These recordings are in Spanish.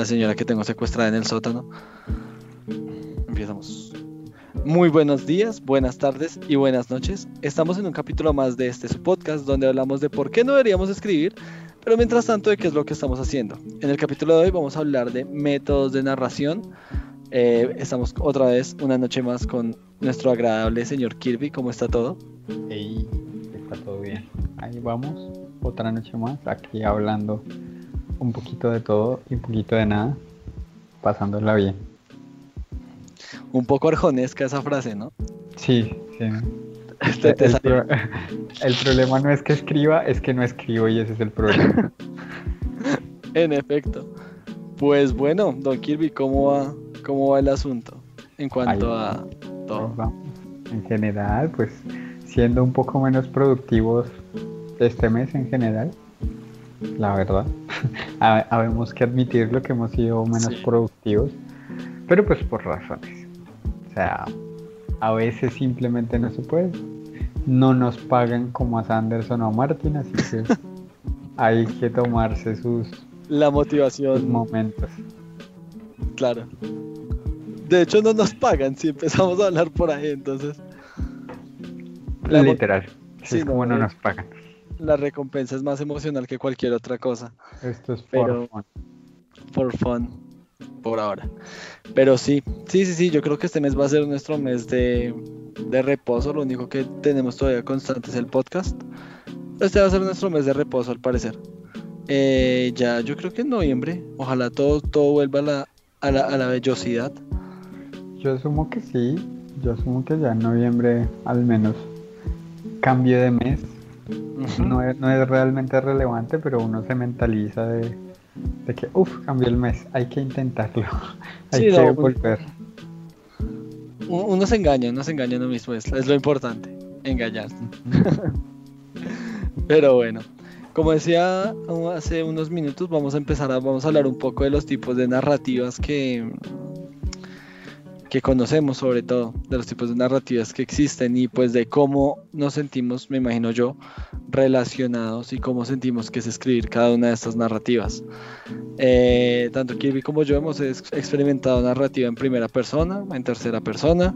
la señora que tengo secuestrada en el sótano. Empezamos. Muy buenos días, buenas tardes y buenas noches. Estamos en un capítulo más de este su podcast donde hablamos de por qué no deberíamos escribir, pero mientras tanto de qué es lo que estamos haciendo. En el capítulo de hoy vamos a hablar de métodos de narración. Eh, estamos otra vez una noche más con nuestro agradable señor Kirby. ¿Cómo está todo? Hey, está todo bien. Ahí vamos, otra noche más, aquí hablando un poquito de todo y un poquito de nada, pasándola bien. Un poco arjonesca esa frase, ¿no? Sí, sí. el, problema no es que escriba, es que no escribo y ese es el problema. en efecto. Pues bueno, don Kirby, ¿cómo va, cómo va el asunto en cuanto a todo? En general, pues siendo un poco menos productivos este mes en general, la verdad. Habemos que admitirlo que hemos sido menos productivos, pero pues por razones. O sea, a veces simplemente no se puede. No nos pagan como a Sanderson o a Martin, así que hay que tomarse sus la motivación momentos. Claro. De hecho no nos pagan si empezamos a hablar por ahí, entonces. Literal. Sí, como no nos pagan la recompensa es más emocional que cualquier otra cosa. Esto es por fun. Por fun, por ahora. Pero sí, sí, sí, sí, yo creo que este mes va a ser nuestro mes de, reposo. Lo único que tenemos todavía constante es el podcast. Este va a ser nuestro mes de reposo, al parecer. Eh, ya, yo creo que en noviembre, ojalá todo, todo vuelva a la, a la, a la vellosidad. Yo asumo que sí, yo asumo que ya en noviembre al menos cambio de mes no, es, realmente relevante, pero uno se mentaliza de, que, uff, cambió el mes, hay que intentarlo, hay que volver. Uno se engaña, uno se engaña uno mismo, es, es lo importante, engañar. pero bueno, como decía hace unos minutos, vamos a empezar a, vamos a hablar un poco de los tipos de narrativas que, que conocemos sobre todo, de los tipos de narrativas que existen y pues de cómo nos sentimos, me imagino yo, relacionados y cómo sentimos que es escribir cada una de estas narrativas. Eh, tanto Kirby como yo hemos experimentado narrativa en primera persona, en tercera persona.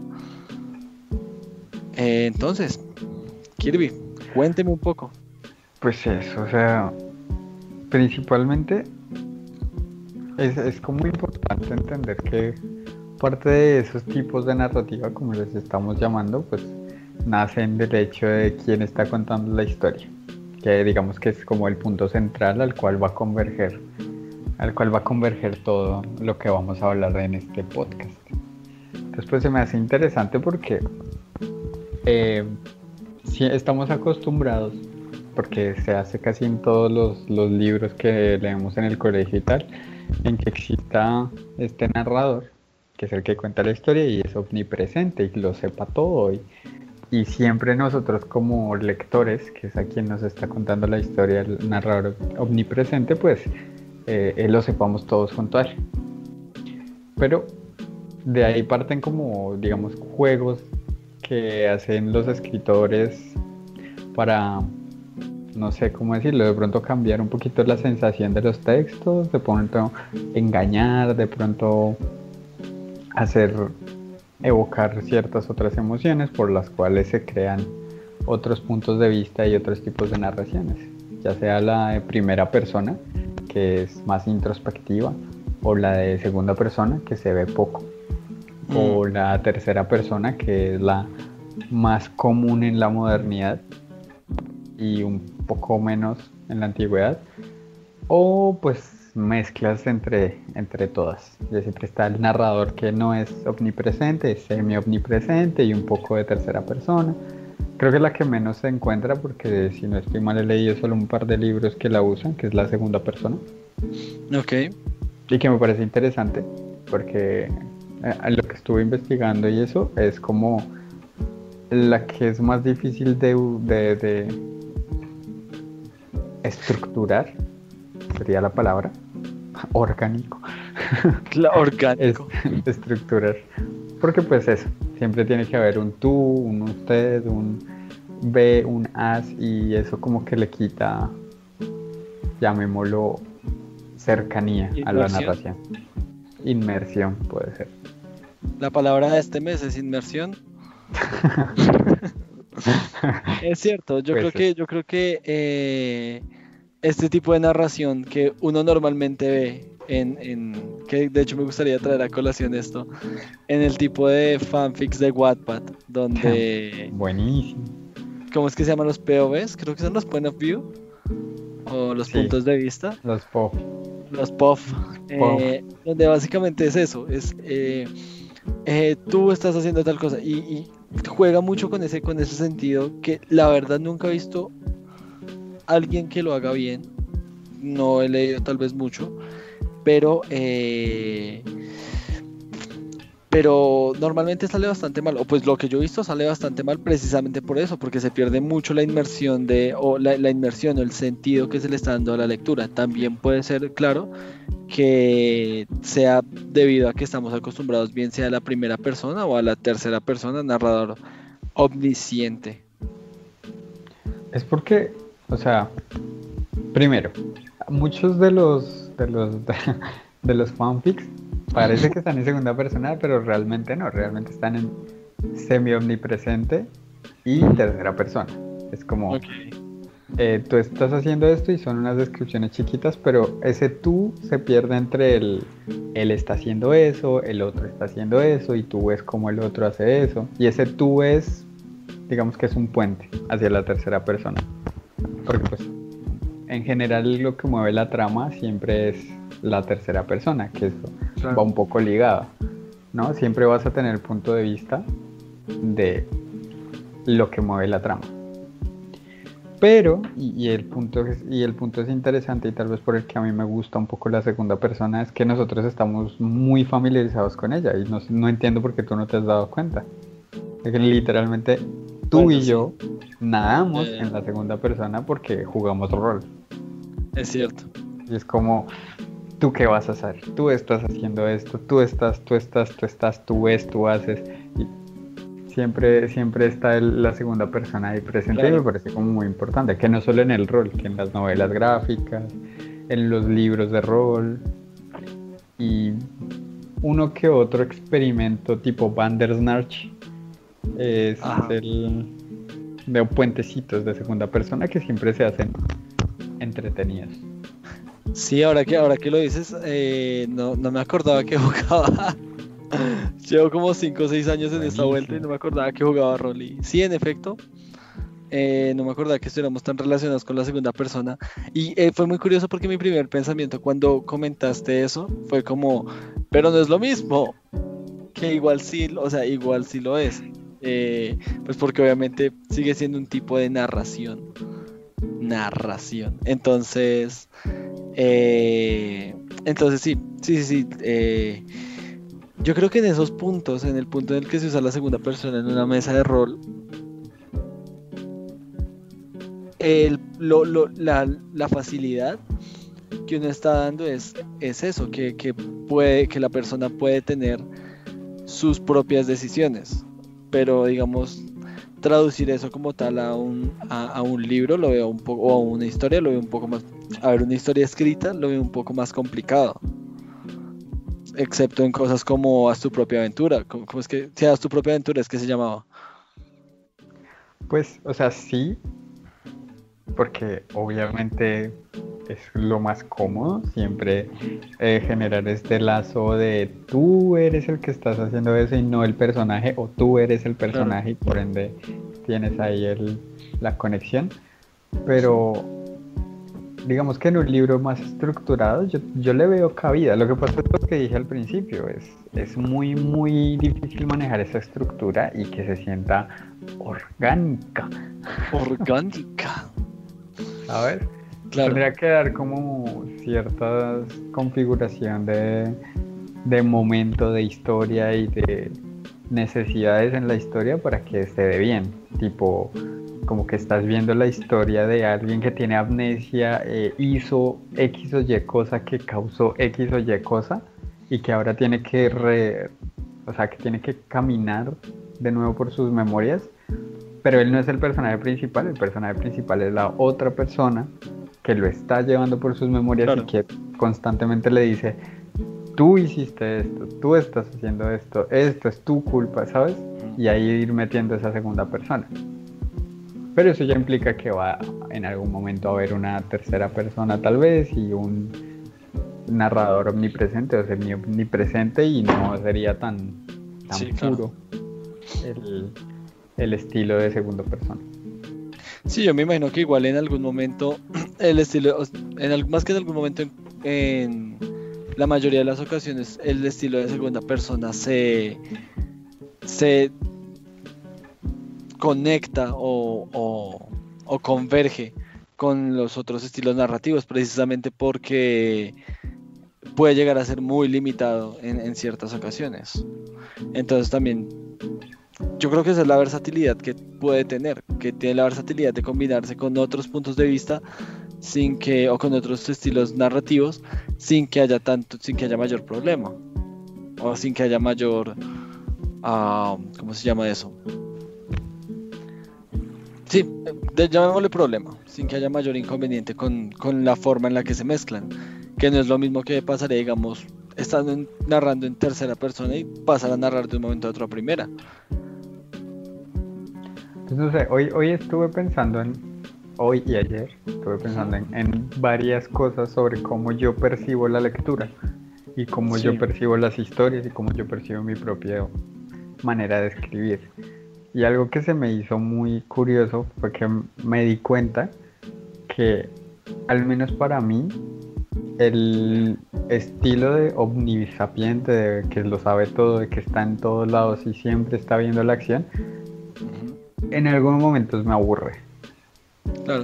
Eh, entonces, Kirby, cuénteme un poco. Pues eso, o sea, principalmente es, es como importante entender que parte de esos tipos de narrativa, como les estamos llamando, pues nacen del hecho de quién está contando la historia, que digamos que es como el punto central al cual va a converger, al cual va a converger todo lo que vamos a hablar en este podcast. Entonces pues se me hace interesante porque eh, si estamos acostumbrados, porque se hace casi en todos los, los libros que leemos en el colegio y tal, en que exista este narrador que es el que cuenta la historia y es omnipresente y lo sepa todo. Y, y siempre nosotros como lectores, que es a quien nos está contando la historia, el narrador omnipresente, pues eh, lo sepamos todos junto a él. Pero de ahí parten como, digamos, juegos que hacen los escritores para, no sé cómo decirlo, de pronto cambiar un poquito la sensación de los textos, de pronto engañar, de pronto hacer evocar ciertas otras emociones por las cuales se crean otros puntos de vista y otros tipos de narraciones, ya sea la de primera persona, que es más introspectiva, o la de segunda persona, que se ve poco, o mm. la tercera persona, que es la más común en la modernidad y un poco menos en la antigüedad, o pues mezclas entre, entre todas. Ya siempre está el narrador que no es omnipresente, es semi-omnipresente y un poco de tercera persona. Creo que es la que menos se encuentra porque si no estoy mal he leído solo un par de libros que la usan, que es la segunda persona. Ok. Y que me parece interesante porque eh, lo que estuve investigando y eso es como la que es más difícil de, de, de estructurar, sería la palabra, orgánico. orgánico. estructurar. Porque pues eso, siempre tiene que haber un tú, un usted, un B, un as y eso como que le quita, llamémoslo, cercanía a la narración. Inmersión puede ser. La palabra de este mes es inmersión. es cierto, yo creo que, yo creo que eh, este tipo de narración que uno normalmente ve en, que de hecho me gustaría traer a colación esto, en el tipo de fanfics de Wattpad, donde... Buenísimo. ¿Cómo es que se llaman los POVs? Creo que son los point of view. O los puntos de vista. Los POV. Los POV. Eh, donde básicamente es eso. Es eh, eh, tú estás haciendo tal cosa. Y, juega mucho con ese, con ese sentido que la verdad nunca he visto alguien que lo haga bien. No he leído tal vez mucho pero eh, pero normalmente sale bastante mal, o pues lo que yo he visto sale bastante mal precisamente por eso, porque se pierde mucho la inmersión de, o la, inmersión o el sentido que se le está dando a la lectura. También puede ser, claro, que sea debido a que estamos acostumbrados bien sea a la primera persona o a la tercera persona, narrador omnisciente. Es porque, o sea, primero, muchos de los de los, de, los fanfics parece que están en segunda persona, pero realmente no, realmente están en semi-omnipresente y tercera persona. Es como, eh, tú estás haciendo esto y son unas descripciones chiquitas, pero ese tú se pierde entre el, él está haciendo eso, el otro está haciendo eso y tú ves cómo el otro hace eso. Y ese tú es, digamos que es un puente hacia la tercera persona. Porque pues en general lo que mueve la trama siempre es la tercera persona, que eso va un poco ligado, ¿no? Siempre vas a tener el punto de vista de lo que mueve la trama. Pero, y, el punto es, y el punto es interesante y tal vez por el que a mí me gusta un poco la segunda persona, es que nosotros estamos muy familiarizados con ella y no, entiendo por qué tú no te has dado cuenta. Es que literalmente tú y yo nadamos en la segunda persona porque jugamos rol. Es cierto. Y es como, ¿tú qué vas a hacer? Tú estás haciendo esto, tú estás, tú estás, tú estás, tú ves, tú haces. Y siempre, siempre está la segunda persona ahí presente y me parece como muy importante, que no solo en el rol, que en las novelas gráficas, en los libros de rol y uno que otro experimento tipo Bandersnatch es el de puentecitos de segunda persona que siempre se hacen entretenidas. Sí, ahora que, ahora que lo dices, eh, no, me acordaba que jugaba. Llevo como 5 o 6 años en esta vuelta y no me acordaba que jugaba Rolly. Sí, en efecto. Eh, no me acordaba que estuviéramos tan relacionados con la segunda persona. Y eh, fue muy curioso porque mi primer pensamiento cuando comentaste eso fue como, pero no es lo mismo. Que igual sí, o sea, igual sí lo es. Pues porque obviamente sigue siendo un tipo de narración narración. Entonces, eh, entonces sí, sí, sí, sí. Eh, yo creo que en esos puntos, en el punto en el que se usa la segunda persona en una mesa de rol, la, facilidad que uno está dando es, es eso, que, que, puede, que la persona puede tener sus propias decisiones. Pero digamos, traducir eso como tal a un, a, un libro, lo veo un poco, o a una historia, lo veo un poco más, a ver, una historia escrita, lo veo un poco más complicado. Excepto en cosas como Haz tu propia aventura. ¿Cómo, es que, si Haz tu propia aventura es que se llamaba? Pues, o sea, sí, porque obviamente es lo más cómodo siempre eh, generar este lazo de tú eres el que estás haciendo eso y no el personaje o tú eres el personaje y por ende tienes ahí el, la conexión. Pero digamos que en un libro más estructurado yo, yo, le veo cabida. Lo que pasa es lo que dije al principio es, es muy muy difícil manejar esa estructura y que se sienta orgánica. Orgánica. A Tendría que dar como cierta configuración de, de momento, de historia y de necesidades en la historia para que esté de bien. Tipo, como que estás viendo la historia de alguien que tiene amnesia, eh, hizo X o Y cosa que causó X o Y cosa y que ahora tiene que re, o sea, que tiene que caminar de nuevo por sus memorias, pero él no es el personaje principal, el personaje principal es la otra persona que lo está llevando por sus memorias y que constantemente le dice, tú hiciste esto, tú estás haciendo esto, esto es tu culpa, ¿sabes? Y ahí ir metiendo esa segunda persona. Pero eso ya implica que va en algún momento a haber una tercera persona tal vez y un narrador omnipresente o semi omnipresente y no sería tan, puro el, el estilo de segunda persona. Sí, yo me imagino que igual en algún momento, el estilo, más que en algún momento, en, la mayoría de las ocasiones, el estilo de segunda persona se, se conecta o, converge con los otros estilos narrativos, precisamente porque puede llegar a ser muy limitado en ciertas ocasiones. Entonces también yo creo que esa es la versatilidad que puede tener, que tiene la versatilidad de combinarse con otros puntos de vista sin que o con otros estilos narrativos sin que haya tanto sin que haya mayor problema o sin que haya mayor uh, ¿cómo se llama eso? Sí, llamémosle problema, sin que haya mayor inconveniente con, con, la forma en la que se mezclan, que no es lo mismo que pasaría, digamos, estando narrando en tercera persona y pasar a narrar de un momento a otro a primera. Pues no sé, hoy, hoy estuve pensando en, hoy y ayer, estuve pensando en, varias cosas sobre cómo yo percibo la lectura y cómo yo percibo las historias y cómo yo percibo mi propia manera de escribir. Y algo que se me hizo muy curioso fue que me di cuenta que, al menos para mí, el estilo de omnisapiente, de que lo sabe todo, de que está en todos lados y siempre está viendo la acción, en algunos momentos me aburre.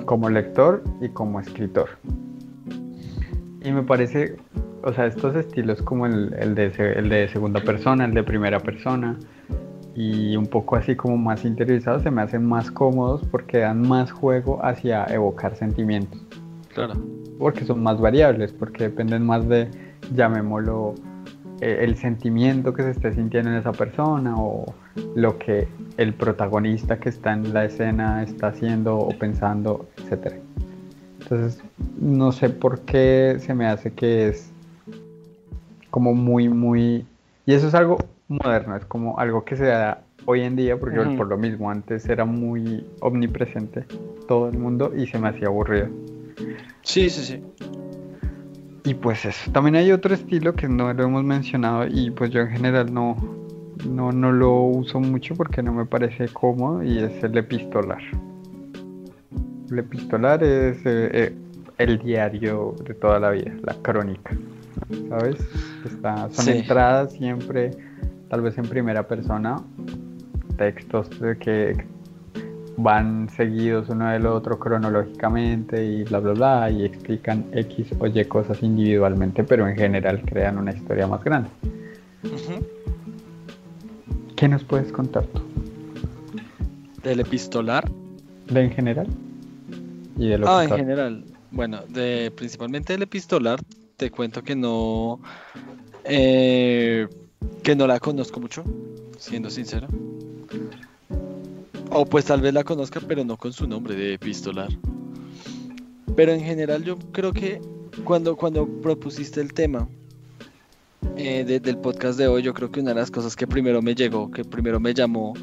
Como lector y como escritor. Y me parece, o sea, estos estilos como el, el, de, el de segunda persona, el de primera persona, y un poco así como más interiorizados, se me hacen más cómodos porque dan más juego hacia evocar sentimientos. Claro. Porque son más variables, porque dependen más de, llamémoslo, eh, el sentimiento que se esté sintiendo en esa persona o lo que el protagonista que está en la escena está haciendo o pensando, etc. Entonces, no sé por qué se me hace que es como muy, muy... Y eso es algo moderno, es como algo que se da hoy en día, porque por lo mismo antes era muy omnipresente todo el mundo y se me hacía aburrido. Sí, sí, sí. Y pues eso. También hay otro estilo que no lo hemos mencionado y pues yo en general no, no, no lo uso mucho porque no me parece cómodo y es el epistolar. El epistolar es eh, eh, el diario de toda la vida, la crónica. ¿Sabes? Está, son entradas siempre, tal vez en primera persona, textos que van seguidos uno del otro cronológicamente y bla bla bla y explican X o Y cosas individualmente, pero en general crean una historia más grande. ¿Qué nos puedes contar tú? ¿Del epistolar? ¿De en general? ¿Y de lo ah, en general. Bueno, de, principalmente del epistolar, te cuento que no. Eh, que no la conozco mucho, siendo sincero. O pues tal vez la conozca, pero no con su nombre de epistolar. Pero en general yo creo que cuando, cuando propusiste el tema eh, del podcast de hoy, yo creo que una de las cosas que primero me llegó, que primero me llamó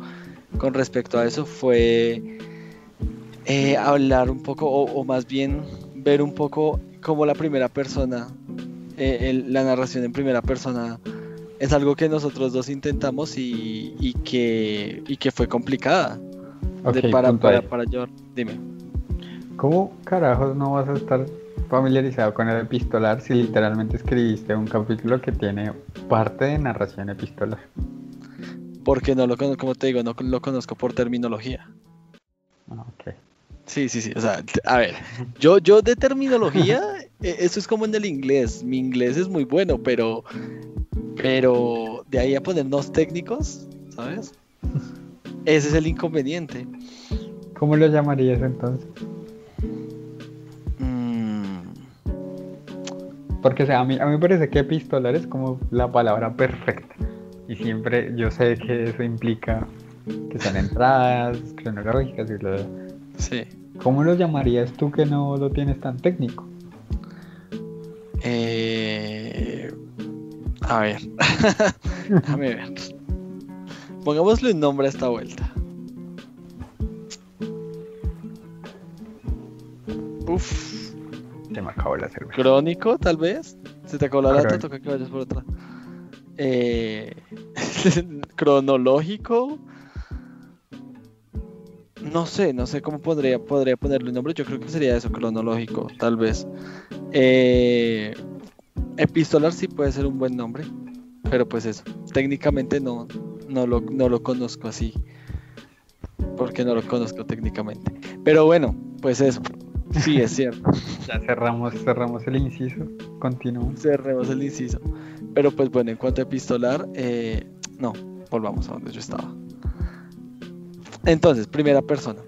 con respecto a eso fue eh, hablar un poco, o, más bien ver un poco cómo la primera persona, eh, la narración en primera persona es algo que nosotros dos intentamos y, que, y que fue complicada para, para, para dime. ¿Cómo carajos no vas a estar familiarizado con el epistolar si literalmente escribiste un capítulo que tiene parte de narración epistolar? Porque no lo conozco, como te digo, no lo conozco por terminología. Ah, ok. Sí, sí, sí. O sea, a ver, yo, yo de terminología, e, eso es como en el inglés. Mi inglés es muy bueno, pero, pero de ahí a ponernos técnicos, ¿sabes? Ese es el inconveniente. ¿Cómo lo llamarías entonces? Mm. Porque a, mí, a mí me parece que epistolar es como la palabra perfecta. Y siempre yo sé que eso implica que son entradas cronológicas y bla, Sí. ¿Cómo lo llamarías tú que no lo tienes tan técnico? Eh, a ver. Déjame ver. Pongámosle un nombre a esta vuelta. Uf. Se me acabó la cerveza. Crónico, tal vez. Se te acabó la lata, toca que vayas por otra. Eh, cronológico. No sé, no sé cómo podría, podría ponerle un nombre. Yo creo que sería eso, cronológico, tal vez. Eh, epistolar sí puede ser un buen nombre. Pero pues eso. Técnicamente no, no, lo, no lo conozco así. Porque no lo conozco técnicamente. Pero bueno, pues eso. Sí, es cierto. Ya cerramos, cerramos el inciso. Continuamos. Cerremos el inciso. Pero pues bueno, en cuanto a epistolar, eh, no, volvamos a donde yo estaba. Entonces, primera persona.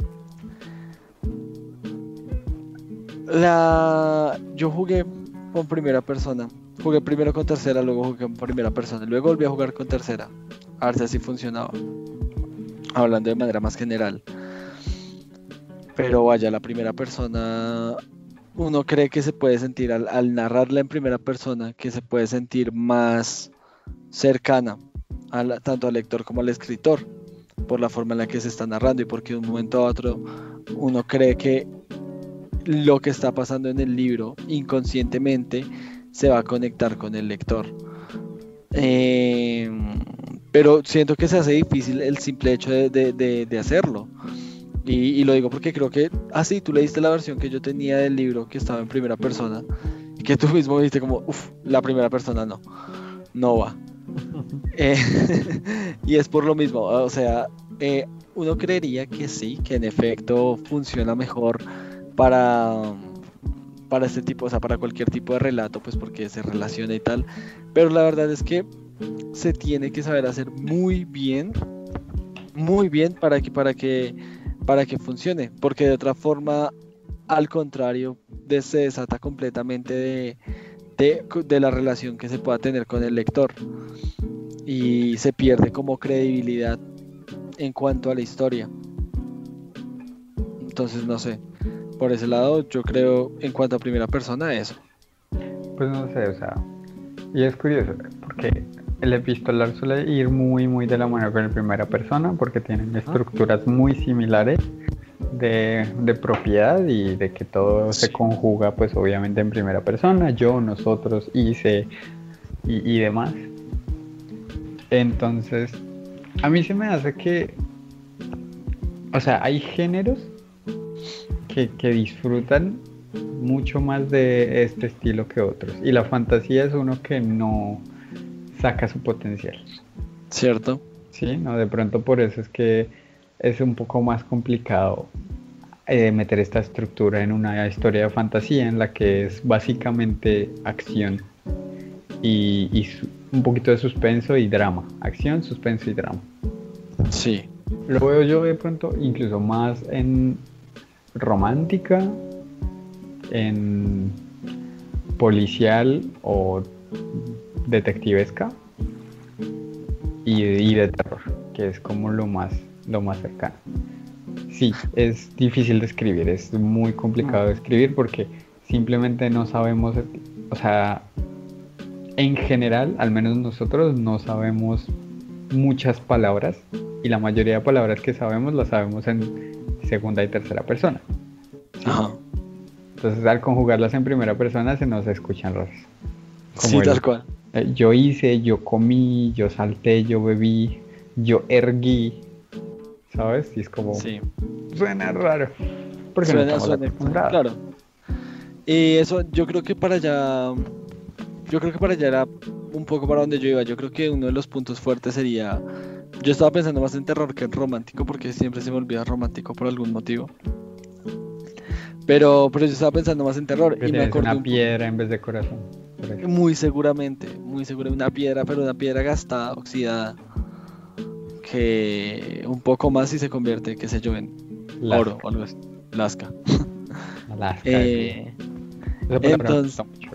La... Yo jugué con primera persona. Jugué primero con tercera, luego jugué con primera persona. Luego volví a jugar con tercera. A ver si así funcionaba. Hablando de manera más general. Pero vaya, la primera persona uno cree que se puede sentir al, narrarla en primera persona, que se puede sentir más cercana a tanto al lector como al escritor, por la forma en la que se está narrando y porque de un momento a otro uno cree que lo que está pasando en el libro inconscientemente se va a conectar con el lector. Eh, pero siento que se hace difícil el simple hecho de, de- de- de hacerlo. Y, y lo digo porque creo que, ah, sí, tú leíste la versión que yo tenía del libro que estaba en primera persona y que tú mismo viste como, uff, la primera persona no, no va. Eh, y es por lo mismo, o sea, eh, uno creería que sí, que en efecto funciona mejor para, para este tipo, o sea, para cualquier tipo de relato, pues porque se relaciona y tal, pero la verdad es que se tiene que saber hacer muy bien, muy bien para que, para que, para que funcione, porque de otra forma, al contrario, se desata completamente de, de, de la relación que se pueda tener con el lector y se pierde como credibilidad en cuanto a la historia. Entonces, no sé, por ese lado yo creo en cuanto a primera persona eso. Pues no sé, o sea. Y es curioso, porque el epistolar suele ir muy, muy de la mano con el primera persona, porque tienen estructuras muy similares de, de propiedad y de que todo se Sí. conjuga, conjuga, pues obviamente en primera persona, yo, nosotros, hice y, y demás. Entonces, a mí se me hace que, o sea, hay géneros que, que disfrutan mucho más de este estilo que otros. Y la fantasía es uno que no saca su potencial. ¿Cierto? Sí, no, de pronto por eso es que es un poco más complicado eh, meter esta estructura en una historia de fantasía en la que es básicamente acción y, y su- un poquito de suspenso y drama. Acción, suspenso y drama. Sí. Lo veo yo de pronto incluso más en romántica, en policial o detectivesca y, y de terror, que es como lo más, lo más cercano. Sí, es difícil de escribir, es muy complicado de escribir porque simplemente no sabemos, o sea, en general, al menos nosotros no sabemos muchas palabras y la mayoría de palabras que sabemos las sabemos en segunda y tercera persona. Ajá. Entonces al conjugarlas en primera persona se nos escuchan raras. Como Sí, el- tal cual. Eh, yo hice, yo comí, yo salté, yo bebí, yo erguí. ¿Sabes? Y es como... Sí. Suena raro. Porque no Suena- estamos suena-. Claro. Y eso, yo creo que para allá, yo creo que para allá era un poco para donde yo iba. Yo creo que uno de los puntos fuertes sería, yo estaba pensando más en terror que en romántico, porque siempre se me olvida romántico por algún motivo. Pero, pero yo estaba pensando más en terror y me acordé una un piedra en vez de corazón. Muy seguramente, muy seguramente una piedra, pero una piedra gastada, oxidada, que un poco más y se convierte, qué sé yo, en Lasca. oro o algo así. Lasca. Lasca, Eh, palabra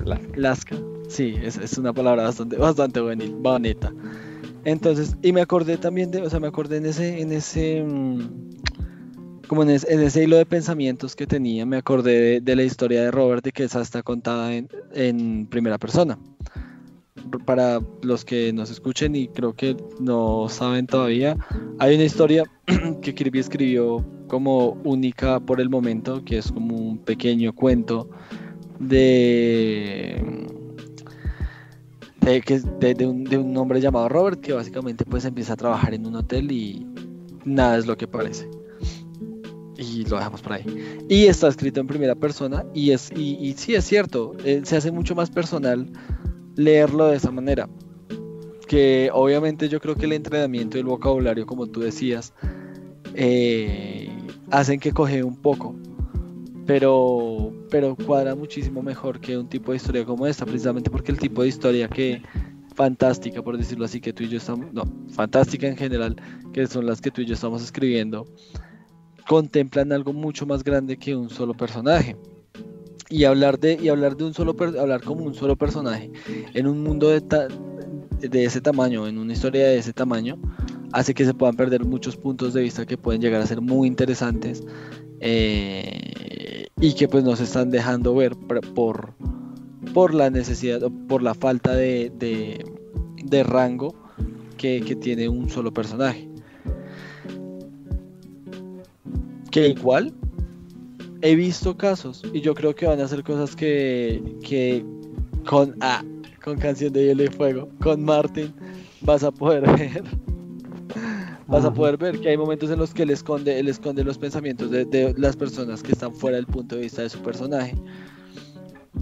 lasca. Lasca, sí, es, es una palabra bastante, bastante bonita. Entonces, y me acordé también de, o sea, me acordé en ese, en ese, mm, como en, ese hilo de pensamientos que tenía, me acordé de, la historia de Robert, de que esa está contada en, primera persona. Para los que nos escuchen y creo que no saben todavía, hay una historia que Kirby escribió como única por el momento, que es como un pequeño cuento de de, un, de, un, hombre llamado Robert que básicamente pues empieza a trabajar en un hotel y nada es lo que parece y lo dejamos por ahí. Y está escrito en primera persona y, es, y, sí es cierto, eh, se hace mucho más personal leerlo de esa manera. Que obviamente yo creo que el entrenamiento y el vocabulario, como tú decías, eh, hacen que coge un poco. Pero, pero cuadra muchísimo mejor que un tipo de historia como esta, precisamente porque el tipo de historia que fantástica, por decirlo así, que tú y yo estamos, no, fantástica en general, que son las que tú y yo estamos escribiendo, contemplan algo mucho más grande que un solo personaje. Y hablar de, y hablar de un solo hablar como un solo personaje en un mundo de, de ese tamaño, en una historia de ese tamaño, hace que se puedan perder muchos puntos de vista que pueden llegar a ser muy interesantes eh, y que pues nos están dejando ver por, por la necesidad o por la falta de, de, rango que, que tiene un solo personaje. Que igual he visto casos y yo creo que van a ser cosas que, que con ah, con canción de hielo y fuego, con Martin vas a poder ver. Vas a poder ver que hay momentos en los que él esconde, él esconde los pensamientos de, las personas que están fuera del punto de vista de su personaje.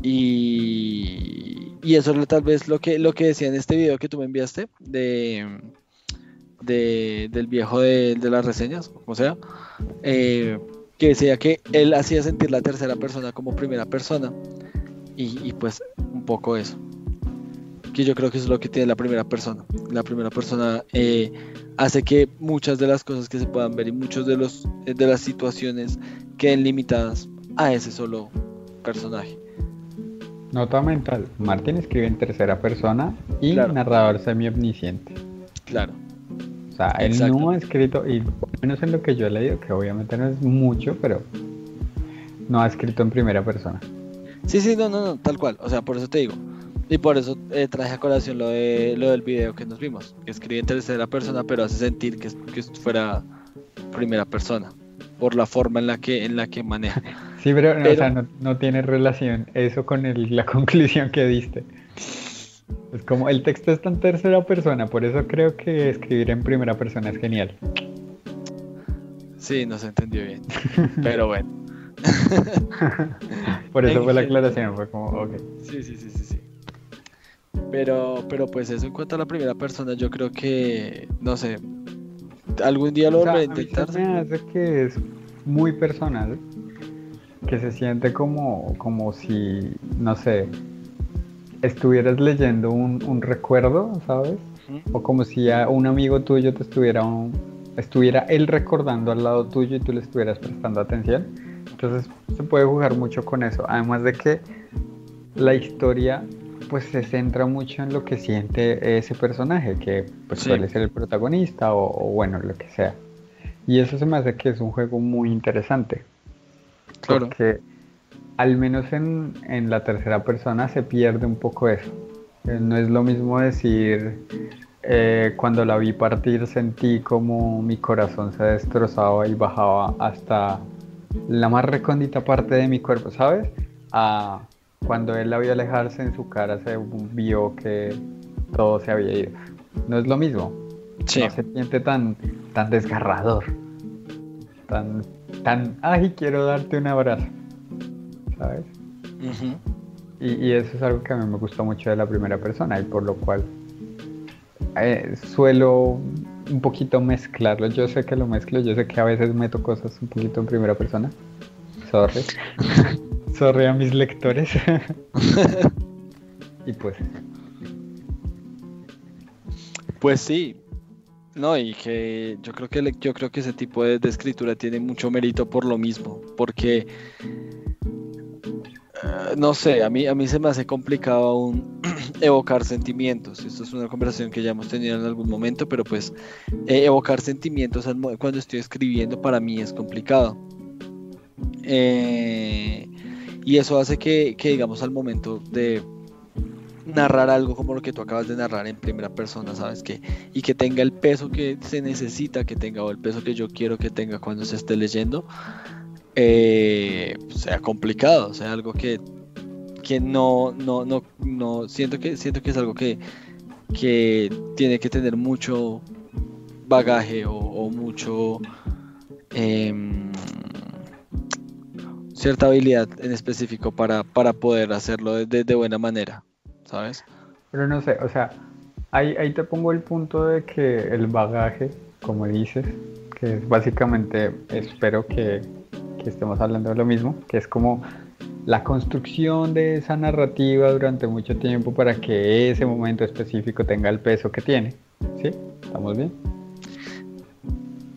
Y, y eso es tal vez lo que, lo que decía en este video que tú me enviaste de, del viejo de, las reseñas, o sea, eh, que decía que él hacía sentir la tercera persona como primera persona y, pues un poco eso que yo creo que es lo que tiene la primera persona. La primera persona eh, hace que muchas de las cosas que se puedan ver y muchas de los de las situaciones queden limitadas a ese solo personaje. Nota mental Martín escribe en tercera persona y narrador semi omnisciente claro o sea, él no ha escrito, y menos en lo que yo he leído, que obviamente no es mucho, pero no ha escrito en primera persona. Sí, sí, no, no, no, tal cual. O sea, por eso te digo. Y por eso eh, traje a colación lo, de, lo del video que nos vimos. Que escribe en tercera persona, pero hace sentir que, que fuera primera persona. Por la forma en la que, en la que maneja. Sí, pero, o sea, no, no, tiene relación eso con el, la conclusión que diste. Es como el texto está en tercera persona, por eso creo que escribir en primera persona es genial. Sí, no se entendió bien, pero bueno. por eso fue la aclaración, fue como, ok. Sí, sí, sí, sí, sí. Pero, pero pues eso en cuanto a la primera persona, yo creo que, no sé, algún día lo voy a intentar. Me hace que es muy personal, que se siente como, como si, no sé, estuvieras leyendo un, recuerdo, ¿sabes? O como si a un amigo tuyo te estuviera, estuviera él recordando al lado tuyo y tú le estuvieras prestando atención. Entonces se puede jugar mucho con eso. Además de que la historia pues se centra mucho en lo que siente ese personaje, que pues suele ser el protagonista o, bueno, lo que sea. Y eso se me hace que es un juego muy interesante. Claro. Porque al menos en, la tercera persona se pierde un poco eso. Eh, no es lo mismo decir, eh, cuando la vi partir sentí como mi corazón se destrozaba y bajaba hasta la más recóndita parte de mi cuerpo, ¿sabes? cuando él la vio alejarse en su cara se vio que todo se había ido. No es lo mismo. No se siente tan, tan desgarrador. Tan, tan, ay, quiero darte un abrazo. ¿Sabes? y, eso es algo que a mí me gusta mucho de la primera persona y por lo cual eh, suelo un poquito mezclarlo. Yo sé que lo mezclo, yo sé que a veces meto cosas un poquito en primera persona. Sorry. Sorry a mis lectores. y pues. Pues sí. No, y que yo creo que yo creo que ese tipo de escritura tiene mucho mérito por lo mismo, porque no sé, a mí, a mí se me hace complicado aún evocar sentimientos. Esto es una conversación que ya hemos tenido en algún momento, pero pues eh, evocar sentimientos cuando estoy escribiendo para mí es complicado. Eh, y eso hace que, digamos, al momento de narrar algo como lo que tú acabas de narrar en primera persona, ¿sabes? Que, y que tenga el peso que se necesita que tenga o el peso que yo quiero que tenga cuando se esté leyendo, eh, sea complicado, sea algo que, que no, no, no, no, siento que, siento que es algo que, que tiene que tener mucho bagaje o, mucho em, cierta habilidad en específico para, para poder hacerlo de, de, buena manera, ¿sabes? Pero no sé, o sea, ahí, ahí te pongo el punto de que el bagaje, como dices, que es básicamente, espero que que estemos hablando de lo mismo, que es como la construcción de esa narrativa durante mucho tiempo para que ese momento específico tenga el peso que tiene. ¿Sí? ¿Estamos bien?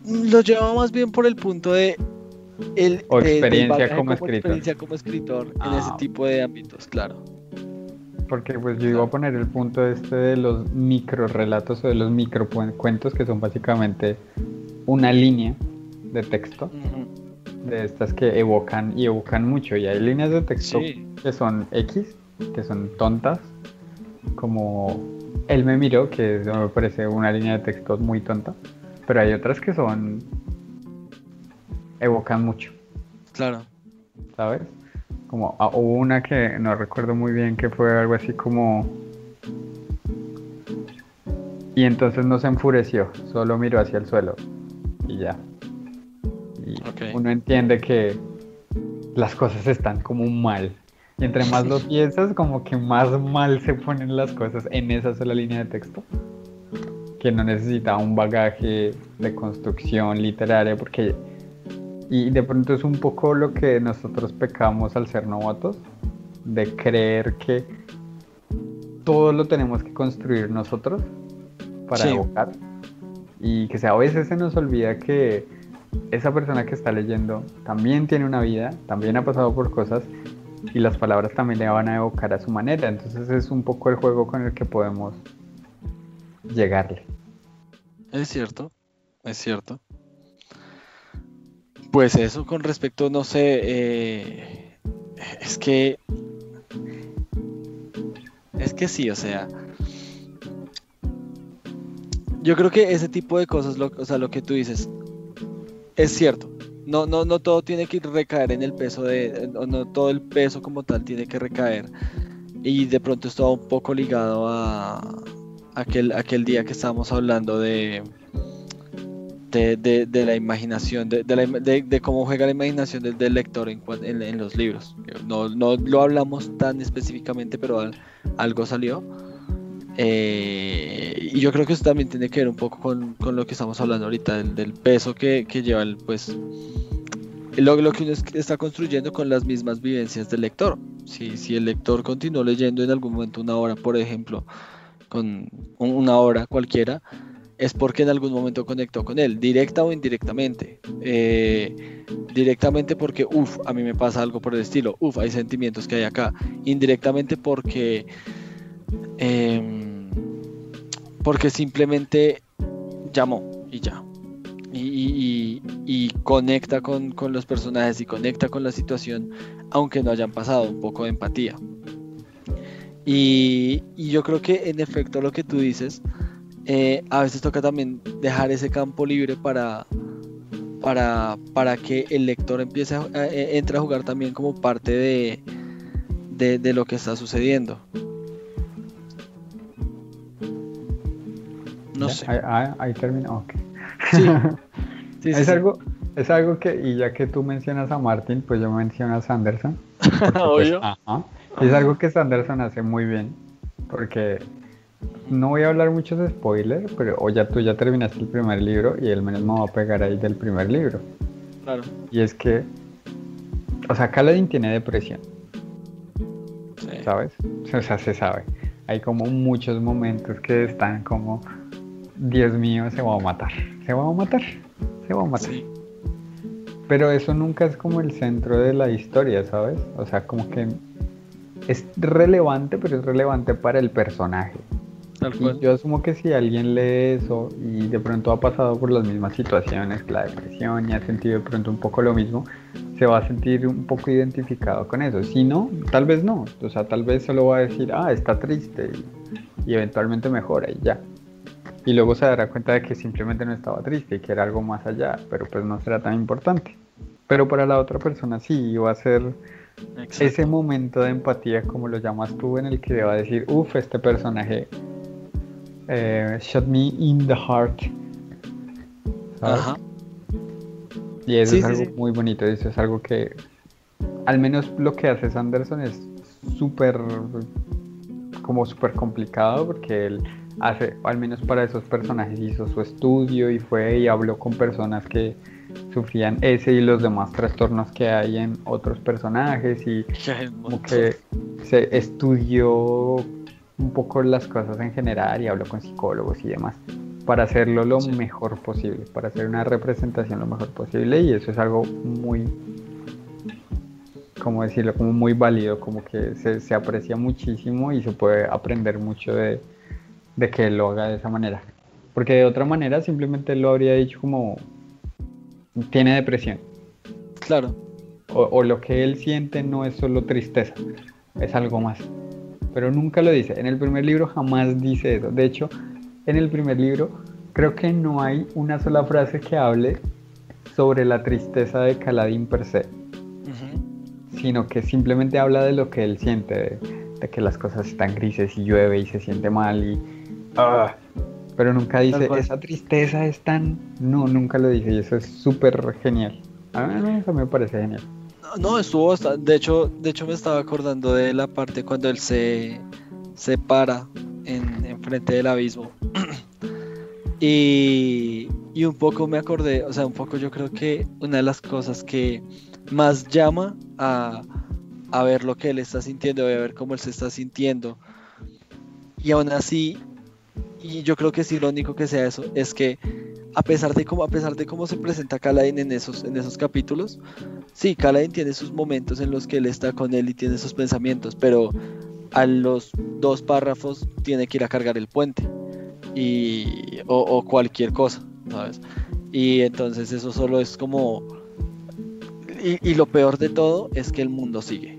Lo llevamos más bien por el punto de el, o experiencia como, escritor. Experiencia como escritor en ese ah. tipo de ámbitos, claro. Porque pues yo iba a poner el punto este de los micro relatos o de los micro cuentos que son básicamente una línea de texto de estas que evocan y evocan mucho. Y hay líneas de texto que son X, que son tontas, como él me miró, que me parece una línea de texto muy tonta, pero hay otras que son evocan mucho. Claro. ¿Sabes? Como ah, hubo una que no recuerdo muy bien que fue algo así como y entonces no se enfureció, solo miró hacia el suelo y ya uno entiende que las cosas están como mal. Y entre más lo piensas, como que más mal se ponen las cosas en esa sola línea de texto. Que no necesita un bagaje de construcción literaria, porque. Y de pronto es un poco lo que nosotros pecamos al ser novatos, de creer que todo lo tenemos que construir nosotros para evocar. Y que a veces se nos olvida que esa persona que está leyendo también tiene una vida, también ha pasado por cosas y las palabras también le van a evocar a su manera. Entonces es un poco el juego con el que podemos llegarle. Es cierto, es cierto. Pues eso con respecto, no sé, eh, es que... Es que sí, o sea... Yo creo que ese tipo de cosas, o sea, lo que tú dices, es cierto. No, no, no todo tiene que recaer en el peso de. No, todo el peso como tal tiene que recaer. Y de pronto estaba un poco ligado a aquel, aquel día que estábamos hablando de. De, la imaginación, de, cómo juega la imaginación del, lector en, en, los libros. No, no, lo hablamos tan específicamente, pero algo salió. Eh, y yo creo que eso también tiene que ver un poco con, lo que estamos hablando ahorita, del, peso que, lleva el, pues, lo, lo, que uno está construyendo con las mismas vivencias del lector. Si, si el lector continuó leyendo en algún momento una hora, por ejemplo, con una hora cualquiera, es porque en algún momento conectó con él, directa o indirectamente. Eh, directamente porque, uff, a mí me pasa algo por el estilo, uff, hay sentimientos que hay acá. Indirectamente porque... Eh, porque simplemente llamó y ya. Y, conecta con, los personajes y conecta con la situación, aunque no hayan pasado un poco de empatía. Y, yo creo que en efecto lo que tú dices, eh, a veces toca también dejar ese campo libre para, para, para que el lector empiece a, eh, entre a jugar también como parte de, de lo que está sucediendo. No sé. Ahí, termina. Ok. Sí. es, Algo, es algo que, y ya que tú mencionas a Martin, pues yo menciono a Sanderson. Pues, es algo que Sanderson hace muy bien. Porque no voy a hablar muchos de spoiler, pero o ya tú ya terminaste el primer libro y menos me va a pegar ahí del primer libro. Claro. Y es que, o sea, Kaladin tiene depresión. ¿Sabes? O sea, se sabe. Hay como muchos momentos que están como Dios mío, se va a matar, se va a matar, se va a matar. Pero eso nunca es como el centro de la historia, ¿sabes? O sea, como que es relevante, pero es relevante para el personaje. Y yo asumo que si alguien lee eso y de pronto ha pasado por las mismas situaciones la depresión y ha sentido de pronto un poco lo mismo, se va a sentir un poco identificado con eso. Si no, tal vez no. O sea, tal vez solo va a decir, ah, está triste y, eventualmente mejora y ya. Y luego se dará cuenta de que simplemente no estaba triste y que era algo más allá, pero pues no será tan importante. Pero para la otra persona sí, va a ser ese momento de empatía, como lo llamas tú, en el que va a decir, uff, este personaje eh, Shot Me in the Heart. Ajá. Y eso es algo muy bonito, eso es algo que al menos lo que hace Sanderson es súper como súper complicado porque él hace, al menos para esos personajes hizo su estudio y fue y habló con personas que sufrían ese y los demás trastornos que hay en otros personajes y como que se estudió un poco las cosas en general y hablo con psicólogos y demás para hacerlo lo mejor posible, para hacer una representación lo mejor posible y eso es algo muy, como decirlo, como muy válido, como que se, aprecia muchísimo y se puede aprender mucho de, que él lo haga de esa manera. Porque de otra manera simplemente lo habría dicho como tiene depresión. Claro. o lo que él siente no es solo tristeza, es algo más pero nunca lo dice. En el primer libro jamás dice eso. De hecho, en el primer libro creo que no hay una sola frase que hable sobre la tristeza de Caladín per se, sino que simplemente habla de lo que él siente, de, que las cosas están grises y llueve y se siente mal y... Ah, pero nunca dice, esa tristeza es tan... No, nunca lo dice y eso es súper genial. A mí eso me parece genial. No, estuvo De hecho, de hecho me estaba acordando de la parte cuando él se, se para en, frente del abismo. y, y un poco me acordé, o sea, un poco yo creo que una de las cosas que más llama a, a ver lo que él está sintiendo, a ver cómo él se está sintiendo. Y aún así, y yo creo que es irónico que sea eso, es que a pesar de cómo, a pesar de cómo se presenta Kaladin en esos, en esos capítulos, sí, Kaladin tiene sus momentos en los que él está con él y tiene sus pensamientos, pero a los dos párrafos tiene que ir a cargar el puente y, o, cualquier cosa, ¿sabes? Y entonces eso solo es como... Y, lo peor de todo es que el mundo sigue.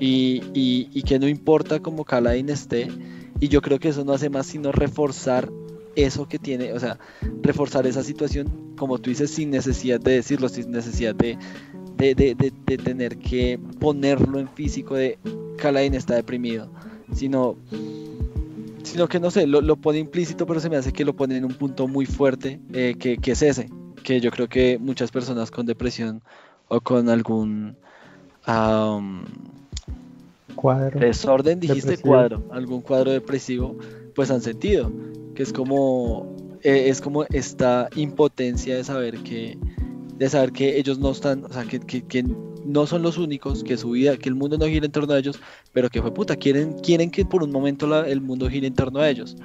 Y, y que no importa cómo Kaladin esté, y yo creo que eso no hace más sino reforzar eso que tiene, o sea, reforzar esa situación, como tú dices, sin necesidad de decirlo, sin necesidad de, de, tener que ponerlo en físico de Calain está deprimido, sino, sino que no sé, lo, pone implícito, pero se me hace que lo pone en un punto muy fuerte, eh, que, es ese, que yo creo que muchas personas con depresión o con algún cuadro desorden, dijiste cuadro, algún cuadro depresivo, pues han sentido que es como, eh, es como esta impotencia de saber que, de saber que ellos no están, o sea, que, que, no son los únicos, que su vida, que el mundo no gira en torno a ellos, pero que fue puta, quieren, quieren que por un momento el mundo gire en torno a ellos.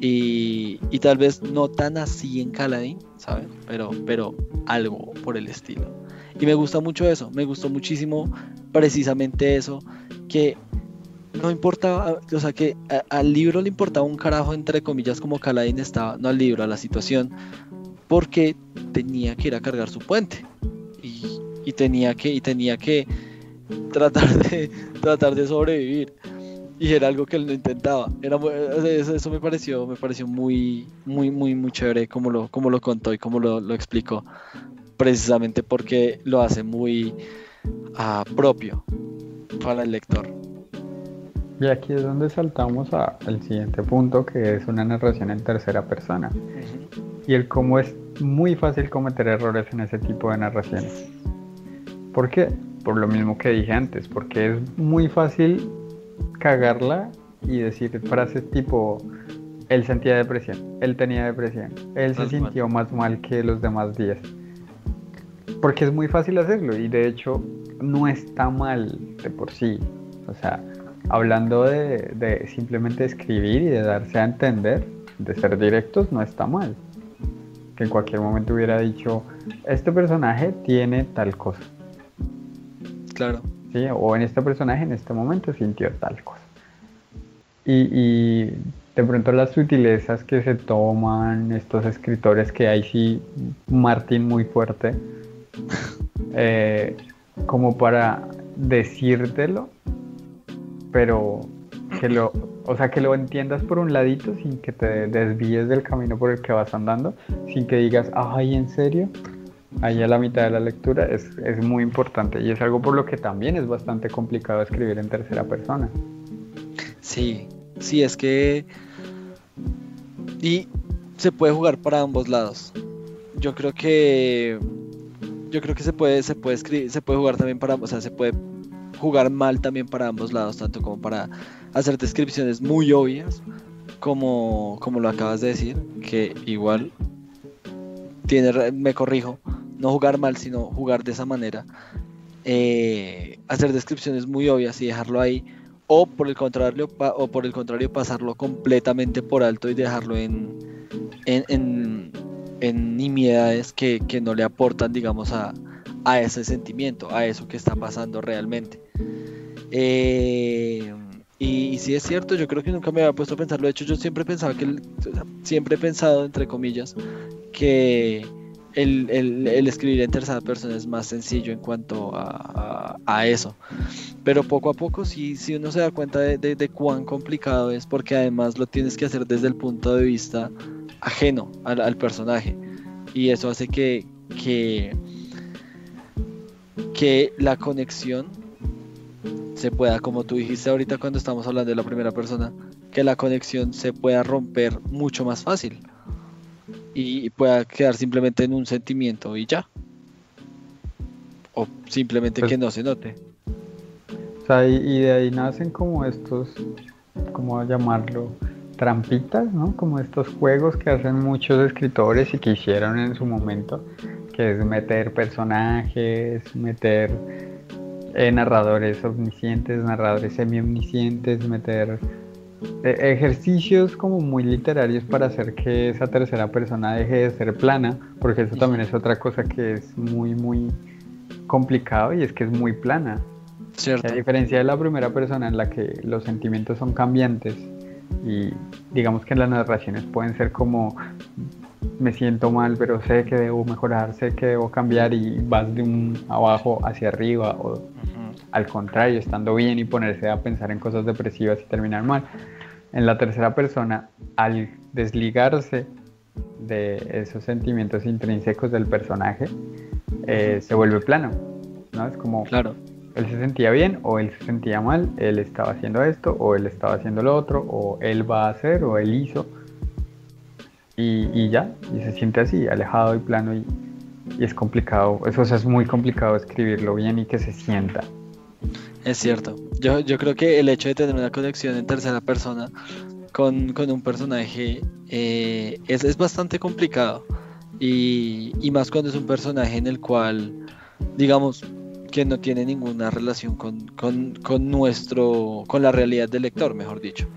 Y, y, tal vez no tan así en Caladín, ¿saben? Pero, pero algo por el estilo. Y me gusta mucho eso, me gustó muchísimo precisamente eso, que no importaba, o sea que al libro le importaba un carajo entre comillas como Caladín estaba, no al libro, a la situación, porque tenía que ir a cargar su puente. Y, tenía que y tenía que tratar de tratar de sobrevivir. Y era algo que él no intentaba. Era eso, me pareció me pareció muy muy muy muy chévere como lo como lo contó y como lo, lo explicó precisamente porque lo hace muy ah, propio para el lector. Y aquí es donde saltamos al siguiente punto, que es una narración en tercera persona. Y el cómo es muy fácil cometer errores en ese tipo de narraciones. ¿Por qué? Por lo mismo que dije antes, porque es muy fácil cagarla y decir frases tipo, él sentía depresión, él tenía depresión, él se sintió más mal que los demás días. Porque es muy fácil hacerlo y de hecho no está mal de por sí. O sea, hablando de, simplemente escribir y de darse a entender, de ser directos, no está mal. Que en cualquier momento hubiera dicho, este personaje tiene tal cosa. Claro. ¿sí? O en este personaje en este momento sintió tal cosa. Y, y de pronto las sutilezas que se toman estos escritores, que hay sí, Martín muy fuerte, eh, como para decírtelo, pero que lo, o sea, que lo entiendas por un ladito sin que te desvíes del camino por el que vas andando, sin que digas, ay, ¿en serio? Ahí a la mitad de la lectura es, es muy importante y es algo por lo que también es bastante complicado escribir en tercera persona. Sí, sí, es que... Y se puede jugar para ambos lados. Yo creo que yo creo que se puede se puede escribir, se puede jugar también para, o sea, se puede jugar mal también para ambos lados, tanto como para hacer descripciones muy obvias, como, como lo acabas de decir, que igual tiene, me corrijo, no jugar mal, sino jugar de esa manera. Eh, hacer descripciones muy obvias y dejarlo ahí, o por el contrario, o por el contrario pasarlo completamente por alto y dejarlo en, en, en, nimiedades que, que, no le aportan, digamos, a, a ese sentimiento, a eso que está pasando realmente. Eh, y, si es cierto, yo creo que nunca me había puesto a pensarlo. De hecho, yo siempre pensaba que, siempre he pensado, entre comillas, que el, escribir en tercera persona es más sencillo en cuanto a, eso. Pero poco a poco, si, si uno se da cuenta de, cuán complicado es, porque además lo tienes que hacer desde el punto de vista ajeno al, personaje. Y eso hace que, que, que la conexión se pueda, como tú dijiste ahorita cuando estamos hablando de la primera persona, que la conexión se pueda romper mucho más fácil y pueda quedar simplemente en un sentimiento y ya. O simplemente pues que no se note. O sea, y, de ahí nacen como estos, ¿cómo llamarlo? Trampitas, ¿no? Como estos juegos que hacen muchos escritores y que hicieron en su momento, que es meter personajes, meter eh, narradores omniscientes, narradores semi-omniscientes, meter eh, ejercicios como muy literarios para hacer que esa tercera persona deje de ser plana, porque eso también es otra cosa que es muy, muy complicado y es que es muy plana. Cierto. A diferencia de la primera persona en la que los sentimientos son cambiantes y digamos que las narraciones pueden ser como me siento mal, pero sé que debo mejorar, sé que debo cambiar y vas de un abajo hacia arriba o al contrario, estando bien y ponerse a pensar en cosas depresivas y terminar mal. En la tercera persona, al desligarse de esos sentimientos intrínsecos del personaje, eh, se vuelve plano, ¿no? Es como, claro. Él se sentía bien o él se sentía mal, él estaba haciendo esto o él estaba haciendo lo otro, o él va a hacer o él hizo, y, ya, y se siente así, alejado y plano, y, es complicado, eso es muy complicado escribirlo bien y que se sienta. Es cierto. Yo, yo creo que el hecho de tener una conexión en tercera persona con, un personaje eh, es, bastante complicado. Y, más cuando es un personaje en el cual, digamos, que no tiene ninguna relación con, nuestro, con la realidad del lector, mejor dicho.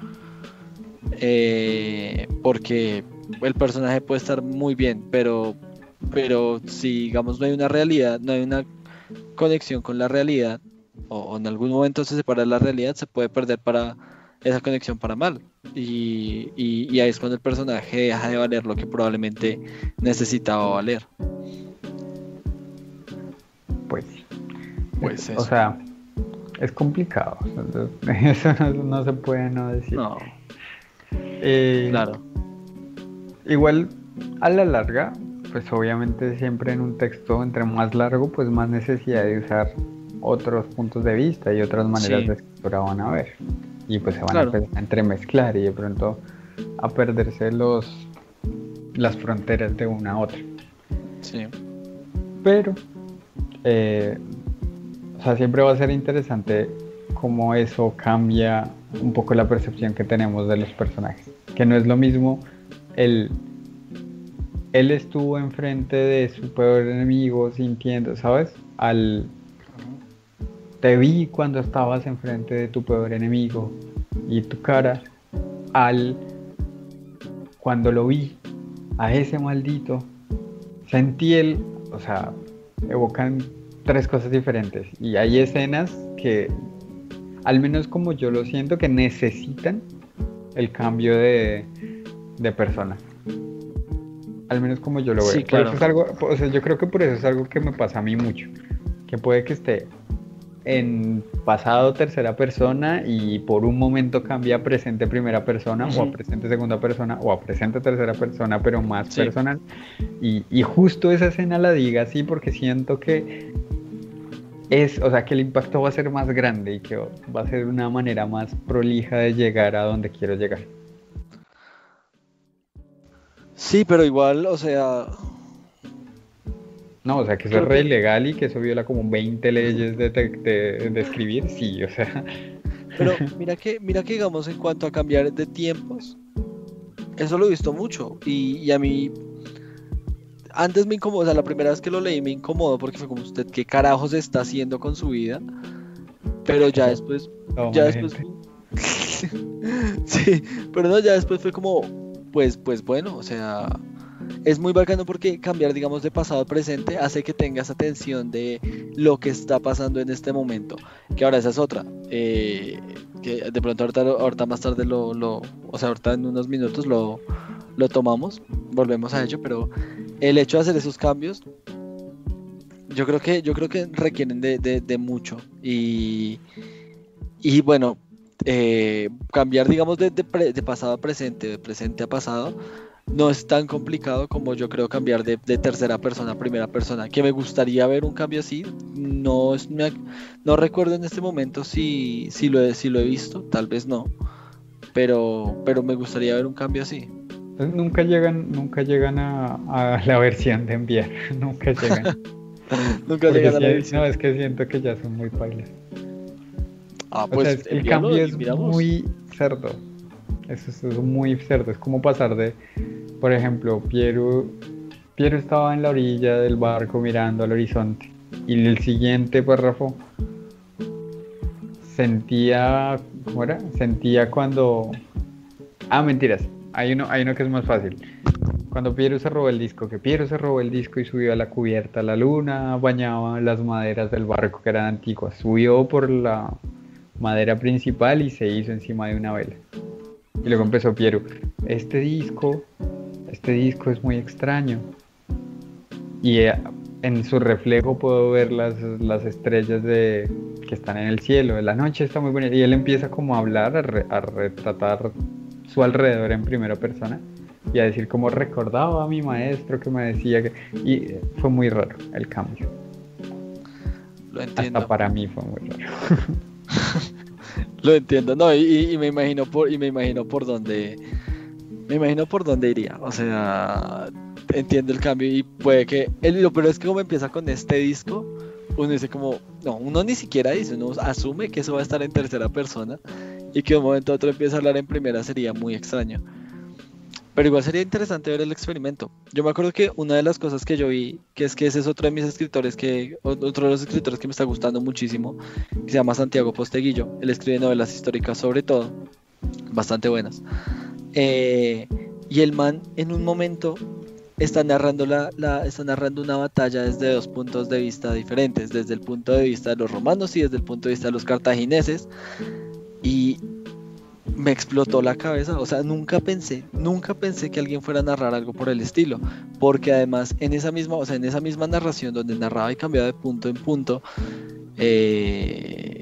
Eh, porque el personaje puede estar muy bien, pero, pero si digamos no hay una realidad, no hay una conexión con la realidad, o, en algún momento se separa la realidad, se puede perder para esa conexión para mal. Y, y, ahí es cuando el personaje deja de valer lo que probablemente necesitaba valer. Pues O sea, es complicado. Eso no, se puede no decir. No. Eh, claro. Igual, a la larga, pues obviamente siempre en un texto entre más largo, pues más necesidad de usar otros puntos de vista y otras maneras de escritura van a ver. Y pues se van a entremezclar y de pronto a perderse los las fronteras de una a otra. Sí. Pero, eh, o sea, siempre va a ser interesante cómo eso cambia un poco la percepción que tenemos de los personajes. Que no es lo mismo el él estuvo enfrente de su peor enemigo sintiendo, ¿sabes? Al te vi cuando estabas enfrente de tu peor enemigo y tu cara al cuando lo vi a ese maldito sentí el o sea evocan tres cosas diferentes. Y hay escenas que, al menos como yo lo siento, que necesitan el cambio de, de persona. Al menos como yo lo veo. Sí, claro. es algo, o sea, yo creo que por eso es algo que me pasa a mí mucho. Que puede que esté en pasado tercera persona y por un momento cambia a presente primera persona o a presente segunda persona o a presente tercera persona pero más Sí. personal y, y justo esa escena la diga así porque siento que es, o sea que el impacto va a ser más grande y que va a ser una manera más prolija de llegar a donde quiero llegar. Sí, pero igual, o sea, No, o sea que eso es re que- ilegal y que eso viola como 20 leyes de, de, de- de escribir, sí, o sea, pero mira que, mira que digamos en cuanto a cambiar de tiempos, eso lo he visto mucho y, y a mí antes me incomodó, o sea, la primera vez que lo leí me incomodó porque fue como usted, ¿qué carajos está haciendo con su vida? Pero ya después toma, ya después sí pero no ya después fue como pues pues bueno o sea es muy bacano porque cambiar digamos de pasado a presente hace que tengas atención de lo que está pasando en este momento que ahora esa es otra eh, que de pronto ahorita, ahorita más tarde lo, lo o sea ahorita en unos minutos lo lo tomamos volvemos a ello pero el hecho de hacer esos cambios yo creo que yo creo que requieren de, de- de mucho y y bueno eh, cambiar, digamos, de, pre- de pasado a presente, de presente a pasado, no es tan complicado como yo creo cambiar de, tercera persona a primera persona. Que me gustaría ver un cambio así. No, es, no recuerdo en este momento si, si, lo he, si lo he visto, tal vez no. Pero, pero me gustaría ver un cambio así. Nunca llegan, nunca llegan a, a la versión de enviar, nunca llegan. Nunca llegan a la edición. no, es que siento que ya son muy pailas. Ah, O pues sea, es- el cambio es muy cerdo. Eso es, es muy cerdo. Es como pasar de, por ejemplo, Piero, Piero estaba en la orilla del barco mirando al horizonte. Y el siguiente párrafo sentía, ¿cómo era? Sentía cuando... Ah, mentiras. Hay uno, hay uno que es más fácil. Cuando Piero se robó el disco, que Piero se robó el disco y subió a la cubierta, la luna bañaba las maderas del barco que eran antiguas. Subió por la madera principal y se hizo encima de una vela. Y luego empezó Piero, este disco, este disco es muy extraño. Y eh, en su reflejo puedo ver las, las estrellas de, que están en el cielo. La noche está muy bonita. Y él empieza como a hablar, a, re- a retratar su alrededor en primera persona y a decir como recordaba a mi maestro que me decía que... Y fue muy raro el cambio. Lo entiendo. Hasta para mí fue muy raro. Lo entiendo, no, y, y me imagino por, y me imagino por dónde, me imagino por dónde iría, o sea, entiendo el cambio y puede que, el, lo pero es que como empieza con este disco, uno dice como, no, uno ni siquiera dice, uno asume que eso va a estar en tercera persona y que de un momento a otro empieza a hablar en primera sería muy extraño. Pero igual sería interesante ver el experimento. Yo me acuerdo que una de las cosas que yo vi, que es que ese es otro de mis escritores, que otro de los escritores que me está gustando muchísimo, que se llama Santiago Posteguillo. Él escribe novelas históricas sobre todo, bastante buenas. Eh, y el man en un momento está narrando, la- está narrando una batalla desde dos puntos de vista diferentes, desde el punto de vista de los romanos y desde el punto de vista de los cartagineses. Y me explotó la cabeza, o sea, nunca pensé, nunca pensé que alguien fuera a narrar algo por el estilo, porque además en esa misma, o sea, en esa misma narración donde narraba y cambiaba de punto en punto, eh,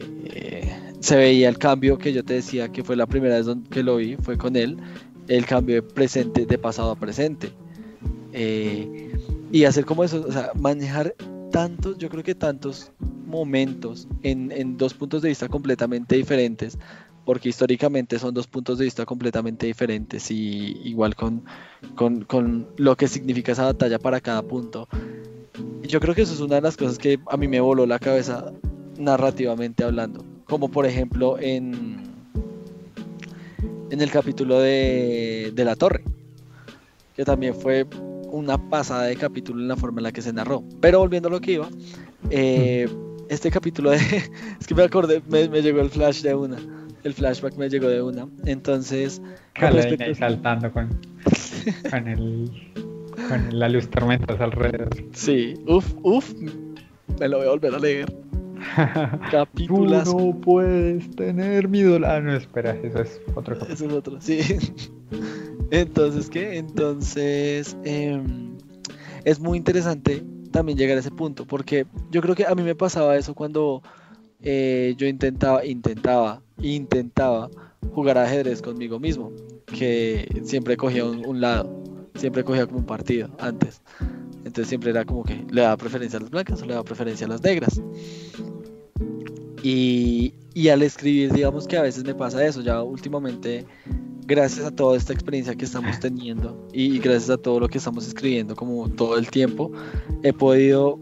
se veía el cambio que yo te decía que fue la primera vez que lo vi, fue con él, el cambio de presente, de pasado a presente. Eh, y hacer como eso, o sea, manejar tantos, yo creo que tantos momentos en, en dos puntos de vista completamente diferentes, porque históricamente son dos puntos de vista completamente diferentes y igual con, con, con lo que significa esa batalla para cada punto. Yo creo que eso es una de las cosas que a mí me voló la cabeza narrativamente hablando, como por ejemplo en, en el capítulo de, de la torre, que también fue una pasada de capítulo en la forma en la que se narró. Pero volviendo a lo que iba, eh, este capítulo de... es que me acordé, me, me llegó el flash de una, el flashback me llegó de una. Entonces, respecto saltando con, con, el, con la luz tormentosa alrededor. Sí, uff, uff. me lo voy a volver a leer. Tú Capítulas. no puedes tener mi dólar. Ah, no, espera, eso es otro capítulo. Eso es otro, sí. Entonces, ¿qué? Entonces, em, es muy interesante también llegar a ese punto, porque yo creo que a mí me pasaba eso cuando eh, yo intentaba, intentaba, intentaba jugar ajedrez conmigo mismo, que siempre cogía un, un lado, siempre cogía como un partido antes. Entonces siempre era como que le daba preferencia a las blancas o le daba preferencia a las negras. Y, y al escribir, digamos que a veces me pasa eso, ya últimamente, gracias a toda esta experiencia que estamos teniendo y, y gracias a todo lo que estamos escribiendo como todo el tiempo, he podido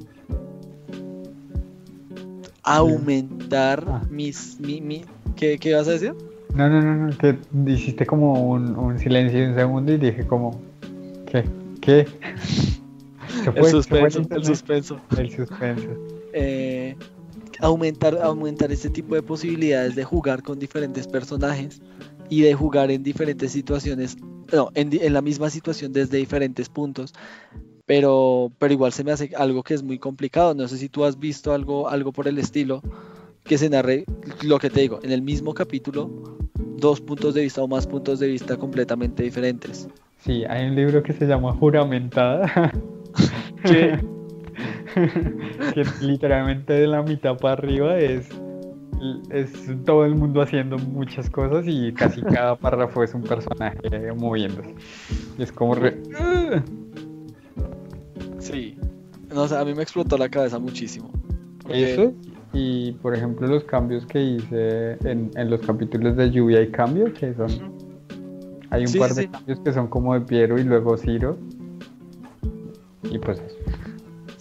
aumentar Ah. mis... Mi, mi- ¿qué, ¿Qué vas a decir? No, no, no, no, que hiciste como un, un silencio de un segundo y dije como, ¿qué? ¿Qué? El fue, fue suspenso, el suspenso. El suspenso. eh, aumentar, aumentar este tipo de posibilidades de jugar con diferentes personajes y de jugar en diferentes situaciones, no, en, en la misma situación desde diferentes puntos. Pero, pero igual se me hace algo que es muy complicado. No sé si tú has visto algo, algo por el estilo que se narre lo que te digo, en el mismo capítulo, dos puntos de vista o más puntos de vista completamente diferentes. Sí, hay un libro que se llama Juramentada. ¿Qué? que literalmente de la mitad para arriba es, es todo el mundo haciendo muchas cosas y casi cada párrafo es un personaje moviéndose. Y es como re... Sí. No, o sea, a mí me explotó la cabeza muchísimo. Porque- Eso y por ejemplo los cambios que hice en, en los capítulos de lluvia y cambio que son hay un Sí, par de sí. cambios que son como de Piero y luego Ciro y pues eso.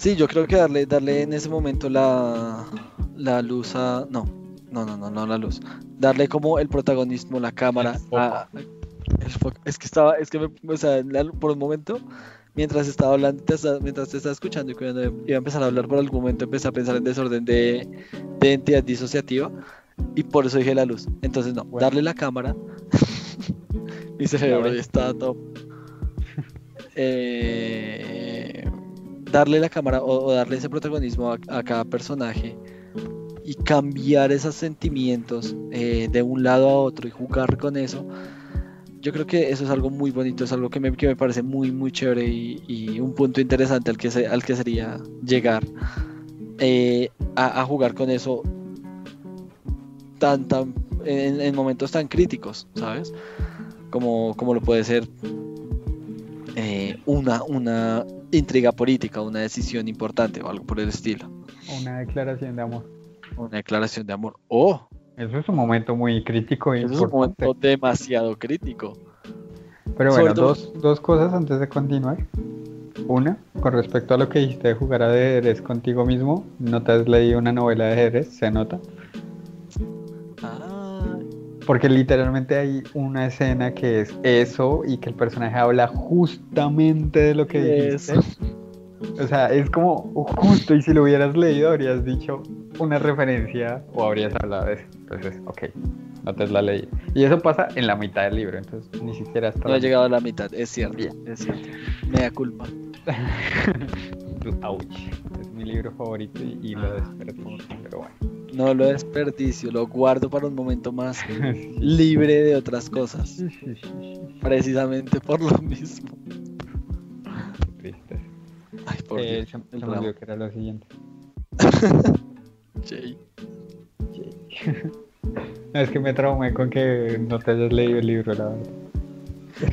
Sí, yo creo que darle, darle en ese momento la, la luz a. No, no, no, no, no la luz. Darle como el protagonismo, la cámara. El foco. a- el foco. Es que estaba, es que me, o sea, la- por un momento, mientras estaba hablando, te estaba- mientras te estaba escuchando y cuando iba a empezar a hablar por algún momento, empecé a pensar en desorden de, de entidad disociativa y por eso dije la luz. Entonces, no, Bueno. darle la cámara. Mi cerebro ya está top. Eh, darle la cámara o, darle ese protagonismo a, cada personaje y cambiar esos sentimientos eh, de un lado a otro y jugar con eso. Yo creo que eso es algo muy bonito, es algo que me, que me parece muy, muy chévere y, un punto interesante al que, se- al que sería llegar eh, a, jugar con eso tan, tan, en, en momentos tan críticos, ¿sabes? Como, como lo puede ser eh, una, una intriga política, una decisión importante o algo por el estilo. Una declaración de amor. Una declaración de amor. ¡Oh! Eso es un momento muy crítico e Eso es un importante. momento demasiado crítico. Pero bueno, dos, dos cosas antes de continuar. Una, con respecto a lo que dijiste de jugar a ajedrez contigo mismo, no te has leído una novela de ajedrez, se nota. Porque literalmente hay una escena que es eso y que el personaje habla justamente de lo que dijiste. Eso. O sea, es como justo y si lo hubieras leído habrías dicho una referencia o habrías hablado de eso. Entonces, ok, no te la leí. Y eso pasa en la mitad del libro, entonces ni siquiera hasta no la he llegado a la mitad, es cierto. Bien. Es cierto. Me da culpa. Ouch. Libro favorito y, y lo desperdicio, pero bueno. No lo desperdicio, lo guardo para un momento más libre de otras cosas. Precisamente por lo mismo. Qué triste. Ay, por Eh, Dios. se, el se me drama. olvidó que era lo siguiente. Jay. No, es que me traumé con que no te hayas leído el libro, la verdad.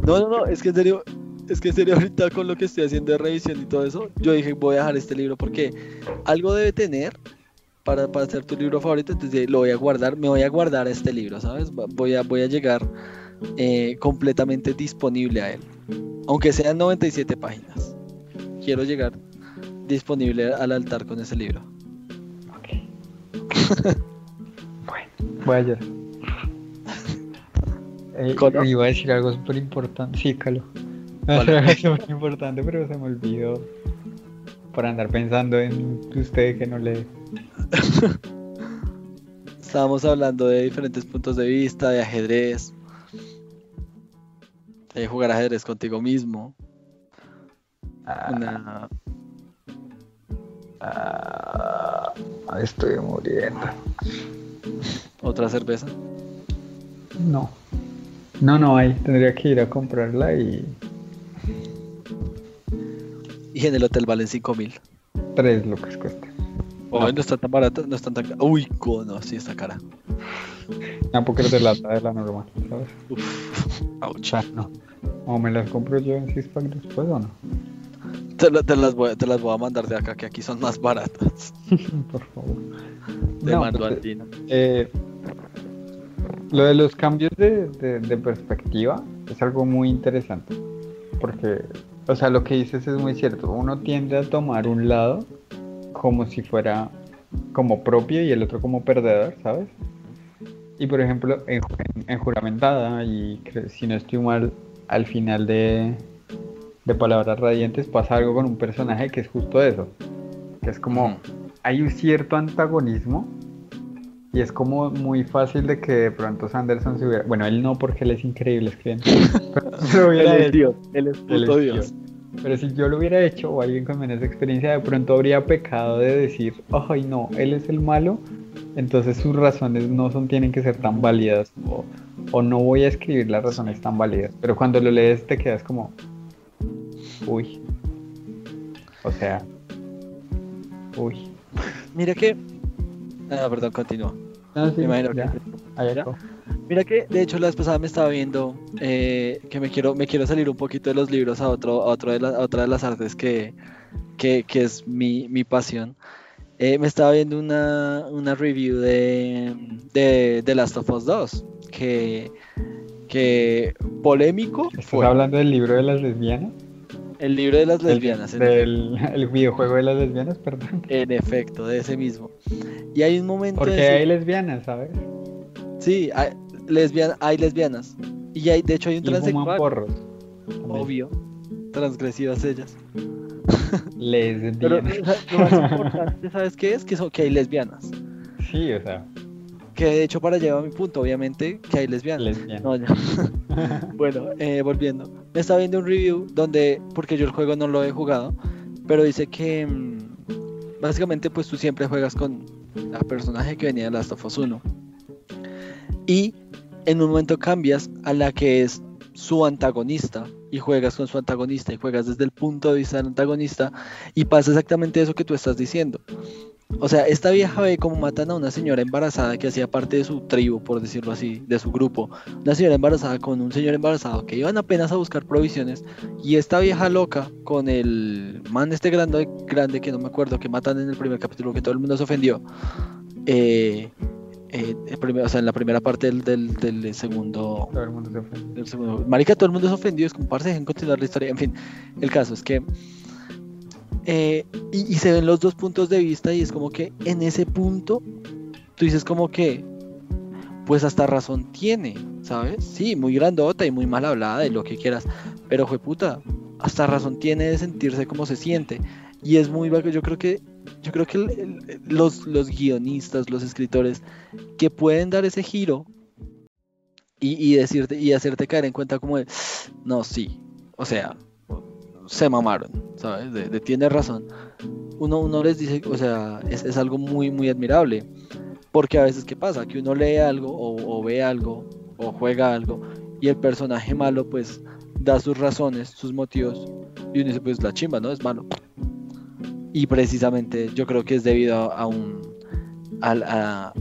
No, no, no, es que en serio, es que en serio ahorita con lo que estoy haciendo de revisión y todo eso, yo dije voy a dejar este libro porque algo debe tener para, para ser tu libro favorito, entonces lo voy a guardar, me voy a guardar este libro, ¿sabes? Voy a, voy a llegar eh, completamente disponible a él, aunque sean 97 páginas. Quiero llegar disponible al altar con ese libro. Bueno, voy a llorar. Eh, iba a decir algo súper importante. Sí, Calo. Algo súper importante, pero se me olvidó. Por andar pensando en usted que no lee. Estábamos hablando de diferentes puntos de vista, de ajedrez, de jugar ajedrez contigo mismo. Ah, Una... ah, estoy muriendo. ¿Otra cerveza? No. No, no hay. Tendría que ir a comprarla y. Y en el hotel valen 5 mil. Tres lucas cuesta. Oh, no. está tan barata, no está tan Uy, no, sí está cara. No, porque es de lata de la normal, ¿sabes? Uf, ouch. no. ¿O me las compro yo en Sixpack después o no? Te, te, las voy, te las voy a mandar de acá, que aquí son más baratas. Por favor. De No, mando pues, andino. Eh, lo de los cambios de, de- de perspectiva es algo muy interesante. Porque, o sea, lo que dices es muy cierto. Uno tiende a tomar un lado como si fuera como propio y el otro como perdedor, ¿sabes? Y por ejemplo, en, en- en Juramentada, y si no estoy mal, al final de, de Palabras Radiantes pasa algo con un personaje que es justo eso. Que es como hay un cierto antagonismo y es como muy fácil de que de pronto Sanderson se hubiera... Bueno, él no porque él es increíble escribiendo. Pero si lo hubiera Él es hecho- Dios, él es él puto es Dios. Pero si yo lo hubiera hecho o alguien con menos experiencia, de pronto habría pecado de decir, ay no, él es el malo, entonces sus razones no son, tienen que ser tan válidas o, o no voy a escribir las razones tan válidas. Pero cuando lo lees te quedas como, uy, o sea, uy. Mira que. Ah, perdón, continúa. No, sí, Me imagino ya, que- ahí ¿Ya? acabó. Mira que de hecho la vez pasada me estaba viendo eh, que me quiero, me quiero salir un poquito de los libros a otro, a otro de la- a otra de las artes que, que, que es mi, mi pasión. Eh, me estaba viendo una, una review de, de, de Last of Us 2 que, que polémico ¿Estás fue hablando del libro de las lesbianas? El libro de las lesbianas. en Del, el videojuego de las lesbianas, perdón. En efecto, de ese mismo. Y hay un momento. Porque ese- hay lesbianas, ¿sabes? Sí, hay, lesbian- hay lesbianas. Y hay, de hecho hay un transexual. porros. Obvio. Transgresivas ellas. Pero Lesbianas. o sea, lo más importante, ¿sabes qué es? Que, son, que hay lesbianas. Sí, o sea, Que de hecho, para llevar a mi punto, obviamente, que hay lesbianas. lesbianas. No, ya. Bueno, eh, volviendo. Me estaba viendo un review donde, porque yo el juego no lo he jugado, pero dice que mm, básicamente pues tú siempre juegas con la personaje que venía de Last of Us 1. Y en un momento cambias a la que es su antagonista y juegas con su antagonista y juegas desde el punto de vista del antagonista y pasa exactamente eso que tú estás diciendo. O sea, esta vieja ve cómo matan a una señora embarazada que hacía parte de su tribu, por decirlo así, de su grupo. Una señora embarazada con un señor embarazado que iban apenas a buscar provisiones. Y esta vieja loca con el man este grande, grande que no me acuerdo, que matan en el primer capítulo, que todo el mundo se ofendió. Eh, eh, el primer- o sea, en la primera parte del, del- del segundo Todo el mundo se ofende. el segundo. Marica, todo el mundo se ofendido, es como parce, dejen continuar la historia. En fin, el caso es que. eh, y, y se ven los dos puntos de vista, y es como que en ese punto, tú dices, como que. Pues hasta razón tiene, ¿sabes? Sí, muy grandota y muy mal hablada y lo que quieras, pero fue puta, hasta razón tiene de sentirse como se siente. Y es muy yo creo que yo creo que los, los guionistas, los escritores que pueden dar ese giro y, y decirte y hacerte caer en cuenta como de, no, sí, o sea, se mamaron, ¿sabes? De, razón. Uno, uno les dice, o sea, es, es algo muy, muy admirable. Porque a veces, ¿qué pasa? Que uno lee algo o, o ve algo o juega algo y el personaje malo, pues, da sus razones, sus motivos y uno dice, pues, la chimba, ¿no? Es malo. Y precisamente yo creo que es debido a, un... a,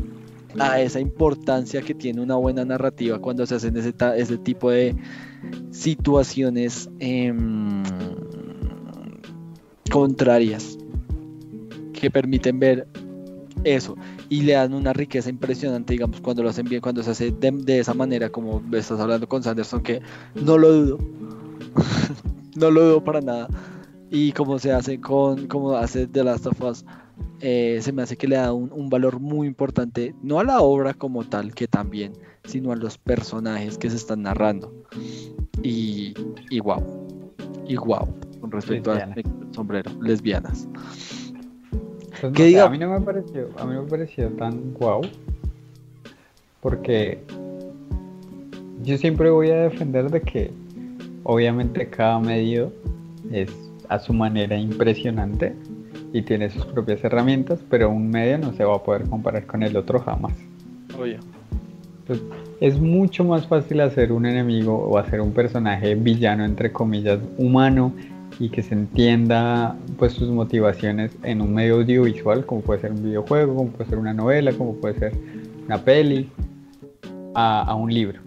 a esa importancia que tiene una buena narrativa cuando se hacen ese, ese tipo de situaciones em, contrarias que permiten ver eso y le dan una riqueza impresionante, digamos, cuando lo hacen bien, cuando se hace de esa manera, como estás hablando con Sanderson, que no lo dudo, no lo dudo para nada. Y como se hace con, como hace The Last of Us, eh, se me hace que le da un, un valor muy importante, no a la obra como tal, que también, sino a los personajes que se están narrando. Y, y wow, y wow, con respecto Lesbianas. al sombrero, lesbianas. Pues no diga- a mí no me pareció, a mí no me pareció tan guau. Porque yo siempre voy a defender de que obviamente cada medio es a su manera impresionante y tiene sus propias herramientas, pero un medio no se va a poder comparar con el otro jamás. Obvio. Entonces, es mucho más fácil hacer un enemigo o hacer un personaje villano, entre comillas, humano y que se entienda pues sus motivaciones en un medio audiovisual, como puede ser un videojuego, como puede ser una novela, como puede ser una peli, a, a un libro.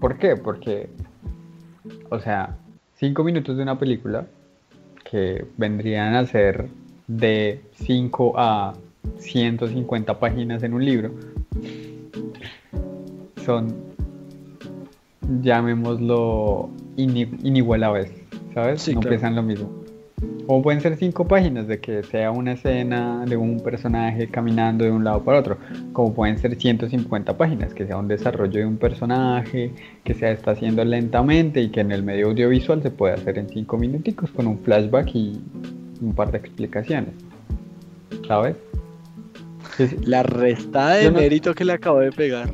¿Por qué? Porque, o sea, cinco minutos de una película que vendrían a ser de 5 a 150 páginas en un libro son, llamémoslo, inigualables, ¿sabes? no pesan lo mismo. O pueden ser cinco páginas de que sea una escena de un personaje caminando de un lado para otro, como pueden ser 150 páginas, que sea un desarrollo de un personaje, que se está haciendo lentamente y que en el medio audiovisual se puede hacer en cinco minuticos con un flashback y un par de explicaciones. ¿Sabes? La restada de mérito que le acabo de pegar.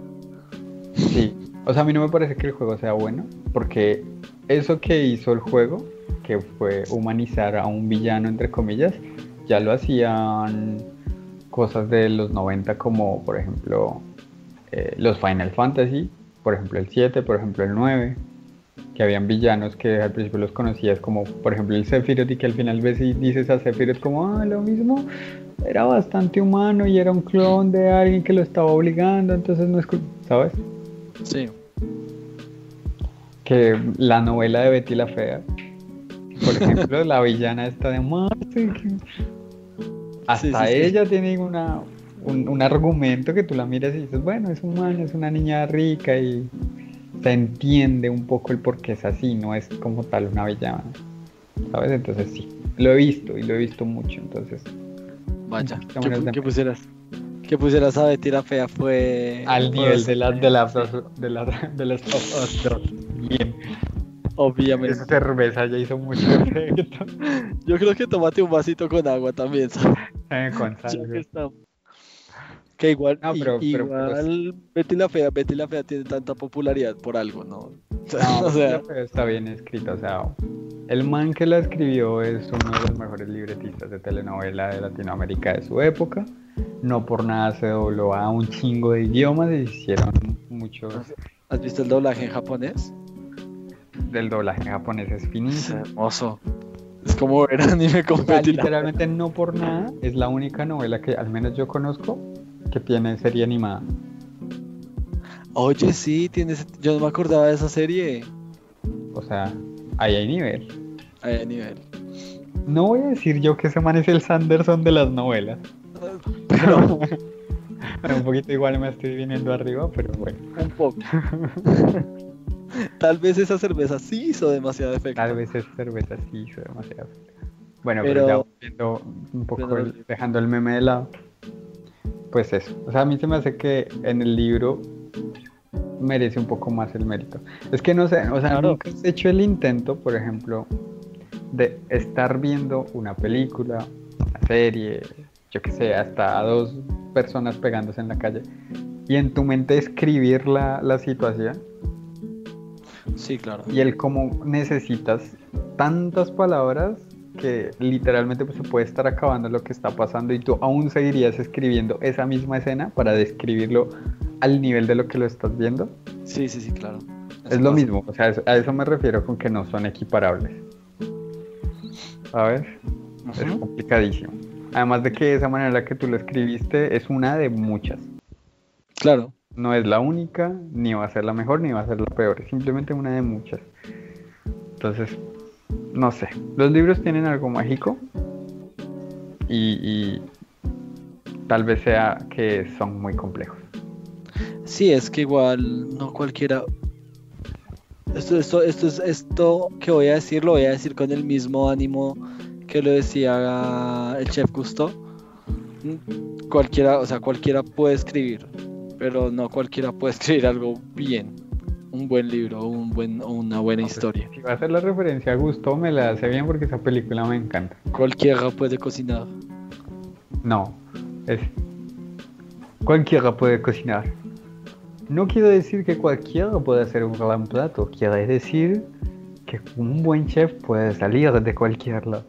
Sí, o sea, a mí no me parece que el juego sea bueno, porque eso que hizo el juego, que fue humanizar a un villano, entre comillas, ya lo hacían cosas de los 90 como, por ejemplo, eh, los Final Fantasy, por ejemplo el 7, por ejemplo el 9, que habían villanos que al principio los conocías como, por ejemplo el Sephiroth y que al final ves y dices a Sephiroth como, ah, lo mismo, era bastante humano y era un clon de alguien que lo estaba obligando, entonces no es, ¿sabes? Sí. Que la novela de Betty la Fea, por ejemplo, la villana está de Marte, hasta ella tiene una, un, argumento que tú la miras y dices, bueno, es humano, es una niña rica y se entiende un poco el por qué es así, no es como tal una villana, ¿sabes? Entonces sí, lo he visto y lo he visto mucho, entonces Vaya, ¿qué, pusieras? ¿Qué pusieras a Betty la Fea fue... Al nivel de las de las de las de las Bien. Obviamente. Esa cerveza ya hizo mucho efecto. Yo creo que tomate un vasito con agua también, ¿sabes? Eh, con sal. Que igual, no, pero, igual Betty la Fea, Betty la Fea tiene tanta popularidad por algo, ¿no? no o sea, está bien escrito, o sea, el man que la escribió es uno de los mejores libretistas de telenovela de Latinoamérica de su época. No por nada se dobló a un chingo de idiomas y hicieron muchos. ¿Has visto el doblaje en japonés? Del doblaje japonés es finísimo. Es hermoso. Es como ver anime con Literalmente no por nada es la única novela que al menos yo conozco que tiene serie animada. Oye, sí, tienes. Yo no me acordaba de esa serie. O sea, ahí hay nivel. Ahí hay nivel. No voy a decir yo que se man el Sanderson de las novelas. Pero... un poquito igual me estoy viniendo arriba, pero bueno. Un poco. Tal vez esa cerveza sí hizo demasiado efecto. Tal vez esa cerveza sí hizo demasiado efecto. Bueno, pero, ya viendo un poco, dejando el meme de lado pues eso. O sea, a mí se me hace que en el libro merece un poco más el mérito. Es que no sé, o sea, nunca has hecho el intento, por ejemplo, de estar viendo una película, una serie, yo qué sé, hasta a dos personas pegándose en la calle y en tu mente escribir la, la situación. Sí, claro. Y el cómo necesitas tantas palabras que literalmente pues, se puede estar acabando lo que está pasando y tú aún seguirías escribiendo esa misma escena para describirlo al nivel de lo que lo estás viendo. Sí, sí, sí, claro. es lo mismo, o sea, a eso me refiero con que no son equiparables. ¿Sabes? Es complicadísimo. Además de que esa manera en la que tú lo escribiste es una de muchas. Claro. No es la única, ni va a ser la mejor, ni va a ser la peor. Es simplemente una de muchas. Entonces, no sé, los libros tienen algo mágico y, tal vez sea que son muy complejos. Sí, es que igual no cualquiera. Esto, esto, esto, es, esto que voy a decir lo voy a decir con el mismo ánimo que lo decía el chef Gusto. Cualquiera, o sea, cualquiera puede escribir, pero no cualquiera puede escribir algo bien un buen libro un buen, una buena pues, historia. Si va a hacer la referencia a Gusto, me la hace bien porque esa película me encanta. Cualquiera puede cocinar. No, es cualquiera puede cocinar. No quiero decir que cualquiera puede hacer un gran plato, quiero decir que un buen chef puede salir de cualquier lado.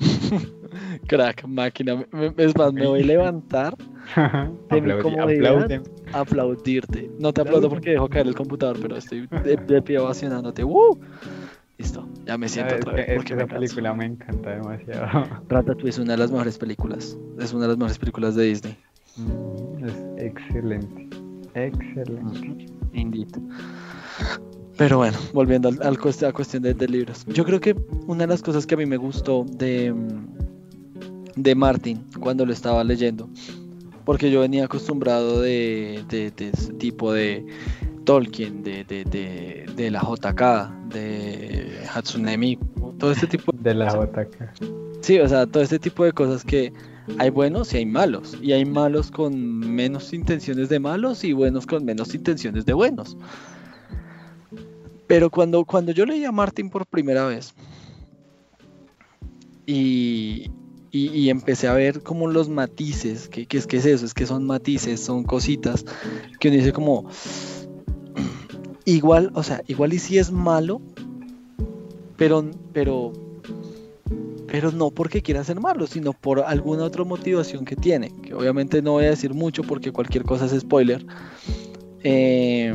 Crack, máquina. Es más, me voy a levantar de mi comodidad aplaudirte. No te aplaudo porque dejo caer el computador, pero estoy de, de pie ovacionándote. ¡Woo! Listo, ya me siento otra vez es porque esa película me encanta demasiado. Ratatouille es una de las mejores películas. Es una de las mejores películas de Disney. Mm, Es excelente. Excelente. Indeed. Pero bueno, volviendo al, al cuest- a cuestión de, de libros. Yo creo que una de las cosas que a mí me gustó de, mm, de Martin cuando lo estaba leyendo, porque yo venía acostumbrado de, de, de ese tipo de Tolkien, de, de, la JK, de Hatsune Miku, todo este tipo De la JK. Sí, o sea, todo este tipo de cosas que hay buenos y hay malos. Y hay malos con menos intenciones de malos y buenos con menos intenciones de buenos. Pero cuando, cuando yo leí a Martin por primera vez y, y- y empecé a ver como los matices, que, que es que es eso, es que son matices, son cositas que uno dice como, igual, o sea, igual y si es malo, pero, pero pero no porque quiera ser malo, sino por alguna otra motivación que tiene, que obviamente no voy a decir mucho porque cualquier cosa es spoiler. Eh,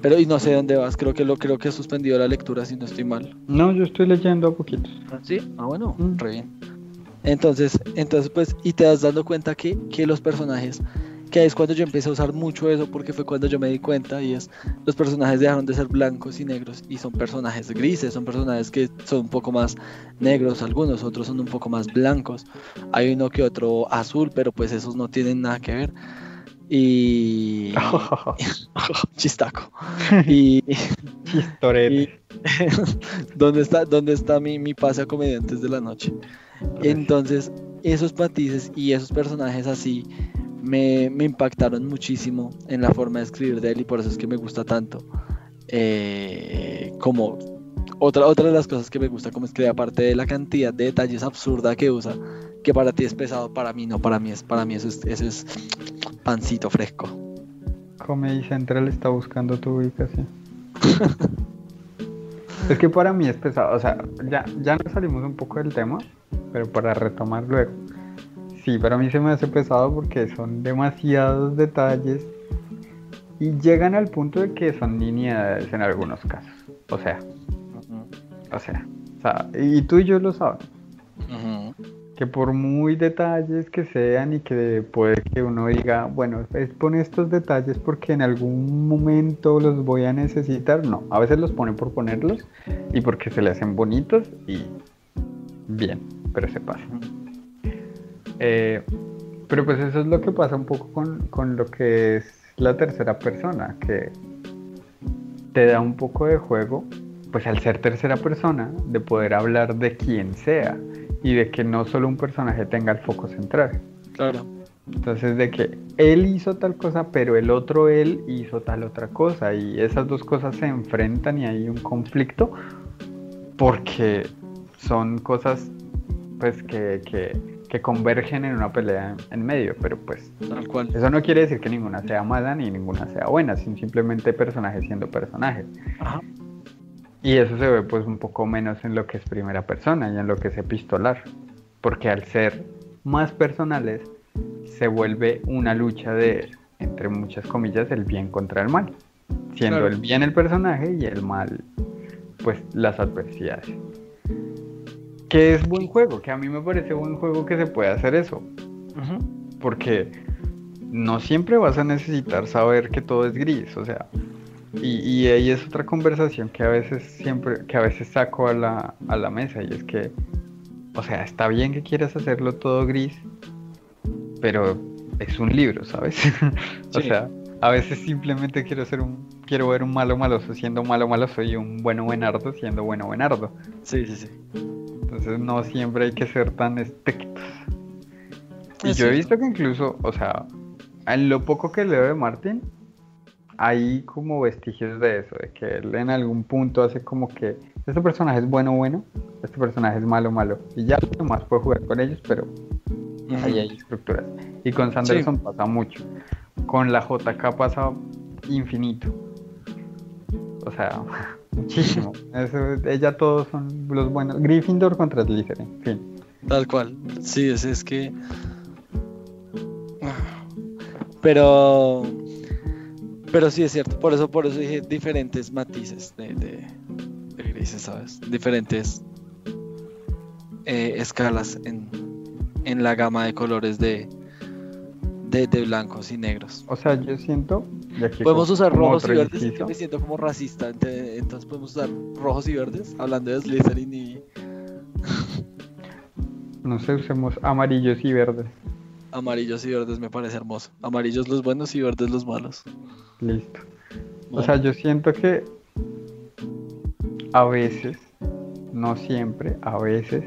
pero y no sé dónde vas, creo que lo creo que he suspendido la lectura si no estoy mal. No, yo estoy leyendo a poquitos. ¿Sí? Ah, bueno, Mm. re bien. Entonces, entonces pues, y te das dando cuenta que, que los personajes, que es cuando yo empecé a usar mucho eso, porque fue cuando yo me di cuenta, y es, los personajes dejaron de ser blancos y negros, y son personajes grises, son personajes que son un poco más negros, algunos, otros son un poco más blancos, hay uno que otro azul, pero pues esos no tienen nada que ver. Y... Chistaco. Y- ¿Dónde está, dónde está mi, mi pase a comediantes de la noche? Entonces, esos matices y esos personajes así me, me impactaron muchísimo en la forma de escribir de él y por eso es que me gusta tanto. Eh, como otra, otra de las cosas que me gusta como escribe, aparte de la cantidad de detalles absurda que usa, que para ti es pesado, para mí no, para mí es, para mí eso es, eso es pancito fresco. Comedy Central está buscando tu ubicación. es que para mí es pesado, o sea, ya, ya nos salimos un poco del tema, pero para retomar luego. Sí, para mí se me hace pesado porque son demasiados detalles y llegan al punto de que son nimiedades en algunos casos. O sea, o sea, o sea, y tú y yo lo sabemos. Que por muy detalles que sean y que puede que uno diga, bueno, es pone estos detalles porque en algún momento los voy a necesitar, no, a veces los pone por ponerlos y porque se le hacen bonitos y bien, pero se pasa. Eh, pero pues eso es lo que pasa un poco con, con lo que es la tercera persona, que te da un poco de juego, pues al ser tercera persona, de poder hablar de quien sea y de que no solo un personaje tenga el foco central. Claro. Entonces de que él hizo tal cosa, pero el otro él hizo tal otra cosa y esas dos cosas se enfrentan y hay un conflicto porque son cosas pues que, que, que convergen en una pelea en, medio, pero pues Tal cual. eso no quiere decir que ninguna sea mala ni ninguna sea buena, sino simplemente personajes siendo personajes. Ajá. Y eso se ve pues un poco menos en lo que es primera persona y en lo que es epistolar. Porque al ser más personales se vuelve una lucha de, entre muchas comillas, el bien contra el mal. Siendo Claro. el bien el personaje y el mal pues las adversidades. Que es buen juego, que a mí me parece buen juego que se puede hacer eso. Porque no siempre vas a necesitar saber que todo es gris, o sea, y, y ahí es otra conversación que a veces siempre, que a veces saco a la, a la mesa y es que, o sea, está bien que quieras hacerlo todo gris, pero es un libro, ¿sabes? o sea, a veces simplemente quiero ser un, quiero ver un malo maloso siendo malo maloso y un bueno buenardo siendo bueno buenardo. Sí, sí, sí. Entonces no siempre hay que ser tan estrictos. Y Es yo he visto que incluso, o sea, en lo poco que leo de Martin, hay como vestigios de eso, de que él en algún punto hace como que este personaje es bueno, bueno, este personaje es malo, malo. Y ya lo demás puede jugar con ellos, pero ahí hay estructuras. Y con Sanderson pasa mucho. Con la JK pasa infinito. O sea, muchísimo. Eso, ella todos son los buenos. Gryffindor contra Slytherin, fin. Tal cual. Sí, es, es que. Pero. Pero sí es cierto. Por eso, por eso dije diferentes matices de, de, grises, ¿sabes? Diferentes eh, escalas en, en la gama de colores de, de, blancos y negros. O sea, yo siento. podemos usar rojos y verdes. Es que me siento como racista. Entonces podemos usar rojos y verdes. Hablando de Slytherin y. no sé, usemos amarillos y verdes. Amarillos y verdes me parece hermoso. Amarillos los buenos y verdes los malos. Listo. O sea, yo siento que a veces, no siempre, a veces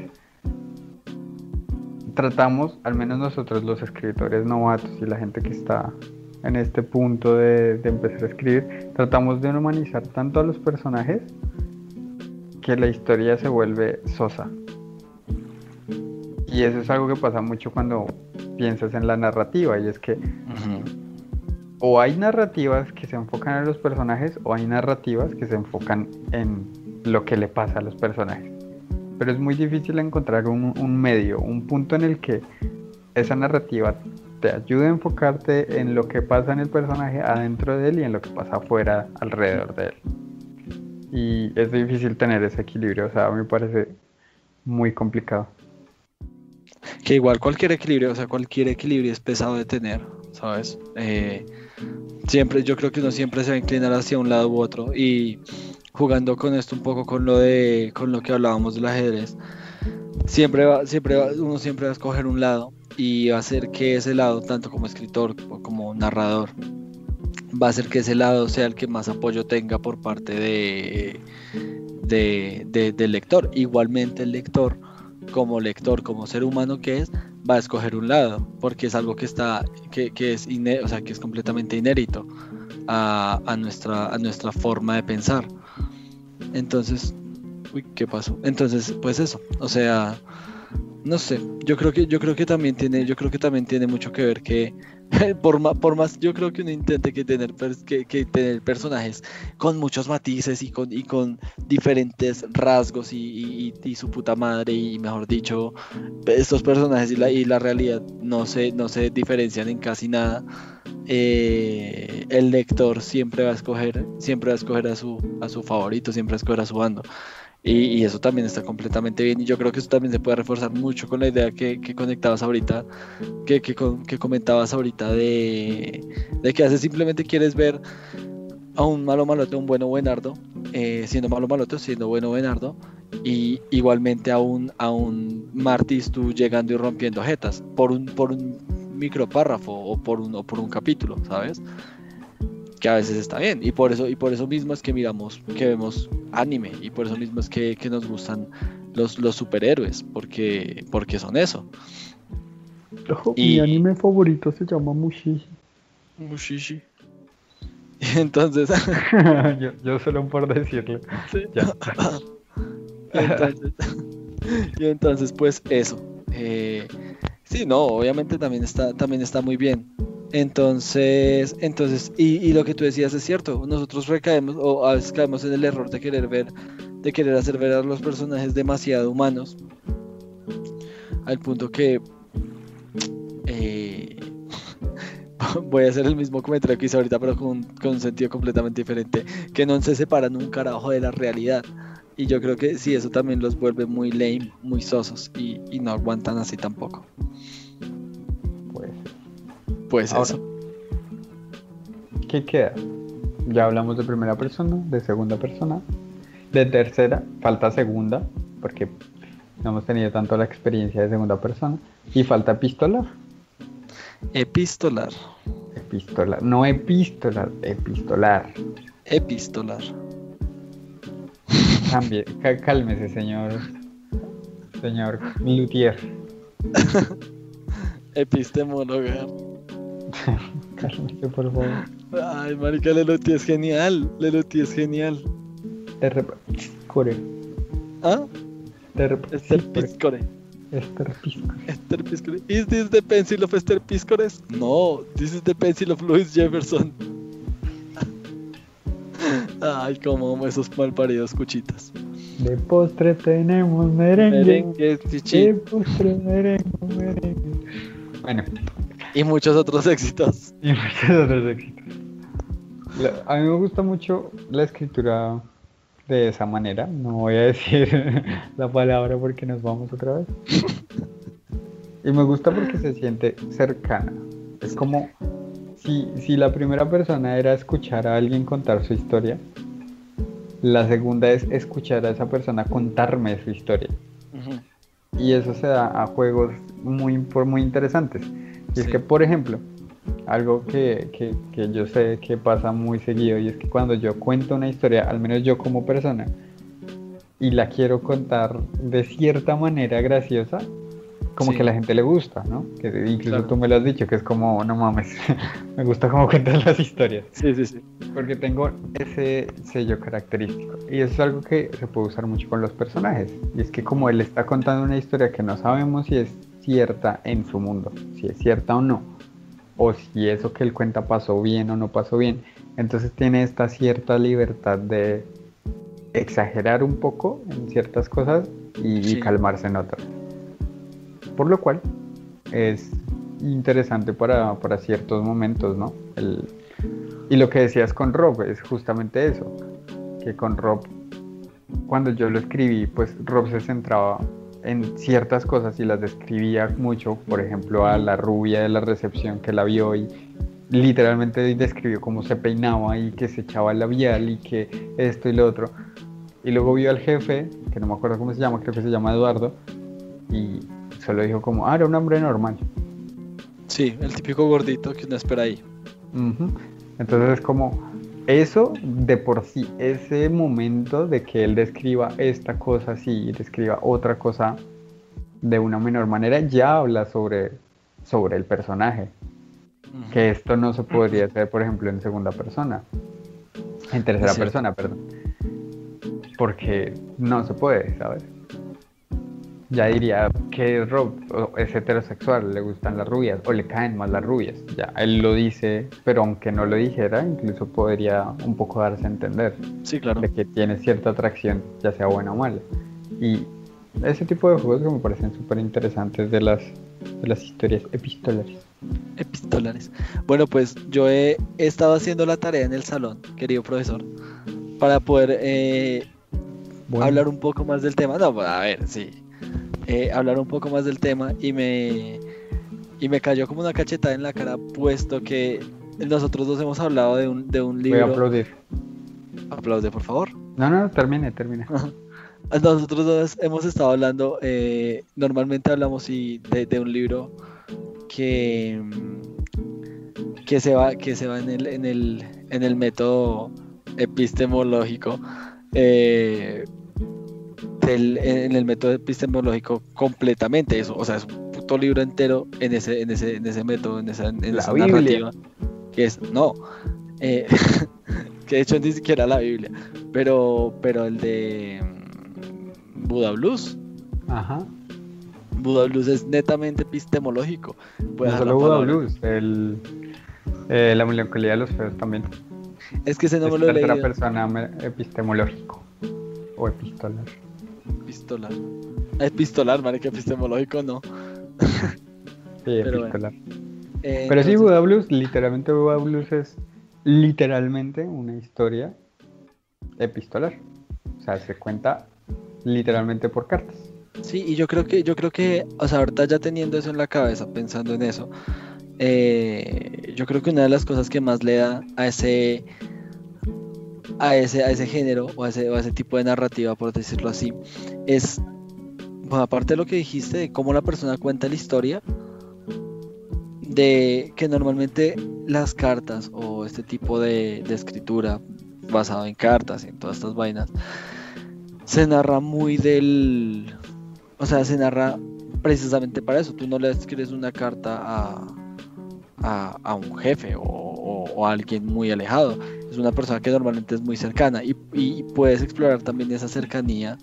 tratamos, al menos nosotros los escritores novatos y la gente que está en este punto de, empezar a escribir, tratamos de humanizar tanto a los personajes que la historia se vuelve sosa. Y eso es algo que pasa mucho cuando piensas en la narrativa, y es que o hay narrativas que se enfocan en los personajes o hay narrativas que se enfocan en lo que le pasa a los personajes pero es muy difícil encontrar un, medio, un punto en el que esa narrativa te ayude a enfocarte en lo que pasa en el personaje adentro de él y en lo que pasa afuera alrededor de él. Y es difícil tener ese equilibrio, o sea, a mí me parece muy complicado. Que igual cualquier equilibrio, o sea, cualquier equilibrio es pesado de tener, ¿sabes? Eh, siempre, yo creo que uno siempre se va a inclinar hacia un lado u otro y jugando con esto un poco con lo de con lo que hablábamos del ajedrez siempre va, siempre uno siempre va a escoger un lado y va a hacer que ese lado tanto como escritor como narrador va a hacer que ese lado sea el que más apoyo tenga por parte de, de, del lector. Igualmente el lector como lector como ser humano que es va a escoger un lado porque es algo que está que, que es o sea que es completamente inédito a, a, nuestra a nuestra forma de pensar entonces, uy, ¿qué pasó? Entonces, pues eso, o sea, no sé, yo creo que yo creo que también tiene yo creo que también tiene mucho que ver que por más, por más yo creo que uno intente que tener que, tener personajes con muchos matices y con y con diferentes rasgos y, su puta madre y mejor dicho estos personajes y la, y la realidad no se no se diferencian en casi nada eh, el lector siempre va a escoger siempre va a escoger a su a su favorito siempre va a escoger a su bando y, eso también está completamente bien. Y yo creo que eso también se puede reforzar mucho con la idea que, conectabas ahorita, que, que, comentabas ahorita de, de que hace simplemente quieres ver a un malo malote, un bueno buenardo, eh, siendo malo malote, siendo bueno buenardo, y igualmente a un, a un Martis tú llegando y rompiendo jetas por un, por un micropárrafo o por un, o por un capítulo, ¿sabes? Que a veces está bien. Y por eso y por eso mismo es que miramos que vemos anime y por eso mismo es que, nos gustan los, los superhéroes porque porque son eso. Mi anime favorito se llama Mushishi. Mushishi. Entonces yo, solo por decirlo. Y entonces pues eso. Eh, sí no obviamente también está también está muy bien entonces, entonces, y, lo que tú decías es cierto, nosotros recaemos o a veces caemos en el error de querer ver, de querer hacer ver a los personajes demasiado humanos, al punto que eh, voy a hacer el mismo comentario que hice ahorita, pero con, un sentido completamente diferente, que no se separan un carajo de la realidad. Y yo creo que sí, eso también los vuelve muy lame, muy sosos y, y no aguantan así tampoco. Pues eso. ¿Qué queda? Ya hablamos de primera persona, de segunda persona, de tercera, falta segunda, porque no hemos tenido tanto la experiencia de segunda persona, y falta epistolar. Epistolar. Epistolar, no epistolar, epistolar. Epistolar. Cambie, cálmese, señor. Señor Luthier. Epistemóloga. Por favor. Ay, marica, Leluti es genial. Leluti es genial. Core. ¿Ah? Esther Piscore. Esther Piscore. Esther Piscore. Is this the pencil of Esther? No, this is the pencil of Louis Jefferson. Ay, como esos malparidos cuchitas. De postre tenemos merengue. Merengue, chichi. De postre merengue, merengue. Bueno, Y muchos otros éxitos. y muchos otros éxitos. La- A mí me gusta mucho la escritura de esa manera. No voy a decir la palabra porque nos vamos otra vez. Y me gusta porque se siente cercana. Es como si, si la primera persona era escuchar a alguien contar su historia, la segunda es escuchar a esa persona contarme su historia. Y eso se da a juegos muy, muy interesantes. Y es Sí. que, por ejemplo, algo que, que- que yo sé que pasa muy seguido, y es que cuando yo cuento una historia, al menos yo como persona, y la quiero contar de cierta manera graciosa, como Sí. que a la gente le gusta, ¿no? Que incluso Claro. tú me lo has dicho, que es como, no mames, me gusta cómo cuentas las historias. Sí, sí, sí. Porque tengo ese sello característico. Y eso es algo que se puede usar mucho con los personajes. Y es que como él está contando una historia que no sabemos si es cierta en su mundo, si es cierta o no, o si eso que él cuenta pasó bien o no pasó bien, entonces tiene esta cierta libertad de exagerar un poco en ciertas cosas y, calmarse en otras. Por lo cual es interesante para, para ciertos momentos, ¿no? El, y lo que decías con Rob es justamente eso, que con Rob, cuando yo lo escribí, pues Rob se centraba en ciertas cosas y las describía mucho, por ejemplo, a la rubia de la recepción que la vio y literalmente describió cómo se peinaba y que se echaba el labial y que esto y lo otro. Y luego vio al jefe, que no me acuerdo cómo se llama, creo que se llama Eduardo, y solo dijo como, ah, era un hombre normal. Sí, el típico gordito que uno espera ahí. Ujú. Entonces es como eso de por sí, ese momento de que él describa esta cosa así y describa otra cosa de una menor manera, ya habla sobre, sobre el personaje. Que esto no se podría hacer, por ejemplo, en segunda persona. En tercera persona, perdón. Porque no se puede, ¿sabes? Ya diría que Rob es heterosexual, le gustan las rubias o le caen más las rubias. Ya, él lo dice, pero aunque no lo dijera, incluso podría un poco darse a entender Sí, claro. de que tiene cierta atracción, ya sea buena o mala. Y ese tipo de juegos que me parecen súper interesantes de las, de las historias epistolares. Epistolares. Bueno, pues yo he, estado haciendo la tarea en el salón, querido profesor, para poder eh, Bueno, hablar un poco más del tema. No, pues, a ver, sí. Eh, hablar un poco más del tema y me y me cayó como una cachetada en la cara, puesto que nosotros dos hemos hablado de un, de un voy a libro. aplaudir. Aplaude, por favor. No, no, termine, termine. Nosotros dos hemos estado hablando, eh, normalmente hablamos y de, de un libro que, mm, que se va, que se va en el, en el, en el método epistemológico, eh, del- en el método epistemológico completamente eso, o sea, es un puto libro entero en ese, en ese, en ese método, en esa, en La esa narrativa, que es, no, eh, que de hecho ni siquiera la Biblia, pero, pero el de mm, Buda Blues, Ajá. Buda Blues es netamente epistemológico. A No solo Buda. Blues, el, eh, la melancolía de los feos también. Es que ese no es me lo he leído. persona epistemológico o epistolar. Epistolar. Epistolar, marica, epistemológico no. Sí, Pero epistolar. Eh, Pero sí, Buda Blues, literalmente Buda Blues es literalmente una historia epistolar. O sea, se cuenta literalmente por cartas. Sí, y yo creo que, yo creo que, o sea, ahorita ya teniendo eso en la cabeza, pensando en eso, eh, yo creo que una de las cosas que más le da a ese, a ese, a ese género o a ese, o a ese tipo de narrativa, por decirlo así, es, bueno, aparte de lo que dijiste, de cómo la persona cuenta la historia, de que normalmente las cartas o este tipo de, de escritura basado en cartas y en todas estas vainas, se narra muy del, o sea, se narra precisamente para eso. Tú no le escribes una carta a, a, un jefe o, a alguien muy alejado. Es una persona que normalmente es muy cercana y, puedes explorar también esa cercanía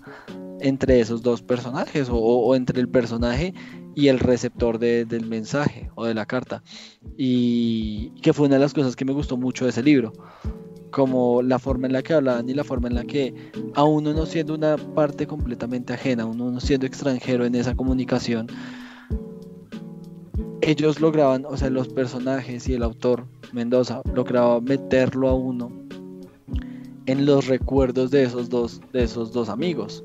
entre esos dos personajes o, entre el personaje y el receptor de- del mensaje o de la carta. Y que fue una de las cosas que me gustó mucho de ese libro. como la forma en la que hablaban y la forma en la que, a uno no siendo una parte completamente ajena, uno no siendo extranjero en esa comunicación, ellos lograban, o sea, los personajes y el autor, Mendoza, lograba meterlo a uno en los recuerdos de esos dos, de esos dos amigos.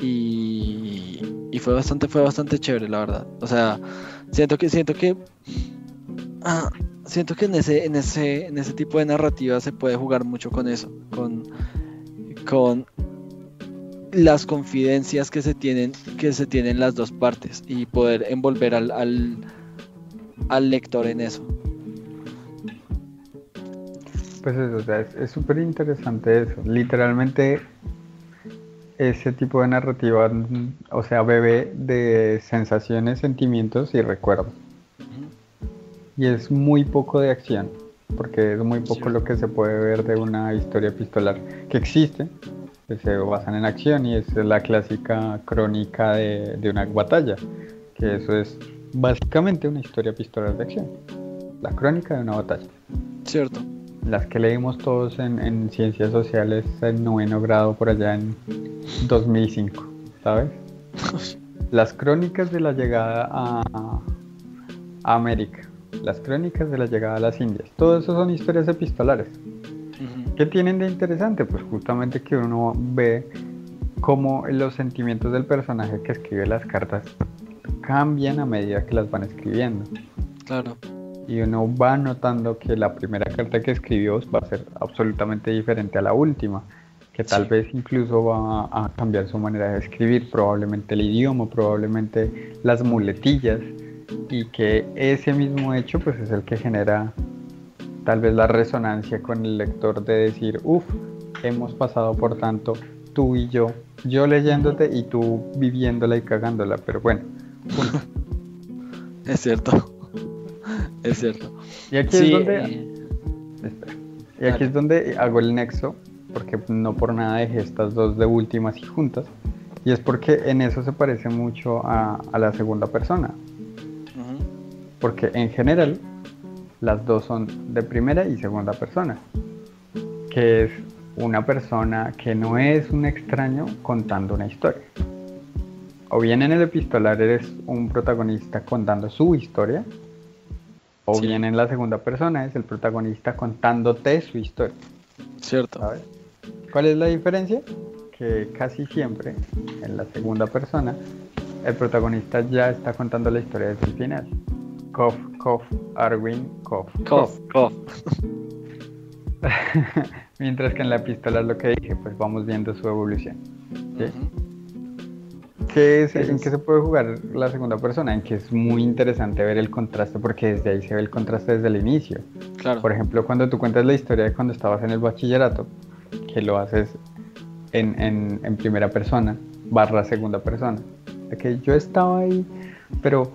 Y, y fue bastante, fue bastante chévere, la verdad. O sea, siento que, siento que ah, siento que en ese, en ese, en ese tipo de narrativa se puede jugar mucho con eso, con, con las confidencias que se tienen, que se tienen las dos partes y poder envolver al, al, lector en eso. Pues eso, o sea, es súper interesante eso. Literalmente ese tipo de narrativa, o sea, bebe de sensaciones, sentimientos y recuerdos y es muy poco de acción, porque es muy poco lo que se puede ver de una historia epistolar que existe, que se basan en acción y es la clásica crónica de, una batalla, que eso es básicamente una historia epistolar de acción, la crónica de una batalla. Cierto. Las que leímos todos en, ciencias sociales en noveno grado por allá en 2005, ¿sabes? Las crónicas de la llegada a América las crónicas de la llegada a las Indias. Todo eso son historias epistolares. ¿Qué tienen de interesante? Pues justamente que uno ve cómo los sentimientos del personaje que escribe las cartas cambian a medida que las van escribiendo. Claro. Y uno va notando que la primera carta que escribió va a ser absolutamente diferente a la última, que tal vez incluso va a cambiar su manera de escribir, probablemente el idioma, probablemente las muletillas y que ese mismo hecho pues es el que genera tal vez la resonancia con el lector de decir, uff, hemos pasado por tanto tú y yo, yo leyéndote y tú viviéndola y cagándola, pero bueno. es cierto, es cierto. Y aquí es donde... Y aquí es donde hago el nexo, porque no por nada dejé estas dos de últimas y juntas, y es porque en eso se parece mucho a, a la segunda persona porque en general las dos son de primera y segunda persona, que es una persona que no es un extraño contando una historia. O bien en el epistolar eres un protagonista contando su historia, o bien en la segunda persona es el protagonista contándote su historia. Cierto. ¿Cuál es la diferencia? Que casi siempre en la segunda persona el protagonista ya está contando la historia desde el final. Kof, Kof, Arwin, Kof. Kof, Kof. Mientras que en la epístola lo que dije, pues vamos viendo su evolución. ¿Qué es, ¿En qué se puede jugar la segunda persona? En que es muy interesante ver el contraste, porque desde ahí se ve el contraste desde el inicio. Claro. Por ejemplo, cuando tú cuentas la historia de cuando estabas en el bachillerato, que lo haces en, en, en primera persona, barra segunda persona. Que yo estaba ahí, pero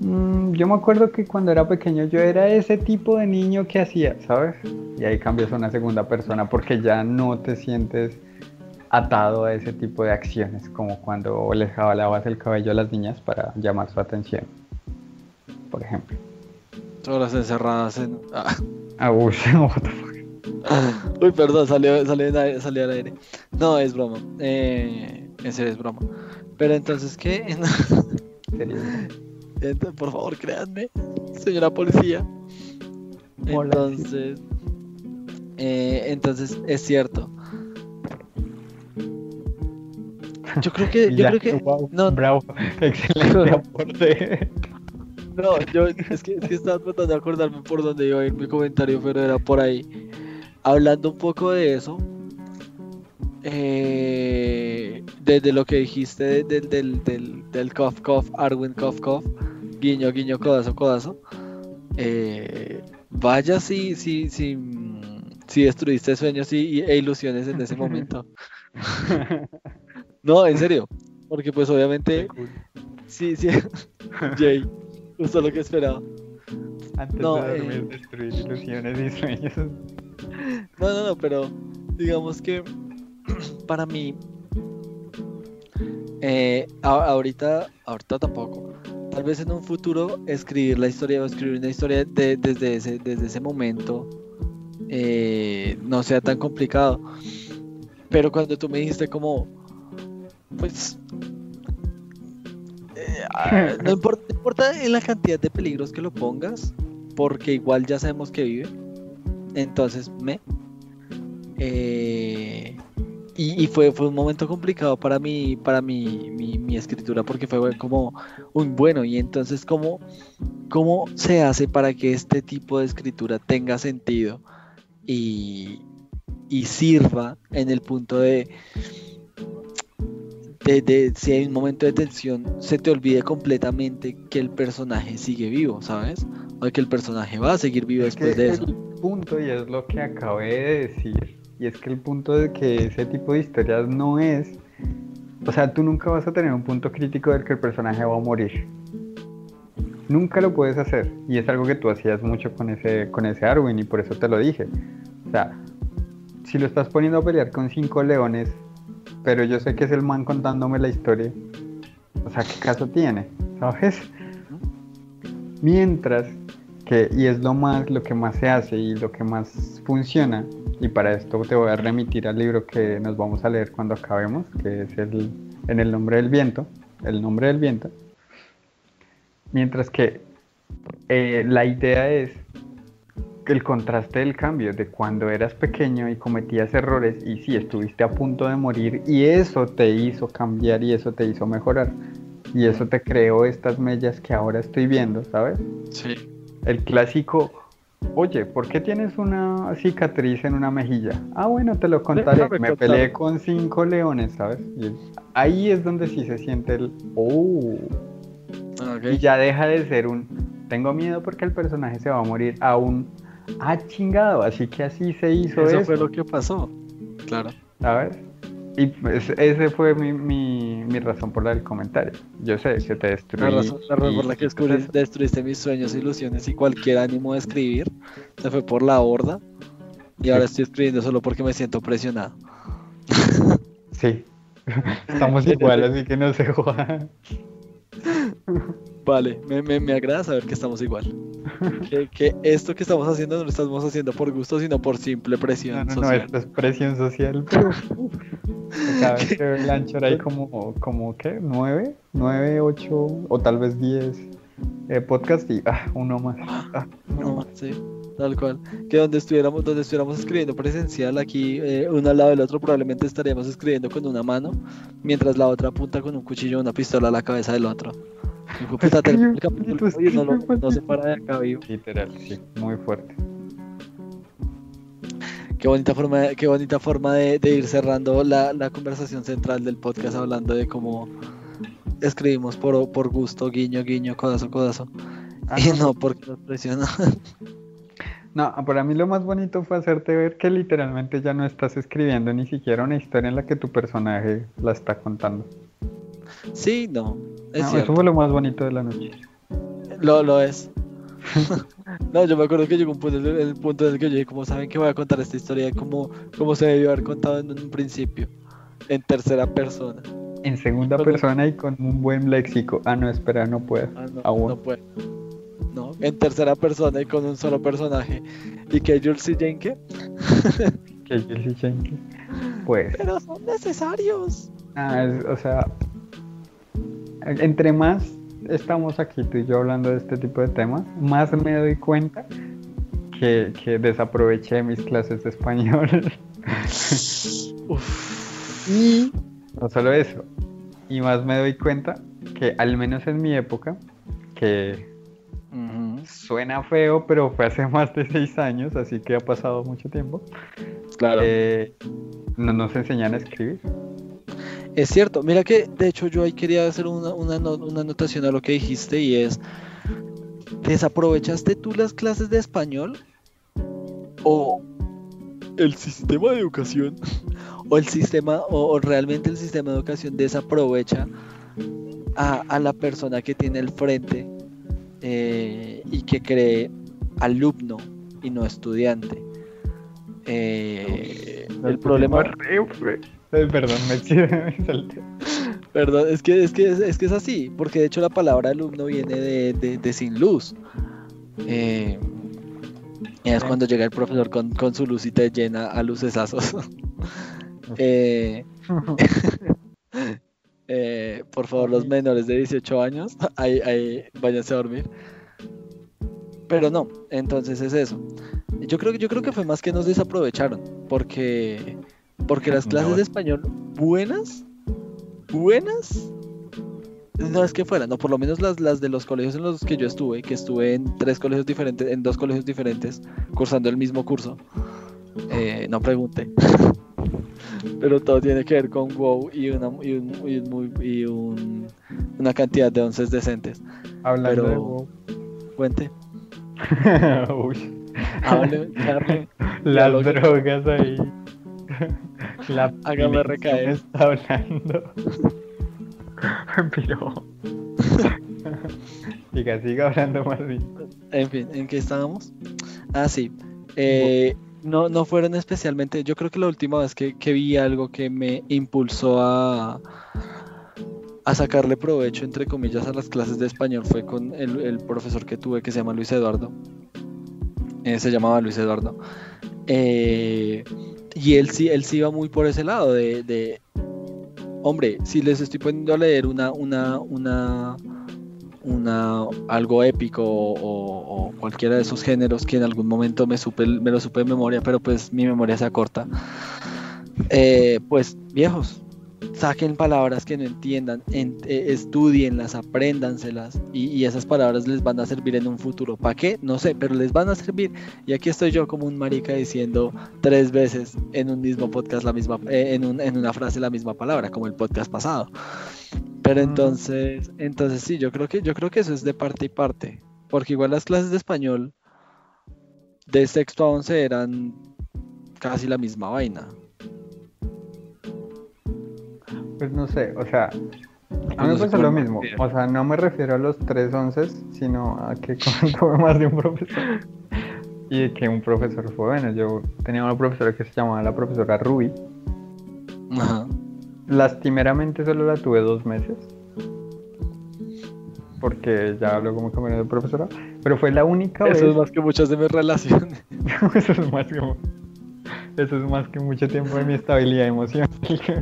Mm, yo me acuerdo que cuando era pequeño yo era ese tipo de niño que hacía, ¿sabes? Y ahí cambias a una segunda persona porque ya no te sientes atado a ese tipo de acciones, como cuando les jalabas el cabello a las niñas para llamar su atención, por ejemplo. Todas encerradas en... Ah, ah uy, what the fuck. Uy, perdón, salió, salió, al aire. No, es broma. Eh, ese es broma. Pero entonces, ¿qué? ¿Serio? por favor, créanme, señora policía. Entonces, eh, entonces es cierto. Yo creo que, yo creo que, no, bravo, excelente aporte. No, yo es que, es que estaba tratando de acordarme por dónde iba a ir mi comentario, pero era por ahí. Hablando un poco de eso, eh, desde lo que dijiste del, del, del, del Cough Cough, Arwin Cough Cough, guiño, guiño, codazo, codazo. Eh, vaya si, si, si, si destruiste sueños y, e ilusiones en ese momento. no, en serio. Porque pues obviamente... Sí, sí. Jay, justo lo que esperaba. Antes no, de dormir, eh, destruir ilusiones y sueños. No, no, no, pero digamos que para mí, eh, ahorita, ahorita tampoco, tal vez en un futuro escribir la historia o escribir una historia desde, ese, desde ese momento eh, no sea tan complicado. Pero cuando tú me dijiste como, pues, eh, no, importa, no importa en la cantidad de peligros que lo pongas, porque igual ya sabemos que vive. Entonces, me... Eh, y, fue, fue un momento complicado para mí, para mi, mi, escritura, porque fue como un bueno. Y entonces, ¿cómo, ¿cómo se hace para que este tipo de escritura tenga sentido y, y sirva en el punto de, de, si hay un momento de tensión, se te olvide completamente que el personaje sigue vivo, ¿sabes? O que el personaje va a seguir vivo después de eso. El punto, y es lo que acabé de decir, y es que el punto de que ese tipo de historias no es. O sea, tú nunca vas a tener un punto crítico del que el personaje va a morir. Nunca lo puedes hacer. Y es algo que tú hacías mucho con ese, con ese Arwin, y por eso te lo dije. O sea, si lo estás poniendo a pelear con cinco leones, pero yo sé que es el man contándome la historia, o sea, ¿qué caso tiene? ¿Sabes? Mientras que, y es lo más, lo que más se hace y lo que más funciona, y para esto te voy a remitir al libro que nos vamos a leer cuando acabemos, que es el En el nombre del viento, el nombre del viento. Mientras que eh, la idea es el contraste del cambio de cuando eras pequeño y cometías errores y sí, estuviste a punto de morir y eso te hizo cambiar y eso te hizo mejorar. Y eso te creó estas mellas que ahora estoy viendo, ¿sabes? Sí. El clásico Oye, ¿por qué tienes una cicatriz en una mejilla? Ah, bueno, te lo contaré. Me peleé con cinco leones, ¿sabes? Y ahí es donde sí se siente el oh. Y ya deja de ser un tengo miedo porque el personaje se va a morir a un ah chingado, así que así se hizo eso. Eso fue lo que pasó. Claro. ¿Sabes? Y pues, ese fue mi, mi, mi, razón por el comentario. Yo sé que te destruí. La razón, por la que destruiste mis sueños, ilusiones y cualquier ánimo de escribir se fue por la horda. Y ahora estoy escribiendo solo porque me siento presionado. Sí. Estamos igual, así que no sé jugar. Vale, me, me, me, agrada saber que estamos igual. Que, esto que estamos haciendo no lo estamos haciendo por gusto, sino por simple presión no, no, social. No, esto es presión social. Pero, cada vez que el ancho hay como, como, ¿qué? ¿Nueve? ¿Nueve, ocho o tal vez diez eh, podcast y ah, uno más. Ah, uno más, sí. Tal cual. Que donde estuviéramos, donde estuviéramos escribiendo presencial, aquí eh, uno al lado del otro, probablemente estaríamos escribiendo con una mano, mientras la otra apunta con un cuchillo o una pistola a la cabeza del otro. no, se para de acá vivo. Literal, sí, muy fuerte. Qué bonita forma, qué bonita forma de, ir cerrando la, la, conversación central del podcast hablando de cómo escribimos por, por gusto, guiño, guiño, codazo, codazo. Ah, y no porque nos presionan. No, para mí lo más bonito fue hacerte ver que literalmente ya no estás escribiendo ni siquiera una historia en la que tu personaje la está contando. Sí, no. eso fue lo más bonito de la noche. Lo, lo es. no, yo me acuerdo que llegó un punto, el, punto en el que yo dije, como saben que voy a contar esta historia como, como se debió haber contado en un principio, en tercera persona. En segunda persona y con un buen léxico. Ah, no, espera, no puedo. Ah, no, no puedo. ¿No? En tercera persona y con un solo personaje. ¿Y que Jules y Jenke? que Jules y Jenke. Pues. Pero son necesarios. Ah, o sea, entre más estamos aquí tú y yo hablando de este tipo de temas, más me doy cuenta que, que desaproveché mis clases de español. y no solo eso, y más me doy cuenta que al menos en mi época, que Suena feo, pero fue hace más de seis años, así que ha pasado mucho tiempo. Claro. Eh, no nos enseñan a escribir. Es cierto, mira que de hecho yo ahí quería hacer una, una, una anotación a lo que dijiste y es, ¿desaprovechaste tú las clases de español? ¿O el sistema de educación? ¿O el sistema, o, realmente el sistema de educación desaprovecha a, a la persona que tiene el frente eh, y que cree alumno y no estudiante. Eh, el problema. Perdón, me, Perdón, es que, es, que, es, que es así, porque de hecho la palabra alumno viene de, sin luz. Eh, Y es cuando llega el profesor con, con su luz y te llena a lucesazos. eh, eh, por favor, los menores de 18 años, ahí, ahí váyanse a dormir. Pero no, entonces es eso. Yo creo, yo creo que fue más que nos desaprovecharon, porque, porque las clases de español buenas, buenas, no es que fueran, no, por lo menos las, las de los colegios en los que yo estuve, que estuve en tres colegios diferentes, en dos colegios diferentes, cursando el mismo curso. Eh, no pregunte. Pero todo tiene que ver con WoW y una, y un, y un y un- una cantidad de onces decentes. Hablando Pero- de WoW. Cuente. Uy. Hable, Charlie. Las drogas ahí. La Hágame recaer. me está hablando. Pero. siga, siga hablando más bien. En fin, ¿en qué estábamos? Ah, sí. Eh, no, no fueron especialmente. Yo creo que la última vez que, que vi algo que me impulsó a, a sacarle provecho, entre comillas, a las clases de español fue con el, el profesor que tuve que se llama Luis Eduardo. Eh, se llamaba Luis Eduardo. Eh, y él sí, él sí iba muy por ese lado de, de, hombre, si les estoy poniendo a leer una, una, una, una algo épico o, cualquiera de esos géneros que en algún momento me supe, me lo supe de memoria, pero pues mi memoria se acorta. Eh, pues viejos, saquen palabras que no entiendan, en- eh, estudienlas, apréndanselas y, y esas palabras les van a servir en un futuro. ¿Para qué? No sé, pero les van a servir. Y aquí estoy yo como un marica diciendo tres veces en un mismo podcast la misma, eh, en, un- en una frase la misma palabra, como el podcast pasado. Pero entonces, entonces sí, yo creo que yo creo que eso es de parte y parte, porque igual las clases de español de sexto a once eran casi la misma vaina. Pues no sé, o sea, a mí me pasa lo mismo. O sea, no me refiero a los tres once, sino a que tuve más de un profesor. Y que un profesor fue bueno. Yo tenía una profesora que se llamaba la profesora Ruby. Ajá. Lastimeramente solo la tuve dos meses. Porque ya luego me cambiaron de profesora. Pero fue la única Eso es más que muchas de mis relaciones. eso es más que. Eso es más que mucho tiempo de mi estabilidad emocional.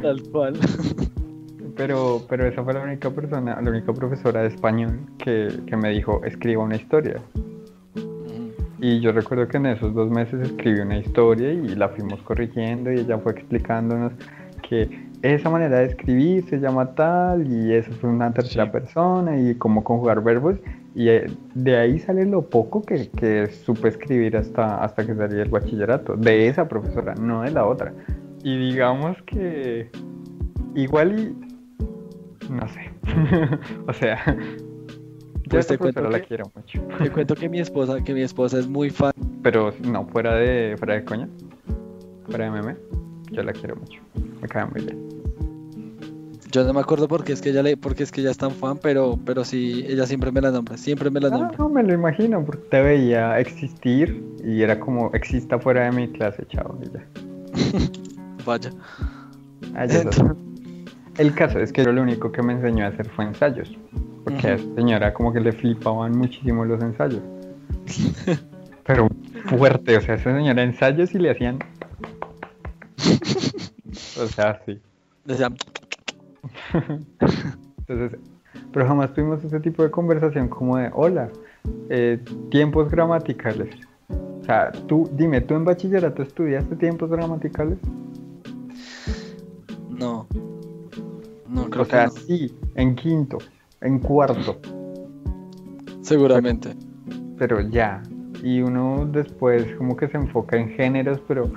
Tal cual. Pero, pero esa fue la única persona, la única profesora de español que, que me dijo, escriba una historia. Y yo recuerdo que en esos dos meses escribí una historia y la fuimos corrigiendo y ella fue explicándonos que esa manera de escribir se llama tal y eso fue una tercera Sí. persona y cómo conjugar verbos y eh, de ahí sale lo poco que, que supe escribir hasta, hasta que salí del bachillerato, de esa profesora, no de la otra. Y digamos que igual y no sé, o sea, yo Pues te cuento profesora la que- quiero mucho. Te cuento que mi esposa, que mi esposa es muy fan. Pero no, fuera de, fuera de coña, fuera de meme, yo la quiero mucho. Me cae muy bien. Yo no me acuerdo porque es que ella le, porque es que ella es tan fan, pero, pero sí, ella siempre me la nombra, siempre me la Ah, nombra. no, me lo imagino, porque te veía existir y era como, exista fuera de mi clase, chao, ya. Vaya. Ah, sé. El caso es que yo lo único que me enseñó a hacer fue ensayos, porque a esa señora como que le flipaban muchísimo los ensayos. Pero fuerte, o sea, esa señora ensayos y le hacían... O sea, sí. Entonces, pero jamás tuvimos ese tipo de conversación como de, hola, eh, tiempos gramaticales. O sea, tú, dime, ¿tú en bachillerato estudiaste tiempos gramaticales? no. No, creo o sea, que no. sí, en quinto, en cuarto, Seguramente. pero ya. Y uno después como que se enfoca en géneros, pero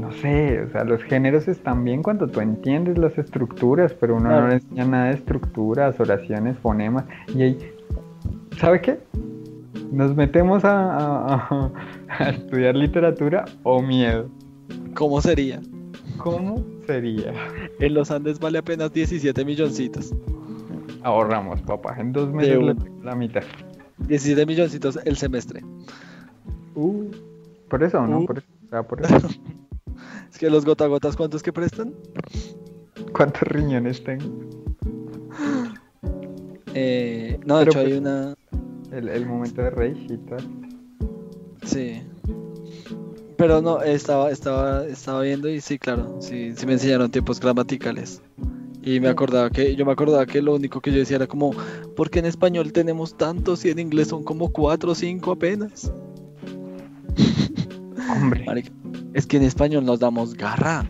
no sé, o sea, los géneros están bien cuando tú entiendes las estructuras, pero uno Claro. no le enseña nada de estructuras, oraciones, fonemas. Y ahí, ¿sabe qué? Nos metemos a, a- a- a estudiar literatura o miedo. ¿Cómo sería? ¿Cómo sería? En los Andes vale apenas 17 milloncitos. Ahorramos, papá. En dos meses tengo la mitad. 17 milloncitos el semestre. Uh, por eso, ¿no? Uh. Por eso, o sea, por eso. Es que los gota gotas, ¿cuántos que prestan? ¿Cuántos riñones tengo? Eh, no, de Pero hecho hay pues- una. El, el momento de rage y tal. Sí. Pero no, estaba, estaba, estaba viendo y sí, claro, sí, sí me enseñaron tiempos gramaticales. Y me acordaba que, yo me acordaba que lo único que yo decía era como, ¿por qué en español tenemos tantos y en inglés son como cuatro o cinco apenas? Hombre. Marica, es que en español nos damos garra.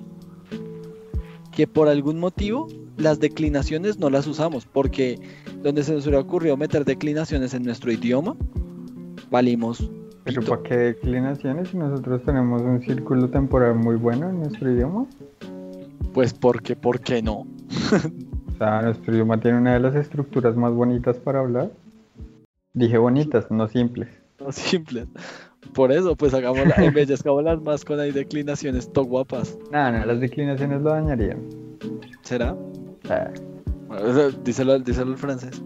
Que por algún motivo las declinaciones no las usamos, porque donde se nos hubiera ocurrido meter declinaciones en nuestro idioma, valimos. ¿Pero para qué declinaciones si nosotros tenemos un círculo temporal muy bueno en nuestro idioma? Pues porque, ¿por qué no? O sea, nuestro idioma tiene una de las estructuras más bonitas para hablar. Dije bonitas, no simples. No simples. Por eso, pues hagamos la, embellezcámoslas más con ahí declinaciones to guapas. No, no, las declinaciones lo dañarían. ¿Será? Sea, Bueno, díselo, díselo al francés.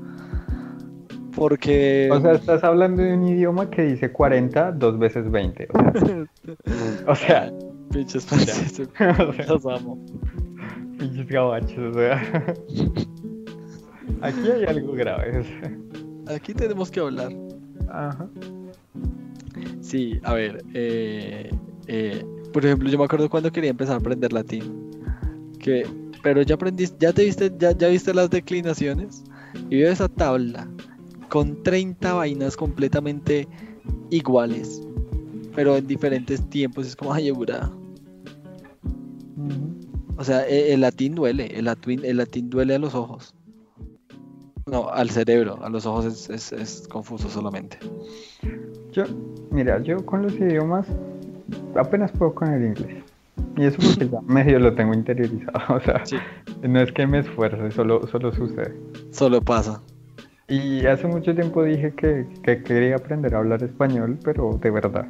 Porque. o sea, estás hablando de un idioma que dice 40 dos veces 20. O sea, o sea, pinches franceses. Los amo. pinches gabachos, o sea. Aquí hay algo grave. Aquí tenemos que hablar. Ajá. Sí, a ver. eh, eh, por ejemplo, yo me acuerdo cuando quería empezar a aprender latín. Que, pero ya aprendiste, ya te viste, ya, ya viste las declinaciones. Y veo esa tabla con 30 vainas completamente iguales. Pero en diferentes tiempos. Es como, ay, burada. O sea, e- el, latín duele, el latín, el latín duele a los ojos. No, al cerebro, a los ojos es, es- es confuso solamente. Yo, mira, yo con los idiomas apenas puedo con el inglés. Y eso porque ya medio lo tengo interiorizado. O sea, Sí. no es que me esfuerce, solo, solo sucede. Solo pasa. Y hace mucho tiempo dije que, que quería aprender a hablar español, pero de verdad.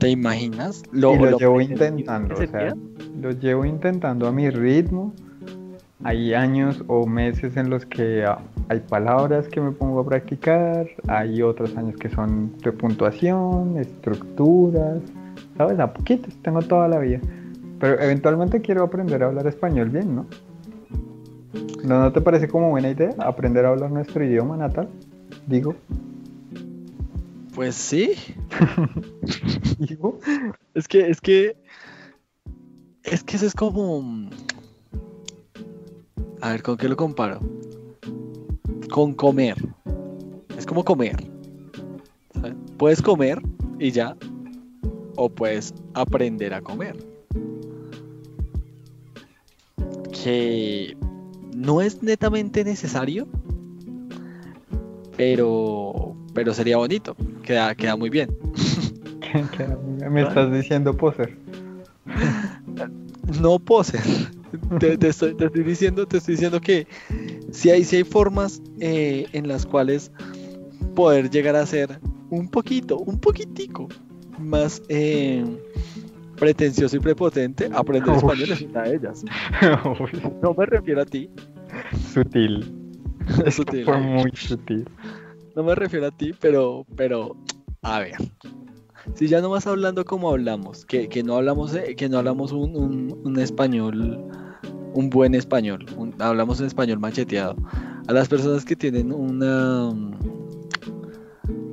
¿Te imaginas? y lo, lo llevo intentando, o sea, lo llevo intentando a mi ritmo. Hay años o meses en los que ah, hay palabras que me pongo a practicar, hay otros años que son de puntuación, estructuras, ¿sabes? A poquitos, tengo toda la vida. Pero eventualmente quiero aprender a hablar español bien, ¿no? ¿No, ¿No te parece como buena idea aprender a hablar nuestro idioma natal? Digo, Pues sí. digo. Es que, es que. Es que eso es como. A ver, ¿con qué lo comparo? Con comer. Es como comer. ¿sabes? Puedes comer y ya. O puedes aprender a comer. Que no es netamente necesario. Pero. Pero sería bonito. Queda, queda muy bien. Me estás diciendo poser. No poser. Te, te estoy, te estoy diciendo, te estoy diciendo que si hay, si hay formas eh, en las cuales poder llegar a ser un poquito, un poquitico más eh, pretencioso y prepotente, aprender Uy. español es una de ellas. Uy, No me refiero a ti, sutil. te Fue muy sutil. no me refiero a ti, pero, pero, a ver. Si ya no vas hablando como hablamos, que, que no hablamos, eh, que no hablamos un, un- un español, un buen español, un- hablamos un español macheteado. A las personas que tienen una,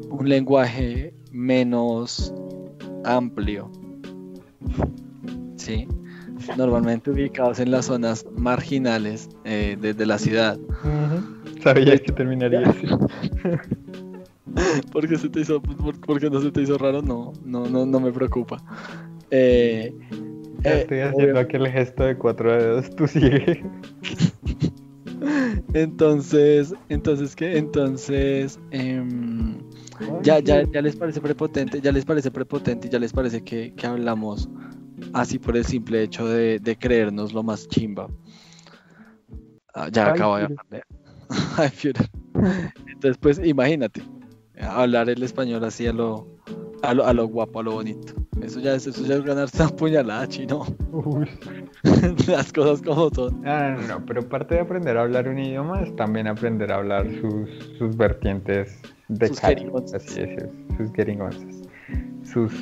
un lenguaje menos amplio, sí, normalmente ubicados en las zonas marginales eh, de, de la ciudad. Sabía que terminaría así. porque se te hizo por- porque no se te hizo raro no no no no me preocupa Eh, eh, estoy haciendo aquel gesto de cuatro dedos. Tú sigue. entonces entonces qué entonces em, ya ya ya les parece prepotente ya les parece prepotente y ya les parece que, que hablamos así por el simple hecho de, de creernos lo más chimba. Ah, ya Ay, acabo de hablar Ay, entonces pues imagínate hablar el español así a lo a lo, a lo guapo a lo bonito. Eso ya es eso ya es ganarse una puñalada chino. Las cosas como son. No, no, pero parte de aprender a hablar un idioma es también aprender a hablar sus, sus vertientes de Sus calle, jeringonzas. así es, sus jeringonzas, sus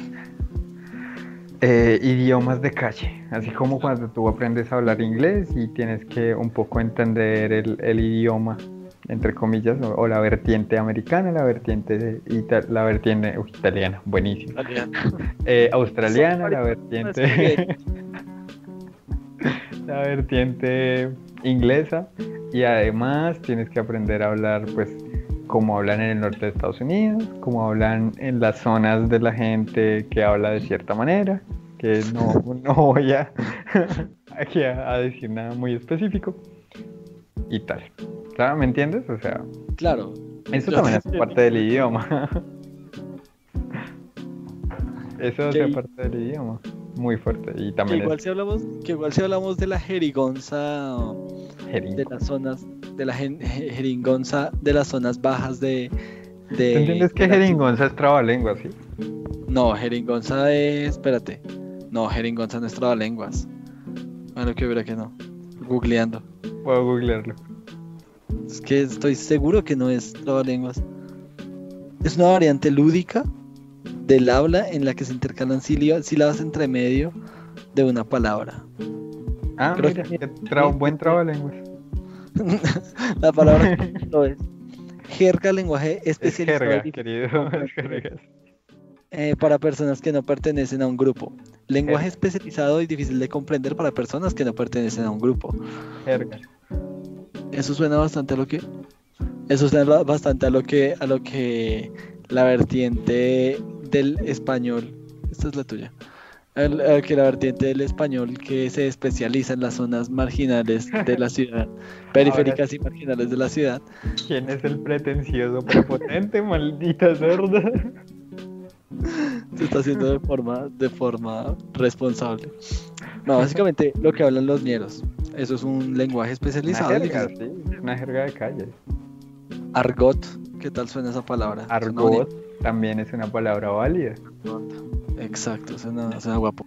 eh, idiomas de calle, así como cuando tú aprendes a hablar inglés y tienes que un poco entender el, el idioma entre comillas, o, la vertiente americana, la vertiente la vertiente italiana, buenísimo. Eh, australiana, la vertiente la vertiente inglesa y además tienes que aprender a hablar pues como hablan en el norte de Estados Unidos, como hablan en las zonas de la gente que habla de cierta manera, que no, no voy a, aquí a decir nada muy específico y tal. Claro, ¿me entiendes? O sea. Claro. Eso también es parte del idioma. eso es parte del idioma. Muy fuerte. Y también que igual, si hablamos, que igual si hablamos de la jerigonza de las zonas, de la jeringonza de las zonas bajas de. de entiendes que jeringonza es trabalengua, sí? No, jeringonza es. Espérate. No, jeringonza no es trabalenguas. Bueno, que verá que no. Googleando. Puedo googlearlo. Es que estoy seguro que no es trabalenguas. Es una variante lúdica del habla en la que se intercalan sílabas entre medio de una palabra. Ah, mira, que... buen trabalenguas. la palabra no es. Jerga, lenguaje especializado. Es jerga, querido. Eh, para personas que no pertenecen a un grupo. Lenguaje especializado y difícil de comprender para personas que no pertenecen a un grupo. Jerga. Eso suena bastante a lo que. Eso suena bastante a lo que. a lo que la vertiente del español. Esta es la tuya. que la vertiente del español que se especializa en las zonas marginales de la ciudad, periféricas y marginales de la ciudad. ¿Quién es el pretencioso prepotente, maldita cerda? Se está haciendo de forma, de forma responsable. No, básicamente lo que hablan los ñeros. Eso es un lenguaje especializado. Una jerga, sí, una jerga de calle. Argot, ¿qué tal suena esa palabra? Argot también es una palabra válida. Exacto, suena, guapo.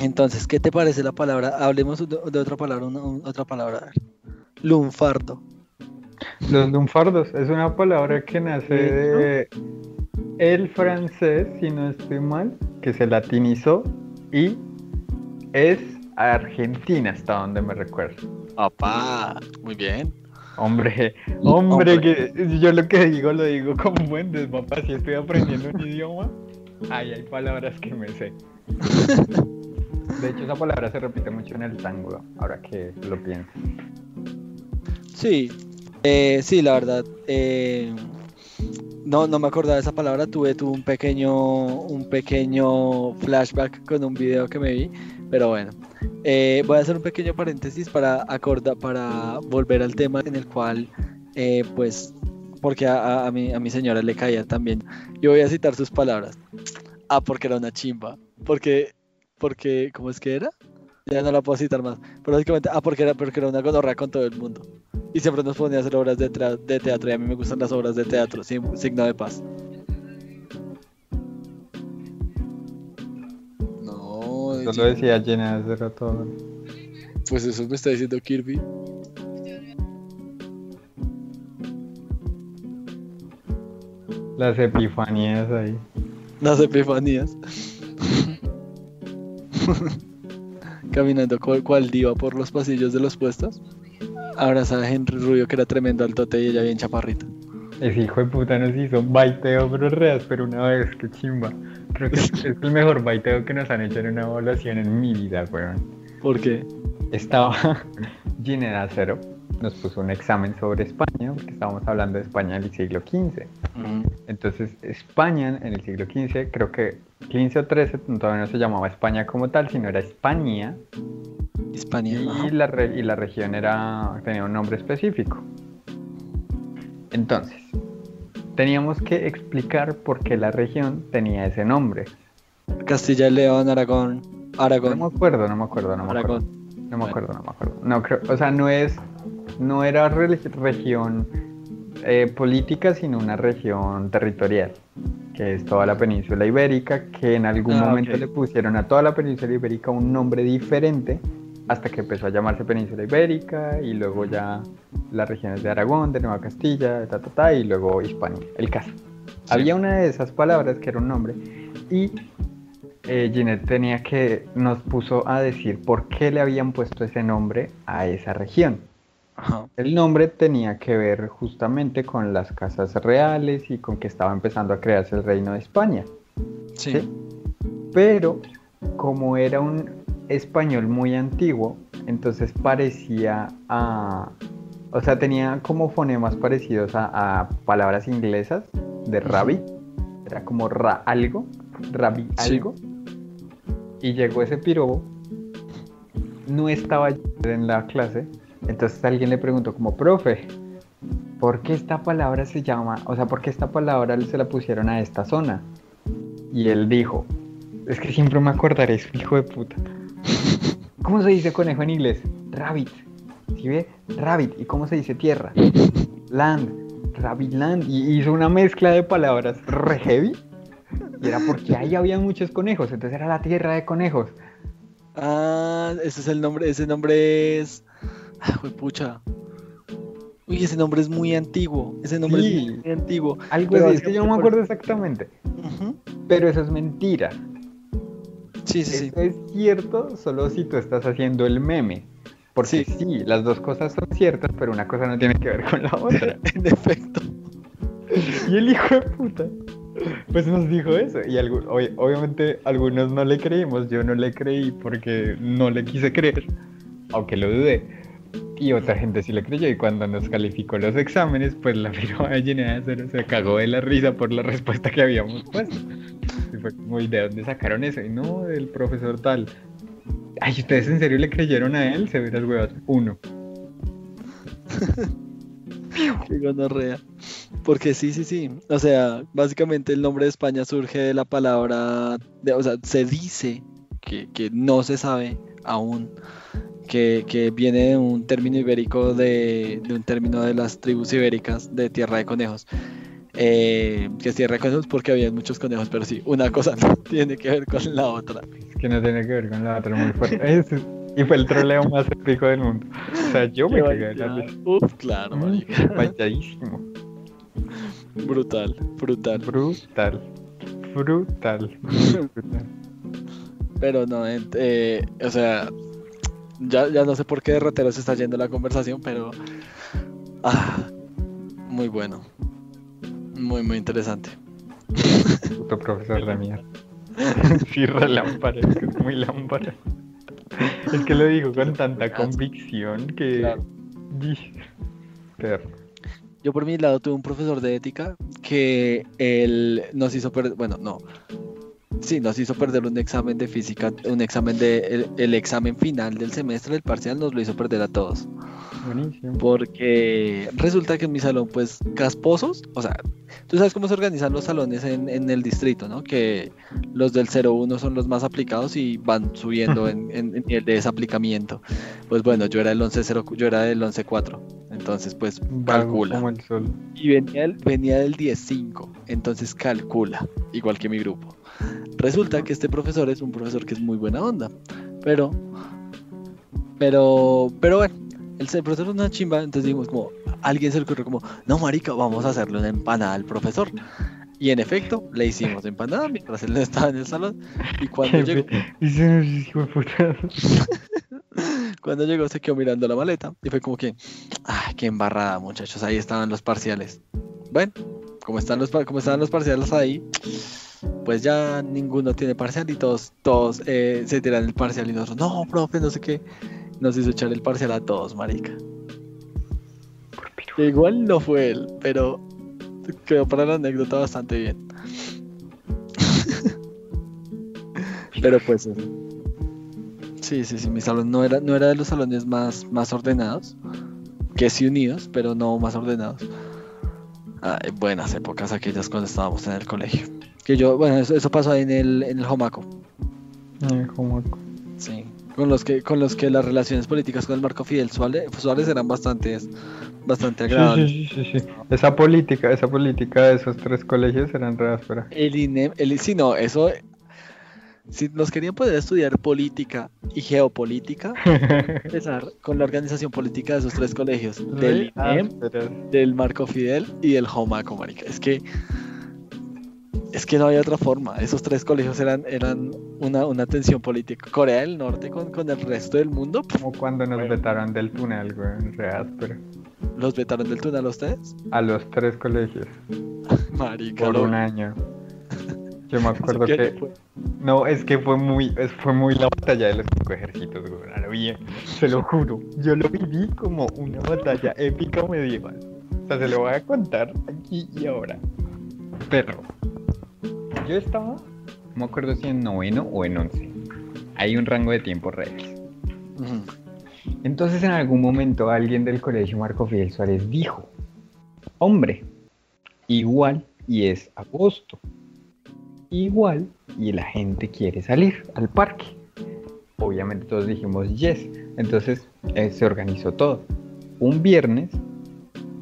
Entonces, ¿qué te parece la palabra? Hablemos de, otra palabra, otra palabra. Lunfardo. Los lunfardos es una palabra que nace de el francés, si no estoy mal, que se latinizó y es Argentina, hasta donde me recuerdo. Papá, muy bien. Hombre, hombre, que yo lo que digo lo digo como buen papá. Si estoy aprendiendo un idioma, ay, hay palabras que me sé. De hecho, esa palabra se repite mucho en el tango, ahora que lo pienso. Sí, eh, sí, la verdad. Eh, no, no me acordaba de esa palabra. Tuve, tuve un pequeño, un pequeño flashback con un video que me vi. Pero bueno, eh, voy a hacer un pequeño paréntesis para acordar, para volver al tema en el cual, eh, pues, porque a, mi, a mi señora le caía también. Yo voy a citar sus palabras. Ah, porque era una chimba. Porque, porque, ¿cómo es que era? Ya no la puedo citar más. Pero básicamente, ah, porque era, porque era una gonorra con todo el mundo. Y siempre nos ponía a hacer obras de, de teatro. Y a mí me gustan las obras de teatro, signo de paz. No. Solo decía llena de todo. Pues eso me está diciendo Kirby. Las epifanías ahí. Las epifanías. Caminando cual, diva por los pasillos de los puestos. Abrazada a Henry Rubio, que era tremendo altote y ella bien chaparrita. Ese hijo de puta nos hizo un baiteo, pero reas, pero una vez, que chimba. Creo que es el mejor baiteo que nos han hecho en una evaluación en mi vida, weón. ¿Por qué? Estaba Ginera Cero, nos puso un examen sobre España, porque estábamos hablando de España en el siglo XV. Entonces, España en el siglo XV, creo que 15 o 13, todavía no se llamaba España como tal, sino era España. España. Y, la, y la región era, tenía un nombre específico. Entonces, teníamos que explicar por qué la región tenía ese nombre. Castilla y León, Aragón, Aragón. No me acuerdo, no me acuerdo, no me acuerdo. No me acuerdo, no me acuerdo. No creo, o sea, no es, no era región eh, política, sino una región territorial, que es toda la península ibérica, que en algún ah, momento le pusieron a toda la península ibérica un nombre diferente hasta que empezó a llamarse Península Ibérica y luego ya las regiones de Aragón, de Nueva Castilla, ta, ta, ta, y luego Hispania, el caso. Había una de esas palabras que era un nombre y eh, Ginette tenía que, nos puso a decir por qué le habían puesto ese nombre a esa región. Ajá. El nombre tenía que ver justamente con las casas reales y con que estaba empezando a crearse el reino de España. Sí. ¿sí? Pero como era un español muy antiguo, entonces parecía a... O sea, tenía como fonemas parecidos a, a palabras inglesas de rabbit. Era como ra algo, rabi Sí. algo. Y llegó ese pirobo. No estaba en la clase. Entonces alguien le preguntó como, profe, ¿por qué esta palabra se llama, o sea, por qué esta palabra se la pusieron a esta zona? Y él dijo, es que siempre me acordaré, es hijo de puta. ¿Cómo se dice conejo en inglés? Rabbit. ¿Sí ve? Rabbit. ¿Y cómo se dice tierra? Land. Rabbit land. Y hizo una mezcla de palabras re heavy. Y era porque ahí había muchos conejos, entonces era la tierra de conejos. Ah, ese es el nombre, ese nombre es. Ah, pucha. Uy, ese nombre es muy antiguo. Ese nombre Sí. es muy antiguo. Algo Pero así, es que yo no me por- acuerdo exactamente. Pero eso es mentira. Sí, sí, sí. Eso es cierto solo si tú estás haciendo el meme. Porque Sí. sí. las dos cosas son ciertas, pero una cosa no tiene que ver con la otra. En efecto. y el hijo de puta, pues nos dijo eso. Y obviamente algunos no le creímos, yo no le creí porque no le quise creer, aunque lo dudé. Y otra gente sí le creyó y cuando nos calificó los exámenes, pues la miró a llena de cero, se cagó de la risa por la respuesta que habíamos puesto. Fue como, ¿y de dónde sacaron eso? Y no, del profesor tal. Ay, ¿ustedes en serio le creyeron a él? Se verás huevas. Uno. Qué gonorrea. Porque sí, sí, sí. O sea, básicamente el nombre de España surge de la palabra. de- o sea, se dice que, que no se sabe aún. Que, que viene de un término ibérico, de, de un término de las tribus ibéricas de tierra de conejos. Eh, que de conejos porque había muchos conejos, pero sí, una cosa no tiene que ver con la otra. Es que no tiene que ver con la otra muy fuerte. Y fue el troleo más épico del mundo. O sea, yo me Qué cagué de la. Uf, claro, marica. Brutal, brutal. Brutal. Brutal. brutal. Pero no, en- eh, o sea, ya, ya no sé por qué derrotero se está yendo la conversación, pero ah, muy bueno. Muy, muy interesante. Puto profesor de mierda. Sí, re lámpara, es que es muy lámpara. Es que lo dijo con tanta convicción que. Claro. Perro. Yo por mi lado tuve un profesor de ética que él nos hizo perder, bueno, no, sí, nos hizo perder un examen de física, un examen de, el, el examen final del semestre, el parcial, nos lo hizo perder a todos. Buenísimo. Porque resulta que en mi salón, pues, casposos, o sea, tú sabes cómo se organizan los salones en, en el distrito, ¿no? Que los del 01 son los más aplicados y van subiendo en, en, en nivel de desaplicamiento. Pues bueno, yo era el 11.0, yo era del 11.4, entonces pues Vago calcula. Como el sol. Y venía del, venía del 10.5, entonces calcula, igual que mi grupo. Resulta que este profesor es un profesor que es muy buena onda, pero, pero, pero bueno, el profesor es una chimba, entonces dijimos como, alguien se le ocurrió como, no marica, vamos a hacerle una empanada al profesor. Y en efecto, le hicimos empanada mientras él no estaba en el salón. Y cuando llegó, cuando llegó se quedó mirando la maleta y fue como que, ay, qué embarrada muchachos, ahí estaban los parciales. Bueno, como están los, como estaban los parciales ahí, pues ya ninguno tiene parcial y todos, todos eh, se tiran el parcial y nosotros, no, profe, no sé qué. Nos hizo echar el parcial a todos, marica. Igual no fue él, pero quedó para la anécdota bastante bien. pero pues eso. Sí, sí, sí, mi salón no era, no era de los salones más, más ordenados, que sí unidos, pero no más ordenados. Ay, buenas épocas aquellas cuando estábamos en el colegio. Que yo, bueno, eso, eso pasó ahí en el, en el Jomaco. Eh, como- Sí. Con los que, con los que las relaciones políticas con el Marco Fidel Suárez, Suárez eran bastante, bastante agradables. sí, sí, sí, sí. Esa política, esa política de esos tres colegios eran re áspera. El INEM, el, sí, no, eso. Si nos querían poder estudiar política y geopolítica, empezar con la organización política de esos tres colegios: del INEM, ásperas. del Marco Fidel y del Jomaco, marica. Es que Es que no había otra forma. Esos tres colegios eran, eran una, una tensión política. Corea del Norte con, con el resto del mundo. Como cuando nos vetaron del túnel, güey, en real, pero. ¿Los vetaron del túnel a ustedes? A los tres colegios. Marica. Por lo- un año. Yo me acuerdo ¿Qué que. fue? No, es que fue muy, fue muy la batalla de los cinco ejércitos, güey. lo. Se lo juro. Yo lo viví como una batalla épica medieval. O sea, se lo voy a contar aquí y ahora. Pero. Yo estaba. No me acuerdo si en noveno o en once. Hay un rango de tiempo. Ujú. Entonces en algún momento alguien del colegio Marco Fidel Suárez dijo, hombre, igual y es agosto, igual y la gente quiere salir al parque. Obviamente todos dijimos yes, entonces eh, se organizó todo. Un viernes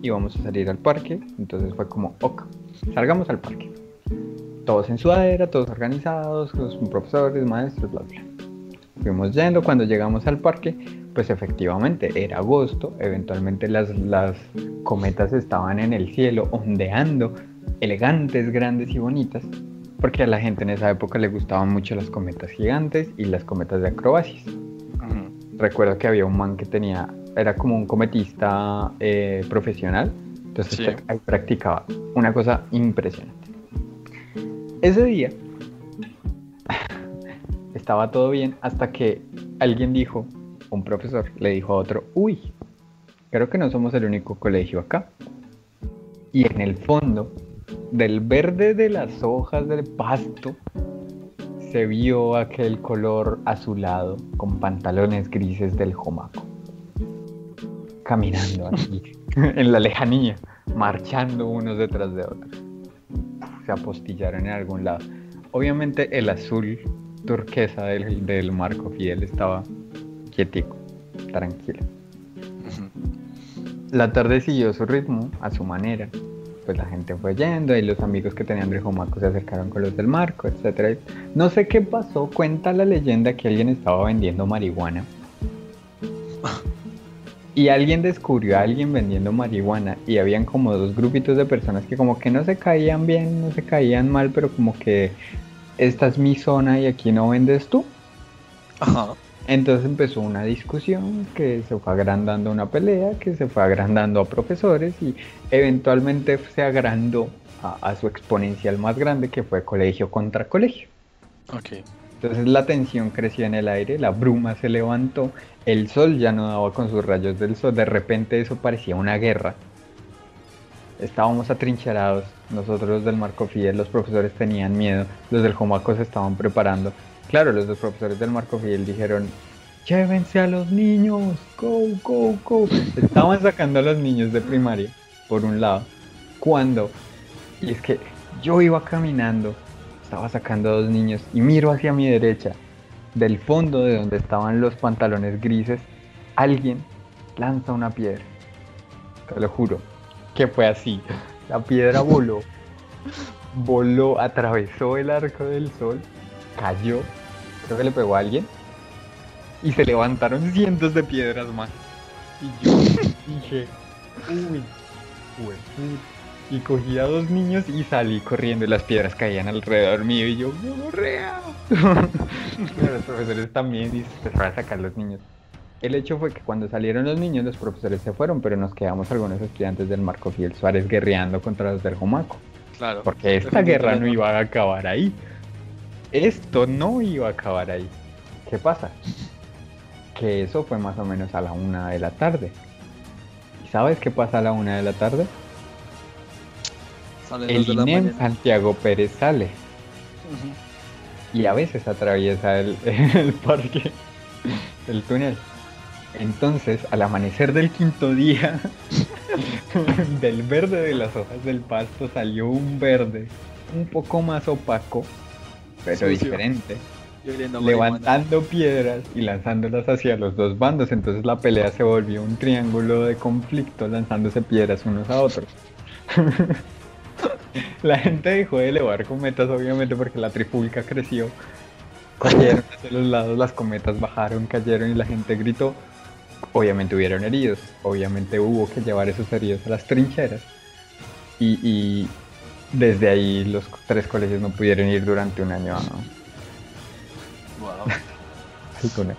íbamos a salir al parque, entonces fue como, ok, salgamos al parque. Todos en sudadera, todos organizados, los profesores, maestros, bla, bla. Fuimos yendo, cuando llegamos al parque, pues efectivamente era agosto, eventualmente las, las cometas estaban en el cielo ondeando, elegantes, grandes y bonitas, porque a la gente en esa época le gustaban mucho las cometas gigantes y las cometas de acrobacias. Recuerdo que había un man que tenía, era como un cometista eh, profesional, entonces Sí. ahí practicaba una cosa impresionante. Ese día estaba todo bien hasta que alguien dijo, un profesor le dijo a otro, uy, creo que no somos el único colegio acá. Y en el fondo, del verde de las hojas del pasto, se vio aquel color azulado con pantalones grises del jomaco. Caminando aquí, en la lejanía, marchando unos detrás de otros. Se apostillaron en algún lado. Obviamente el azul turquesa del, del Marco Fidel estaba quietico, tranquilo. La tarde siguió su ritmo, a su manera. Pues la gente fue yendo y los amigos que tenían del Jomaco se acercaron con los del Marco, etc. No sé qué pasó, cuenta la leyenda que alguien estaba vendiendo marihuana. Y alguien descubrió a alguien vendiendo marihuana y habían como dos grupitos de personas que como que no se caían bien, no se caían mal, pero como que esta es mi zona y aquí no vendes tú. Ajá. Entonces empezó una discusión que se fue agrandando a una pelea, que se fue agrandando a profesores y eventualmente se agrandó a, a su exponencial más grande que fue colegio contra colegio. Ok. Entonces la tensión creció en el aire, la bruma se levantó, el sol ya no daba con sus rayos del sol, de repente eso parecía una guerra. Estábamos atrincherados, nosotros los del Marco Fidel, los profesores tenían miedo, los del Jomaco se estaban preparando. Claro, los dos profesores del Marco Fidel dijeron, llévense a los niños, go, go, go. Estaban sacando a los niños de primaria, por un lado, cuando, y es que yo iba caminando, estaba sacando a dos niños y miro hacia mi derecha, del fondo de donde estaban los pantalones grises, alguien lanza una piedra. Te lo juro, que fue así. La piedra voló, voló, atravesó el arco del sol, cayó, creo que le pegó a alguien, y se levantaron cientos de piedras más. Y yo dije, uy, uy, y cogí a dos niños y salí corriendo y las piedras caían alrededor mío y yo, ¡Gorrea! Pero los profesores también y se empezaron a sacar los niños. El hecho fue que cuando salieron los niños los profesores se fueron, pero nos quedamos algunos estudiantes del Marco Fiel Suárez guerreando contra los del Jomaco. Claro. Porque esta guerra no iba a acabar ahí. Esto no iba a acabar ahí. ¿Qué pasa? Que eso fue más o menos a la una de la tarde. ¿Y sabes qué pasa a la una de la tarde? Salen El INEM. Santiago Pérez sale y a veces atraviesa el, el parque, el túnel. Entonces, al amanecer del quinto día, del verde de las hojas del pasto salió un verde un poco más opaco, pero Sucio. diferente, marihuana. levantando piedras y lanzándolas hacia los dos bandos. Entonces la pelea se volvió un triángulo de conflicto, lanzándose piedras unos a otros. la gente dejó de elevar cometas, obviamente, porque la trifulca creció. Cayeron hacia los lados, las cometas bajaron, cayeron y la gente gritó. Obviamente hubieron heridos, obviamente hubo que llevar esos heridos a las trincheras. Y, y desde ahí los tres colegios no pudieron ir durante un año. Wow.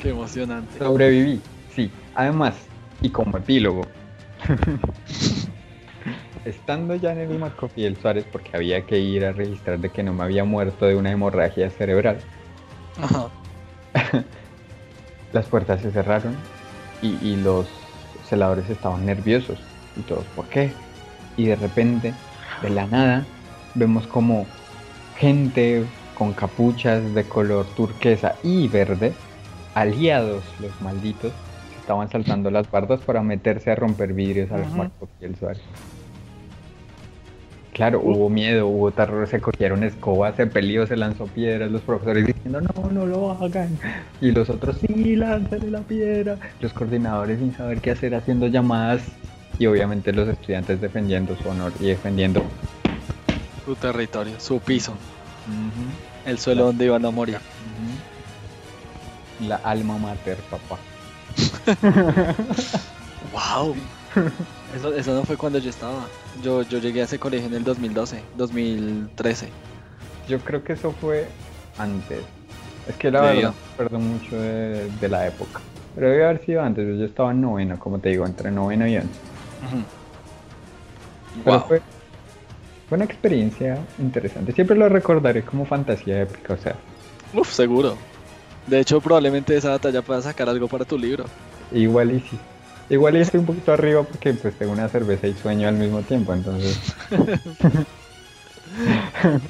Qué emocionante. Sobreviví, sí. Además, y como epílogo, estando ya en el Marco Fidel Suárez, porque había que ir a registrar de que no me había muerto de una hemorragia cerebral, las puertas se cerraron y, los celadores estaban nerviosos. Y todos, ¿por qué? Y de repente, de la nada, vemos como gente con capuchas de color turquesa y verde, aliados los malditos, estaban saltando las bardas para meterse a romper vidrios a los Marco Fidel Suárez. Claro, hubo miedo, hubo terror, se cogieron escobas, se peleó, se lanzó piedras, los profesores diciendo no, no lo hagan. Y los otros sí, lánzale la piedra. Los coordinadores sin saber qué hacer haciendo llamadas y obviamente los estudiantes defendiendo su honor y defendiendo su territorio, su piso, el suelo donde iban a morir. La alma mater, papá. wow. Eso, eso no fue cuando yo estaba. Yo, yo llegué a ese colegio en el 2012, 2013. Yo creo que eso fue antes. Es que la verdad perdón mucho de, la época. Pero debe haber sido antes, yo estaba en noveno, como te digo, entre noveno y once. Fue, fue, una experiencia interesante. Siempre lo recordaré como fantasía épica, o sea. Uf, seguro. De hecho, probablemente esa batalla pueda sacar algo para tu libro. Igual y sí. Igual y estoy un poquito arriba porque pues tengo una cerveza y sueño al mismo tiempo, entonces.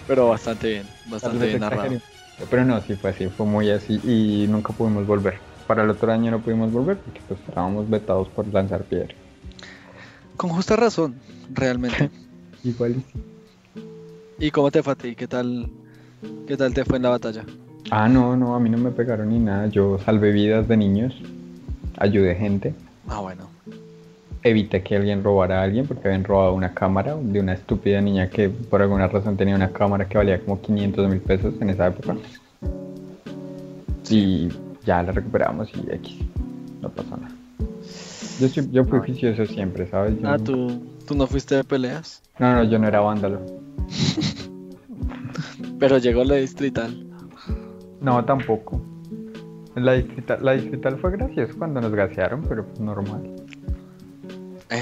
Pero bastante bien, bastante bien narrado. Pero no, sí fue así, fue muy así y nunca pudimos volver. Para el otro año no pudimos volver porque pues estábamos vetados por lanzar piedra. Con justa razón, realmente. Igual y sí. ¿Y cómo te fue a ti? ¿Qué tal, ¿Qué tal te fue en la batalla? Ah, no, no, a mí no me pegaron ni nada. Yo salvé vidas de niños, ayudé gente. Ah, bueno. Evité que alguien robara a alguien porque habían robado una cámara de una estúpida niña que por alguna razón tenía una cámara que valía como 500 mil pesos en esa época. Y ya la recuperamos y X. No pasó nada. Yo, yo fui juicioso siempre, ¿sabes? ah, ¿tú, ¿tú no fuiste de peleas? No, no, yo no era vándalo. Pero llegó la distrital. No, tampoco. La distrital, fue gracioso cuando nos gasearon, pero pues normal.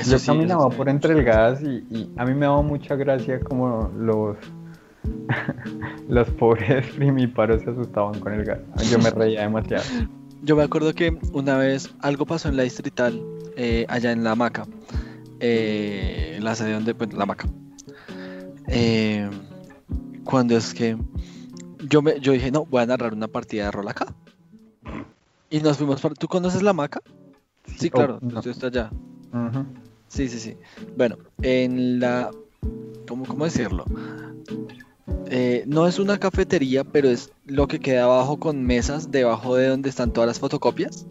Yo caminaba por entre el gas y, a mí me daba mucha gracia como los los pobres primíparos se asustaban con el gas. Yo me reía demasiado. Yo me acuerdo que una vez algo pasó en la distrital, eh, allá en la hamaca. Eh, la sede donde, pues, la hamaca. Eh, cuando es que yo, me, yo dije, no, voy a narrar una partida de rol acá. Y nos fuimos para... ¿Tú conoces la maca? Sí, claro, oh, está allá. Sí, sí, sí. Bueno, en la... ¿Cómo, cómo decirlo? Eh, no es una cafetería, pero es lo que queda abajo con mesas debajo de donde están todas las fotocopias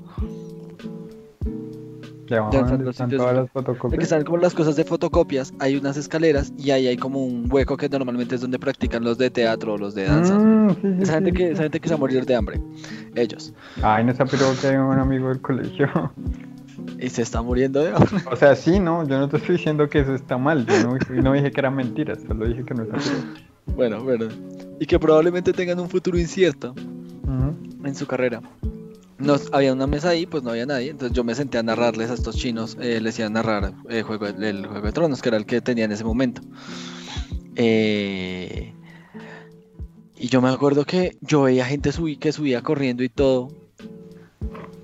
están todas las fotocopias. Que están como las cosas de fotocopias, hay unas escaleras y ahí hay como un hueco que normalmente es donde practican los de teatro o los de danza. Mm, esa, gente que, esa gente que se va a morir de hambre. Ellos. Ay, no sé, pero que hay un amigo del colegio. Y se está muriendo de hambre. O sea, sí, no, yo no te estoy diciendo que eso está mal. Yo no, dije que era mentira, solo dije que no está Bueno, bueno. Y que probablemente tengan un futuro incierto en su carrera nos, había una mesa ahí, pues no había nadie, entonces yo me senté a narrarles a estos chinos, eh, les iba a narrar el juego, el juego de Tronos, que era el que tenía en ese momento. Eh, y yo me acuerdo que yo veía gente que subía corriendo y todo.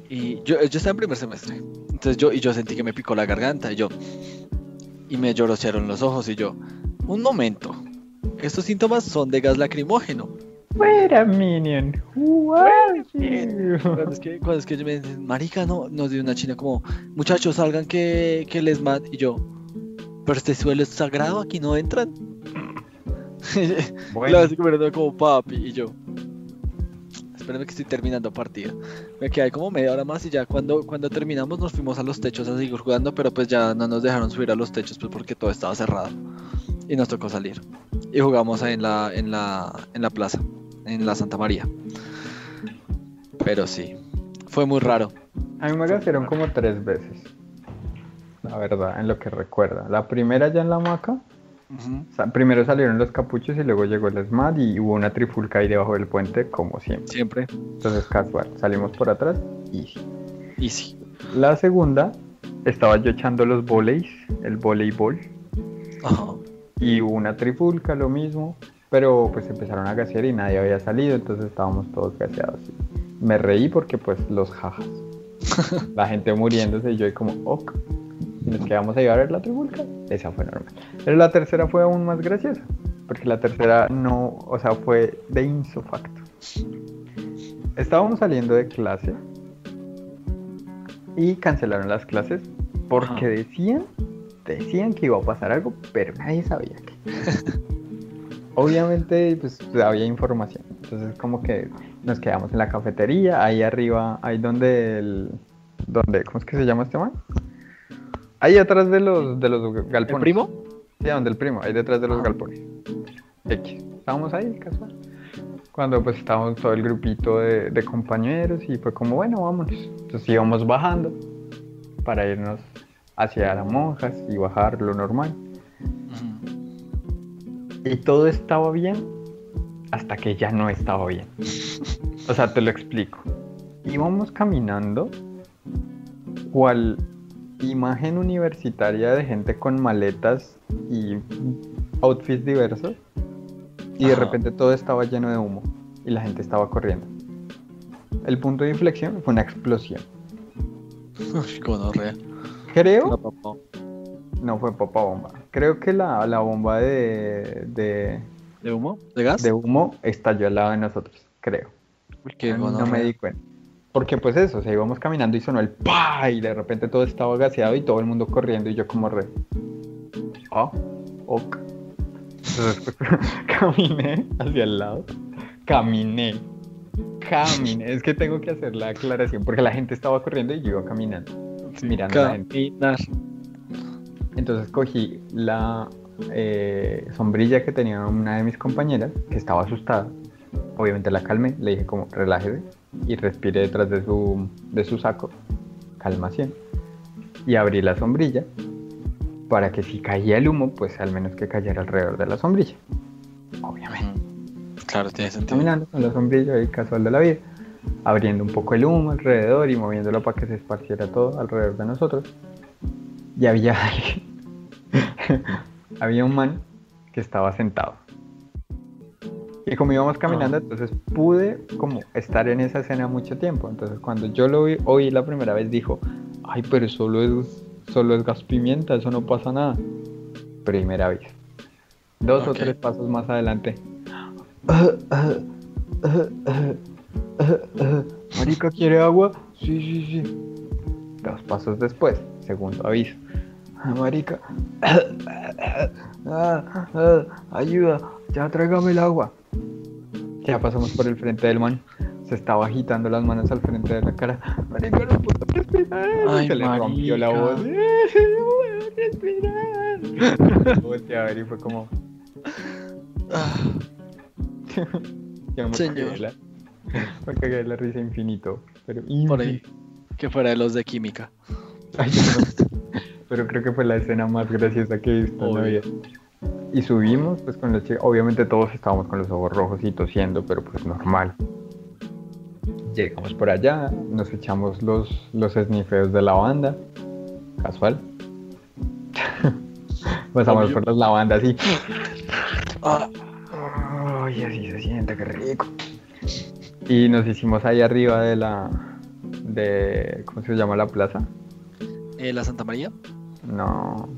Y yo, yo estaba en primer semestre. Entonces yo, y yo sentí que me picó la garganta y yo. Y me llorosearon los ojos y yo. Un momento. Estos síntomas son de gas lacrimógeno. Fuera, Minion. Cuando es que, cuando es que yo me dicen, marica, no, nos dio una china como, muchachos, salgan que, que les mat. Y yo, pero este suelo es sagrado, aquí no entran. Bueno. así que como papi. Y yo, espérenme que estoy terminando partida. Me quedé como media hora más y ya cuando, cuando terminamos nos fuimos a los techos a seguir jugando, pero pues ya no nos dejaron subir a los techos pues porque todo estaba cerrado. Y nos tocó salir. Y jugamos en la, en la, en la plaza en la Santa María. Pero sí, fue muy raro. A mí me gastaron como tres veces. La verdad, en lo que recuerda. La primera ya en la maca Primero salieron los capuchos y luego llegó el SMAT y hubo una trifulca ahí debajo del puente, como siempre. Siempre. Entonces, casual, salimos por atrás y Easy. La segunda, estaba yo echando los voleis, el voleibol, y hubo una trifulca, lo mismo, pero pues empezaron a gasear y nadie había salido, entonces estábamos todos gaseados. Me reí porque pues los jajas. La gente muriéndose y yo ahí como, ok. Nos quedamos ahí a ver la trifulca. Esa fue normal. Pero la tercera fue aún más graciosa, porque la tercera no, o sea, fue de insofacto. Estábamos saliendo de clase y cancelaron las clases porque Ajá. decían, decían que iba a pasar algo, pero nadie sabía qué. Obviamente, pues había información. Entonces, como que nos quedamos en la cafetería, ahí arriba, ahí donde el, donde, ¿cómo es que se llama este man? Ahí atrás de los, de los galpones. ¿El primo? Sí, donde el primo, ahí detrás de los Ah. galpones. X. Estábamos ahí, casual. Cuando pues estábamos todo el grupito de, de compañeros y fue como, bueno, vámonos. Entonces íbamos bajando para irnos hacia las monjas y bajar lo normal. Y todo estaba bien hasta que ya no estaba bien. O sea, te lo explico. Íbamos caminando cual imagen universitaria de gente con maletas y outfits diversos. Y de Ajá. repente todo estaba lleno de humo y la gente estaba corriendo. El punto de inflexión fue una explosión. Uy, gonorrea. Creo papá. No fue popa bomba. Creo que la, la bomba de, de, ¿De humo? ¿De gas? de humo estalló al lado de nosotros, creo. Uy, qué no, me di cuenta. Porque pues eso, o sea, íbamos caminando y sonó el pa y de repente todo estaba gaseado y todo el mundo corriendo y yo como re. Ah, ok. Entonces pues, caminé hacia el lado. Caminé. Caminé. Es que tengo que hacer la aclaración porque la gente estaba corriendo y yo iba caminando. mirando a la gente. Caminar. Entonces cogí la eh, sombrilla que tenía una de mis compañeras, que estaba asustada. Obviamente la calmé, le dije como relájese y respire detrás de su, de su saco, calmación. Y abrí la sombrilla para que si caía el humo, pues al menos que cayera alrededor de la sombrilla. Obviamente. Claro, tiene sentido. Caminando con la sombrilla ahí casual de la vida, abriendo un poco el humo alrededor y moviéndolo para que se esparciera todo alrededor de nosotros. Y había alguien, había un man que estaba sentado. Y como íbamos caminando, Ah. entonces pude como estar en esa escena mucho tiempo. Entonces cuando yo lo vi, oí la primera vez, dijo, ay, pero solo es, solo es gas pimienta, eso no pasa nada. Primera vez. Dos o tres pasos más adelante. Marica, ¿quiere agua? Sí, sí, sí. Dos pasos después, segundo aviso. "Ah, Marica, ah, ah, ayuda, ya tráigame el agua. Ya pasamos por el frente del man. Se estaba agitando las manos al frente de la cara. Marica, no puedo respirar. Ay, Se le rompió la voz. No puedo respirar. Volteé a ver y fue como. Ah, me Señor. cagué de la, me cagué la risa infinito. Pero por ahí. infinito. Que fuera de los de química. Ay, yo no- Pero creo que fue la escena más graciosa que he visto en la vida. Y subimos, pues con los. Obviamente todos estábamos con los ojos rojos y tosiendo, pero pues normal. Llegamos por allá, nos echamos los, los snifeos de la banda. Casual. Pasamos Obvio. por las lavandas y. Ah, Ay, así se siente, qué rico. Y nos hicimos ahí arriba de la. de. ¿Cómo se llama la plaza? eh, ¿La Santa María? No.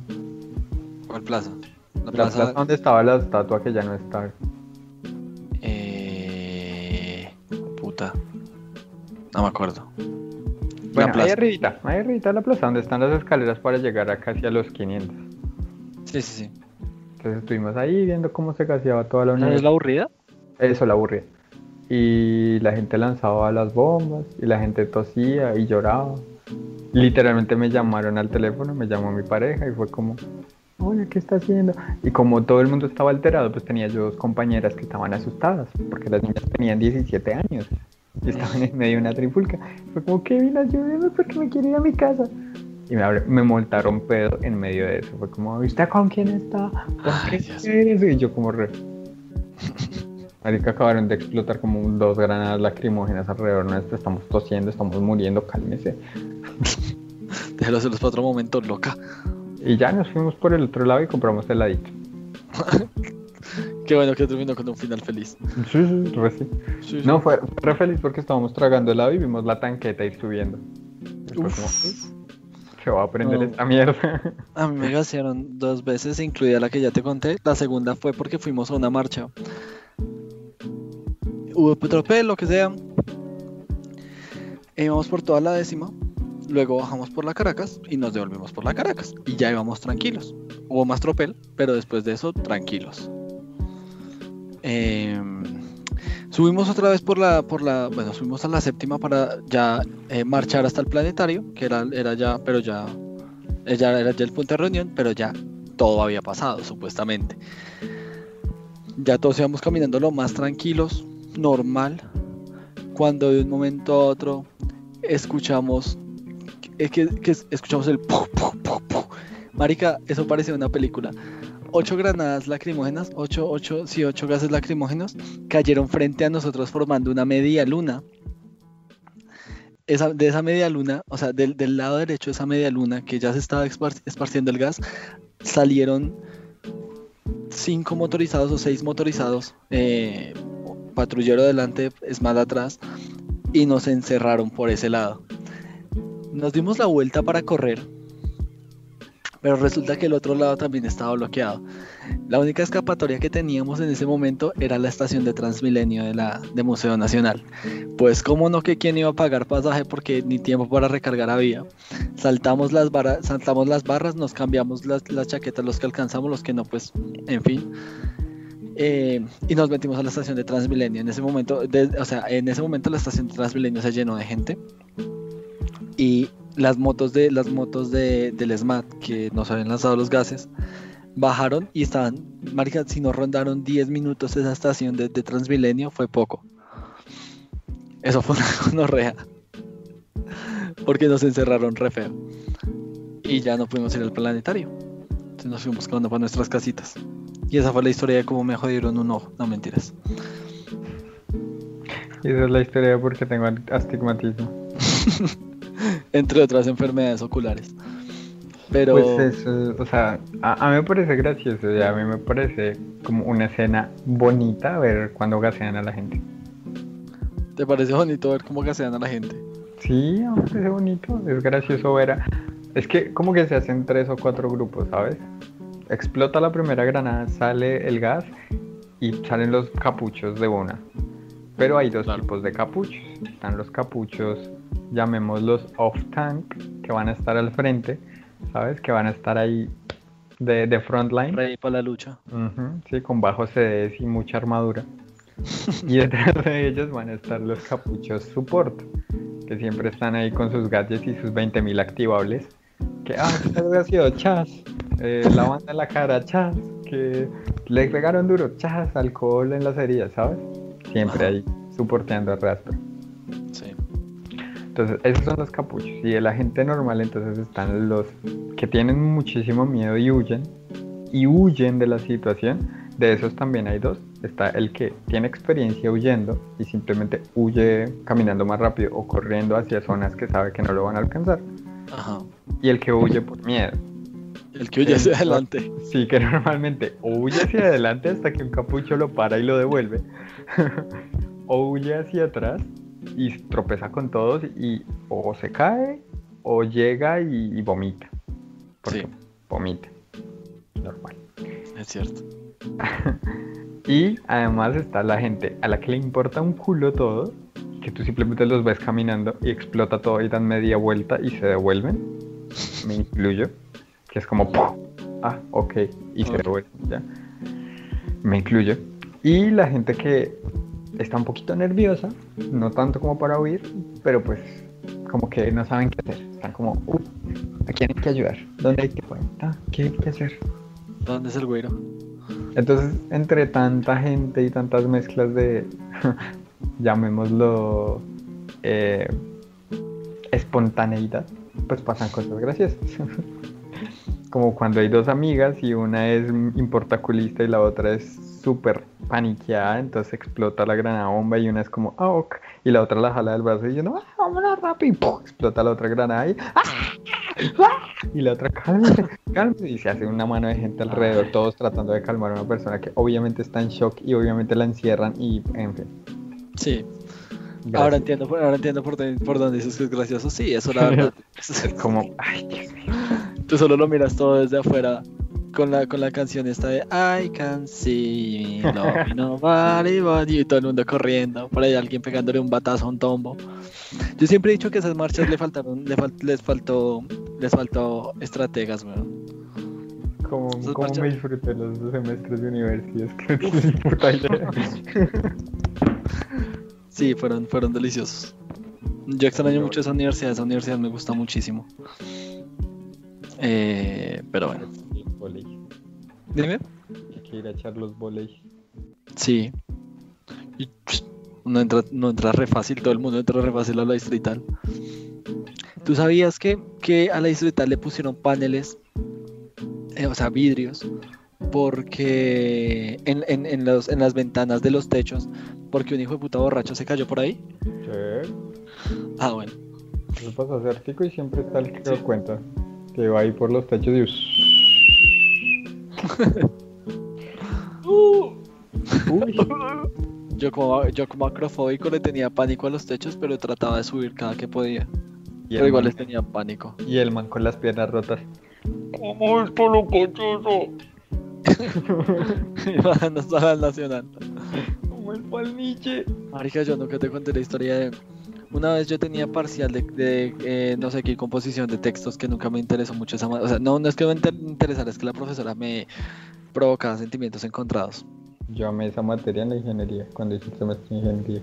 ¿Cuál plaza? La La plaza. plaza donde estaba la estatua que ya no está. Eh... Puta. No me acuerdo. Bueno, ahí arribita, ahí arribita de la plaza, donde están las escaleras para llegar a casi a los 500. Sí, sí, sí. Entonces estuvimos ahí viendo cómo se gaseaba toda la ¿No es la aburrida? Eso la aburría. Y la gente lanzaba las bombas, y la gente tosía y lloraba. Literalmente me llamaron al teléfono, me llamó mi pareja y fue como, oye, ¿qué está haciendo? Y como todo el mundo estaba alterado, pues tenía yo dos compañeras que estaban asustadas, porque las niñas tenían 17 años y estaban en medio de una trifulca. Fue como, Kevin, ayúdeme porque me quiero ir a mi casa. y me, me montaron pedo en medio de eso. Fue como, ¿viste con quién está? ¿Por Ay, qué Dios eres? Y yo como re... Marica, acabaron de explotar como dos granadas lacrimógenas alrededor nuestro. Estamos tosiendo, estamos muriendo, cálmese. Déjalo hacerlos para otro momento, loca. Y ya nos fuimos por el otro lado y compramos heladito. Qué bueno que terminó con un final feliz. Sí, sí, re sí. Sí, sí. No, fue, re feliz porque estábamos tragando helado y vimos la tanqueta ir subiendo. Uf. como, "Uy, se va a aprender No. esta mierda. A mí me gasearon dos veces, incluida la que ya te conté. La segunda fue porque fuimos a una marcha. Hubo tropel, lo que sea. E íbamos por toda la décima. Luego bajamos por la Caracas y nos devolvimos por la Caracas. Y ya íbamos tranquilos. Hubo más tropel, pero después de eso, tranquilos. Em, subimos otra vez por la, por la, bueno, subimos a la séptima para ya eh, marchar hasta el planetario, que era, era ya, pero ya ella era ya el punto de reunión, pero ya todo había pasado, supuestamente. Ya todos íbamos caminando lo más tranquilos, normal, cuando de un momento a otro escuchamos es que, que escuchamos el pu, pu, pu, marica, eso parecía una película. Ocho granadas lacrimógenas, ocho, ocho, sí, ocho gases lacrimógenos cayeron frente a nosotros formando una media luna. Esa, de esa media luna, o sea, del, del lado derecho de esa media luna que ya se estaba espar- esparciendo el gas, salieron cinco motorizados o seis motorizados, eh, patrullero delante, Smad atrás, y nos encerraron por ese lado. Nos dimos la vuelta para correr, pero resulta que el otro lado también estaba bloqueado. La única escapatoria que teníamos en ese momento era la estación de Transmilenio de la de Museo Nacional. Pues cómo no que quién iba a pagar pasaje porque ni tiempo para recargar había. Saltamos las barras, saltamos las barras, nos cambiamos las, chaquetas, los que alcanzamos, los que no, pues, en fin. Eh, y nos metimos a la estación de Transmilenio. En ese momento, o sea, en ese momento la estación de Transmilenio se llenó de gente. Y las motos de las motos de, del SMAT que nos habían lanzado los gases bajaron y estaban, marica, si nos rondaron 10 minutos esa estación de, de Transmilenio fue poco. Eso fue una gonorrea. Porque nos encerraron re feo. Y ya no pudimos ir al planetario. Entonces nos fuimos uno para nuestras casitas. Y esa fue la historia de cómo me jodieron un ojo. No mentiras. Y esa es la historia de por qué tengo astigmatismo. Entre otras enfermedades oculares. Pero Pues eso, o sea, a, a mí me parece gracioso y a mí me parece como una escena bonita ver cuando gasean a la gente. ¿te parece bonito ver cómo gasean a la gente? Sí, a mí me parece bonito, es gracioso ver a... Es que como que se hacen tres o cuatro grupos, ¿sabes? Explota la primera granada, sale el gas y salen los capuchos de una. Pero hay dos Claro. tipos de capuchos. Están los capuchos, llamémoslos off-tank, que van a estar al frente, ¿sabes? Que van a estar ahí de, de frontline. Rey para la lucha. Ujú, sí, con bajos CDs y mucha armadura. Y detrás de ellos van a estar los capuchos support, que siempre están ahí con sus gadgets y sus 20.000 activables. Que, ah, qué desgraciado, chas. Eh, la banda en la cara, chas. Que le pegaron duro, chas. Alcohol en las heridas, ¿sabes? Siempre Ajá. ahí, soporteando el rastro. Sí. Entonces, esos son los capuchos. Y de la gente normal, entonces están los que tienen muchísimo miedo y huyen. Y huyen de la situación. De esos también hay dos. Está el que tiene experiencia huyendo y simplemente huye caminando más rápido o corriendo hacia zonas que sabe que no lo van a alcanzar. Ajá. Y el que huye por miedo. El que huye hacia El- adelante. Sí, que normalmente o huye hacia adelante hasta que un capucho lo para y lo devuelve. o huye hacia atrás y tropeza con todos y o se cae o llega y, y vomita. Porque Sí. vomita. Normal. Es cierto. Y además está la gente a la que le importa un culo todo, que tú simplemente los ves caminando y explota todo y dan media vuelta y se devuelven. Me incluyo, que es como, ¡pum! ah, ok, y se Ok. devuelven, ya. Me incluyo. Y la gente que está un poquito nerviosa, no tanto como para huir, pero pues como que no saben qué hacer. Están como, "Uh, ¿a quién hay que ayudar? ¿Dónde hay que poner? Ah, ¿Qué hay que hacer? ¿Dónde es el güiro? Entonces, entre tanta gente y tantas mezclas de, llamémoslo, eh, espontaneidad, pues pasan cosas graciosas. Como cuando hay dos amigas y una es importaculista y la otra es súper paniqueada, entonces explota la granada bomba y una es como, ah, ok, y la otra la jala del brazo y no, ah, vámonos rápido, y ¡pum! explota la otra granada y, ¡ah! ¡ah! y la otra, cálmese, cálmese, y se hace una mano de gente alrededor, todos tratando de calmar a una persona que obviamente está en shock y obviamente la encierran y, en fin. Sí. Ahora entiendo, ahora entiendo por, por dónde dices que es gracioso. Sí, eso la verdad. es como, ay, Dios mío. Tú solo lo miras todo desde afuera con la, con la canción esta de I can see nobody but you y todo el mundo corriendo, por ahí alguien pegándole un batazo a un tombo. Yo siempre he dicho que esas marchas le faltaron, le les faltó, les faltó estrategas, weón. Como, como me disfruté los dos semestres de universidad, que idea. sí, fueron, fueron deliciosos. Yo extraño mucho esa universidad, esa universidad me gusta muchísimo. Eh, pero bueno. Dime. Hay que ir a echar los volei. Sí. no, entra, no entra re fácil, todo el mundo entra re fácil a la distrital. ¿Tú sabías que, que a la distrital le pusieron paneles, eh, o sea, vidrios, porque en, en, en, los, en las ventanas de los techos, porque un hijo de puta borracho se cayó por ahí? Sí. Ah, bueno. Eso pasa y siempre está el que lo cuenta que va ahí por los techos y... yo, como, yo como acrofóbico le tenía pánico a los techos, pero trataba de subir cada que podía. pero igual les tenía pánico. Y el man con las piernas rotas. ¿Cómo es por lo cochoso? no al nacional. Como el palmiche. Marica, yo nunca te conté la historia de una vez yo tenía parcial de, eh, no sé qué composición de textos que nunca me interesó mucho esa O sea, no, no es que me interesara, es que la profesora me provocaba sentimientos encontrados. Yo amé esa materia en la ingeniería, cuando hice el semestre de ingeniería.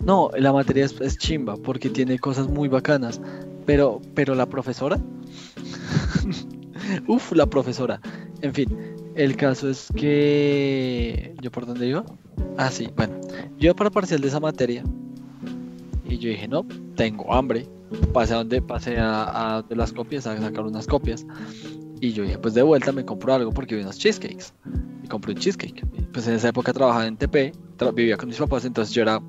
No, la materia es, chimba porque tiene cosas muy bacanas, pero, pero la profesora, Uf, la profesora. En fin, el caso es que. ¿Yo por dónde iba? Ah, sí, bueno. Yo para parcial de esa materia y yo dije, no, tengo hambre. Pasé a donde pasé a, de las copias a sacar unas copias. Y yo dije, pues de vuelta me compro algo porque vi unos cheesecakes. Y compré un cheesecake. Pues en esa época trabajaba en TP, vivía con mis papás, entonces yo era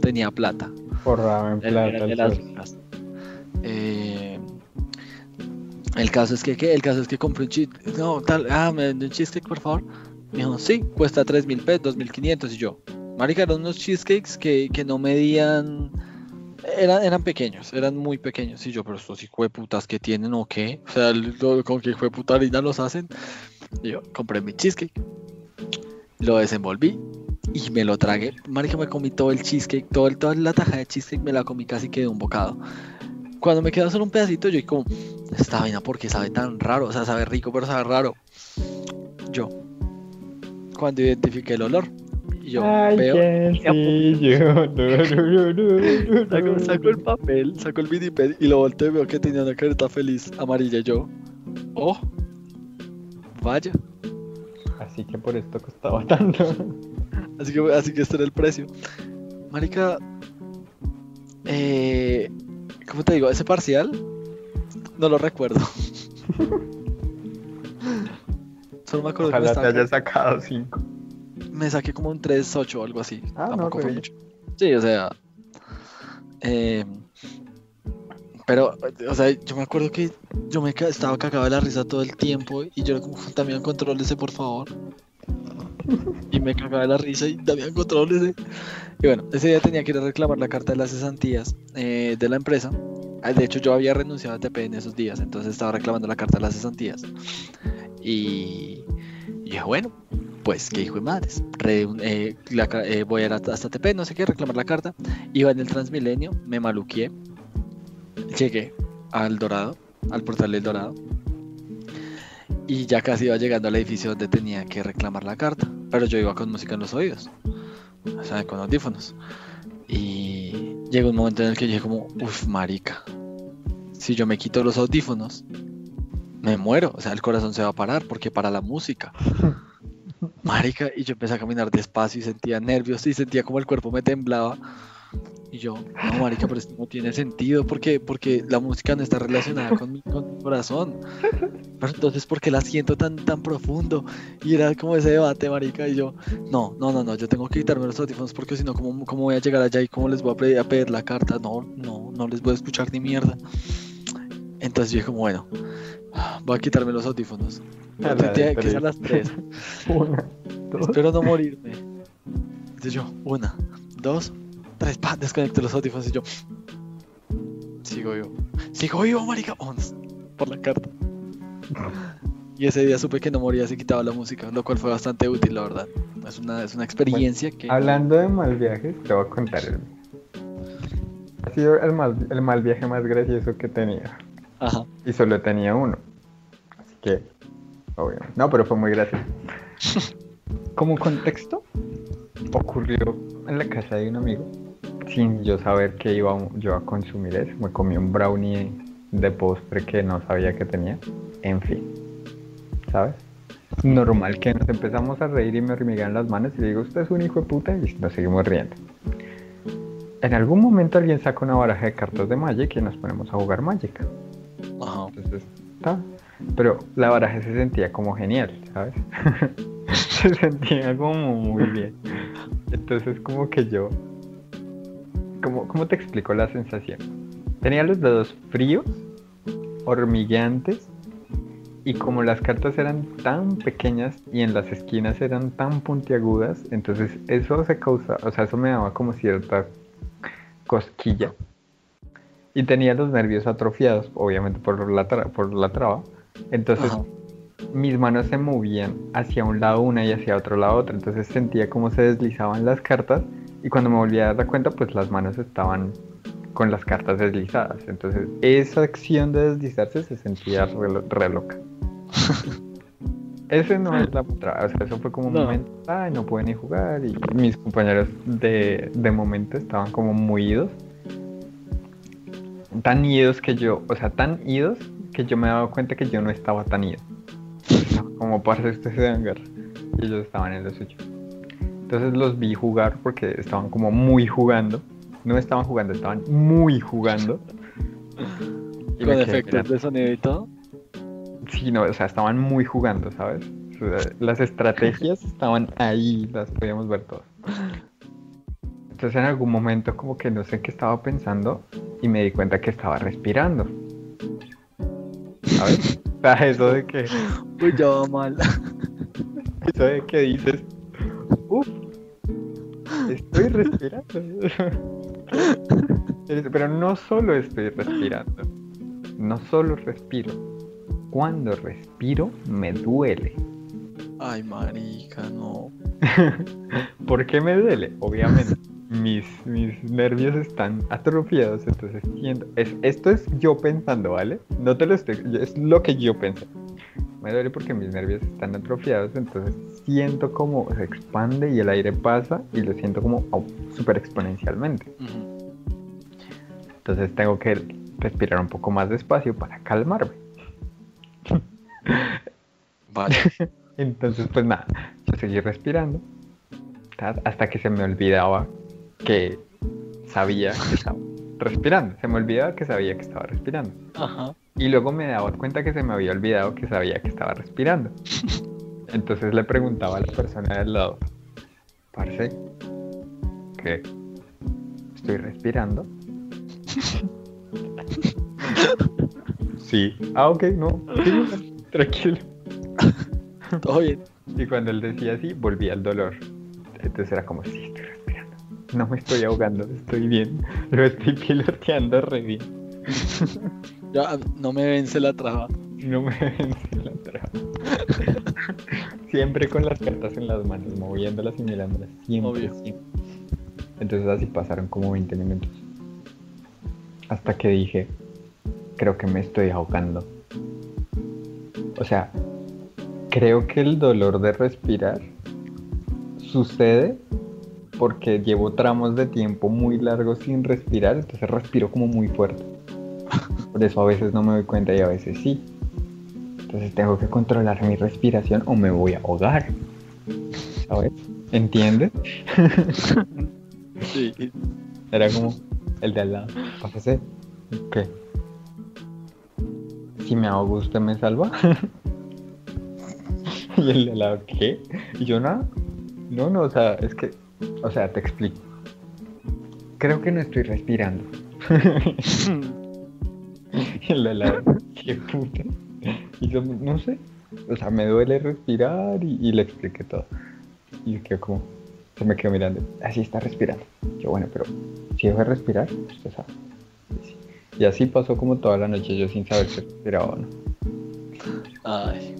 tenía plata. Forraba en plata. Eh, el caso es que, ¿qué? El caso es que compré un cheesecake. No, tal, ah, me vende un cheesecake, por favor. Me dijo, sí, cuesta 3 mil pesos, 2.500. Y yo, marica, eran unos cheesecakes que, que no medían eran, eran pequeños, eran muy pequeños. Y yo, pero estos putas que tienen o qué? O sea, con qué puta harina los hacen. Yo compré mi cheesecake, lo desenvolví y me lo tragué. Marica, me comí todo el cheesecake, todo el, toda la taja de cheesecake me la comí casi que de un bocado. Cuando me quedó solo un pedacito, yo como, esta vaina porque sabe tan raro, o sea, sabe rico, pero sabe raro. Yo, cuando identifiqué el olor, yo veo. saco, el papel, saco el miniped y lo volteo y veo que tenía una careta feliz amarilla. Yo, oh, vaya. Así que por esto costaba tanto. así que, así que este era el precio. Marica, eh, ¿cómo te digo? Ese parcial no lo recuerdo. Solo me acuerdo Ojalá que te haya sacado 5 me saqué como un 3-8 o algo así. Ah, Tampoco no, fue mucho. Sí, o sea. Eh, pero, o sea, yo me acuerdo que yo me estaba cagado de la risa todo el tiempo y yo era como, también contrólese, por favor. y me cagaba de la risa y también contrólese. Y bueno, ese día tenía que ir a reclamar la carta de las cesantías eh, de la empresa. Ah, de hecho, yo había renunciado a TP en esos días, entonces estaba reclamando la carta de las cesantías. Y, y dije, bueno, pues qué hijo de madres. Eh, eh, voy a ir hasta TP, no sé qué, reclamar la carta. Iba en el Transmilenio, me maluqué. Llegué al Dorado, al portal del Dorado. Y ya casi iba llegando al edificio donde tenía que reclamar la carta. Pero yo iba con música en los oídos. O sea, con audífonos. Y llegó un momento en el que dije como, uff, marica. Si yo me quito los audífonos, me muero. O sea, el corazón se va a parar porque para la música. Marica, y yo empecé a caminar despacio y sentía nervios y sentía como el cuerpo me temblaba. Y yo, no, marica, pero esto no tiene sentido porque, porque la música no está relacionada con mi, con mi corazón. Pero entonces, ¿por qué la siento tan, tan profundo? Y era como ese debate, marica, y yo, no, no, no, no, yo tengo que quitarme los audífonos porque si no, ¿cómo, ¿cómo voy a llegar allá y cómo les voy a pedir, a pedir la carta? No, no, no les voy a escuchar ni mierda. Entonces yo dije como, bueno, voy a quitarme los audífonos. Que a las 3. Una, dos. Espero no morirme. Entonces yo, una, dos, tres, pa, desconecto los audífonos y yo. Sigo vivo. Sigo vivo, marica. Vamos, por la carta. Y ese día supe que no moría si quitaba la música, lo cual fue bastante útil, la verdad. Es una, es una experiencia que. Hablando de mal viajes, te voy a contar el mío. Ha sido el mal, el mal viaje más gracioso que he tenido. Ajá. Y solo tenía uno. Así que, obvio. No, pero fue muy gracioso. Como contexto, ocurrió en la casa de un amigo. Sin yo saber que iba a- yo a consumir eso. Me comí un brownie de postre que no sabía que tenía. En fin. ¿Sabes? Normal que nos empezamos a reír y me hormigan las manos y le digo, usted es un hijo de puta y nos seguimos riendo. En algún momento alguien saca una baraja de cartas de Magic y nos ponemos a jugar Magic. Entonces. Pero la baraja se sentía como genial, ¿sabes? se sentía como muy bien. Entonces, como que yo. ¿Cómo, ¿Cómo te explico la sensación? Tenía los dedos fríos, hormigueantes, y como las cartas eran tan pequeñas y en las esquinas eran tan puntiagudas, entonces eso se causa, o sea, eso me daba como cierta cosquilla. Y tenía los nervios atrofiados, obviamente por la, tra- por la traba. Entonces Ajá. mis manos se movían hacia un lado una y hacia otro lado otra. Entonces sentía como se deslizaban las cartas y cuando me volví a dar cuenta, pues las manos estaban con las cartas deslizadas. Entonces esa acción de deslizarse se sentía re, re loca. Ese no es la traba, o sea, eso fue como un No. momento, ay, no pueden ni jugar y mis compañeros de, de momento estaban como muy idos. Tan idos que yo, o sea, tan idos que yo me he dado cuenta que yo no estaba tan ido. Como parce ustedes se dan guerra. Y ellos estaban en lo suyo. Entonces los vi jugar porque estaban como muy jugando. No estaban jugando, estaban muy jugando. Y Con efectos mirando. de sonido y todo. Sí, no, o sea, estaban muy jugando, ¿sabes? O sea, las estrategias estaban ahí, las podíamos ver todas. Entonces en algún momento como que no sé qué estaba pensando y me di cuenta que estaba respirando. ¿Sabes? Eso de que, Uy, ya va mal. eso de que dices, uff, estoy respirando. Pero no solo estoy respirando, no solo respiro. Cuando respiro me duele. Ay, marica, no. ¿Por qué me duele? Obviamente, mis, mis nervios están atrofiados, entonces siento... Es, esto es yo pensando, ¿vale? No te lo estoy... Es lo que yo pensé. Me duele porque mis nervios están atrofiados, entonces siento como se expande y el aire pasa y lo siento como au, súper exponencialmente. Entonces tengo que respirar un poco más despacio para calmarme. Vale. Entonces, pues nada, yo seguí respirando ta- hasta que se me olvidaba que sabía que estaba respirando. Se me olvidaba que sabía que estaba respirando. Ajá. Y luego me daba cuenta que se me había olvidado que sabía que estaba respirando. Entonces le preguntaba a la persona del lado, parce, ¿qué? ¿Estoy respirando? sí. Ah, ok, no. tranquilo. Todo bien. Y cuando él decía así, volvía el dolor. Entonces era como, sí, estoy. No me estoy ahogando, estoy bien. Lo estoy piloteando re bien. Ya no me vence la traba. No me vence la traba. Siempre con las cartas en las manos, moviéndolas y mirándolas. Siempre, Obvio. siempre. Entonces así pasaron como 20 minutos. Hasta que dije, creo que me estoy ahogando. O sea, creo que el dolor de respirar sucede porque llevo tramos de tiempo muy largos sin respirar, entonces respiro como muy fuerte. Por eso a veces no me doy cuenta y a veces sí. Entonces tengo que controlar mi respiración o me voy a ahogar. ¿Sabes? ¿Entiendes? Sí. Era como el de al lado. Pásese. ¿Qué? Si me ahogo, ¿usted me salva? y el de al lado, ¿qué? Y yo nada. No, no, o sea, es que. O sea, te explico. Creo que no estoy respirando. al lado, ¿qué puta? Y yo, no sé. O sea, me duele respirar y, y le expliqué todo. Y yo quedo como, se me quedó mirando, así está respirando. Yo, bueno, pero si dejo de respirar, usted sabe. Y, sí. Y así pasó como toda la noche, yo sin saber si respiraba o no. Ay,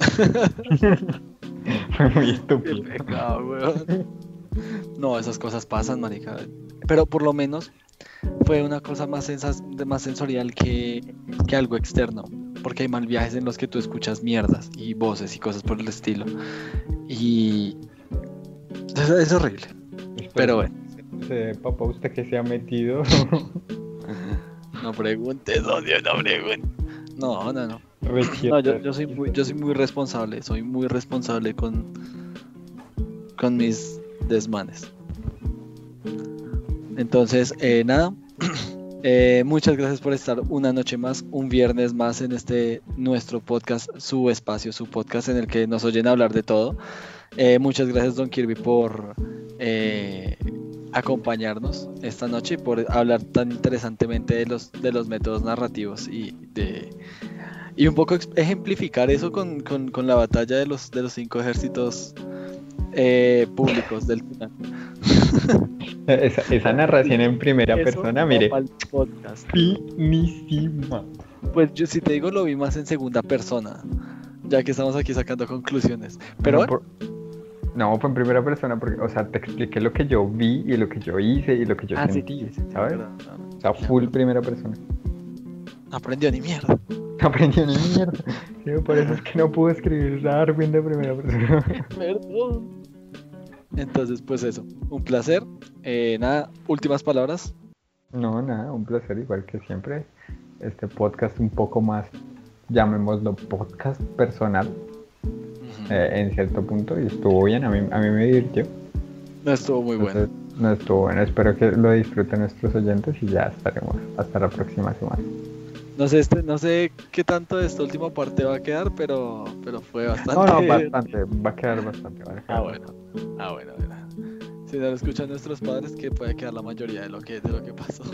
Fue muy qué estúpido. pecado, weón. No, esas cosas pasan, marica. Pero por lo menos fue una cosa más, sensas- de- más sensorial que, que algo externo. Porque hay mal viajes en los que tú escuchas mierdas y voces y cosas por el estilo. Y es, es horrible. Pero bueno, Eh, papá, ¿usted que se ha metido? no preguntes, odio, no preguntes. No, no, no. No, yo, soy muy, quieto. yo soy muy responsable, soy muy responsable con, con mis desmanes. Entonces, eh, nada, eh, muchas gracias por estar una noche más, un viernes más en este nuestro podcast, su espacio, su podcast en el que nos oyen hablar de todo. Eh, muchas gracias, Don Kirby, por acompañarnos esta noche y por hablar tan interesantemente de los, de los métodos narrativos y de y un poco ejemplificar eso con, con- con la batalla de los, de los cinco ejércitos eh, públicos del Tunal. Esa, esa narración en primera Eso persona, mire, finísima. Pues yo si te digo lo vi más en segunda persona, ya que estamos aquí sacando conclusiones. Pero no, bueno, por- no, fue en primera persona porque, o sea, te expliqué lo que yo vi y lo que yo hice y lo que yo ah, sentí, sí, sí, sí, ¿sabes? no, O sea, full primera persona. No aprendió ni mierda. No aprendió ni mierda. Sí, por eso es que no pude escribir Darwin de primera persona. Perdón. Entonces, pues eso, un placer. Eh, nada, últimas palabras. No, nada, un placer igual que siempre. Este podcast un poco más, llamémoslo podcast personal eh, en cierto punto y estuvo bien, a mí, a mí me divirtió. No estuvo muy bueno. No estuvo bueno, espero que lo disfruten nuestros oyentes y ya estaremos hasta la próxima semana. No sé, este, no sé qué tanto de esta última parte va a quedar, pero, pero fue bastante. No, no, bastante, va a quedar bastante. Va a quedar Ah, bueno. Ah, bueno, bueno. Si no lo escuchan nuestros padres, que puede quedar la mayoría de lo que, de lo que pasó.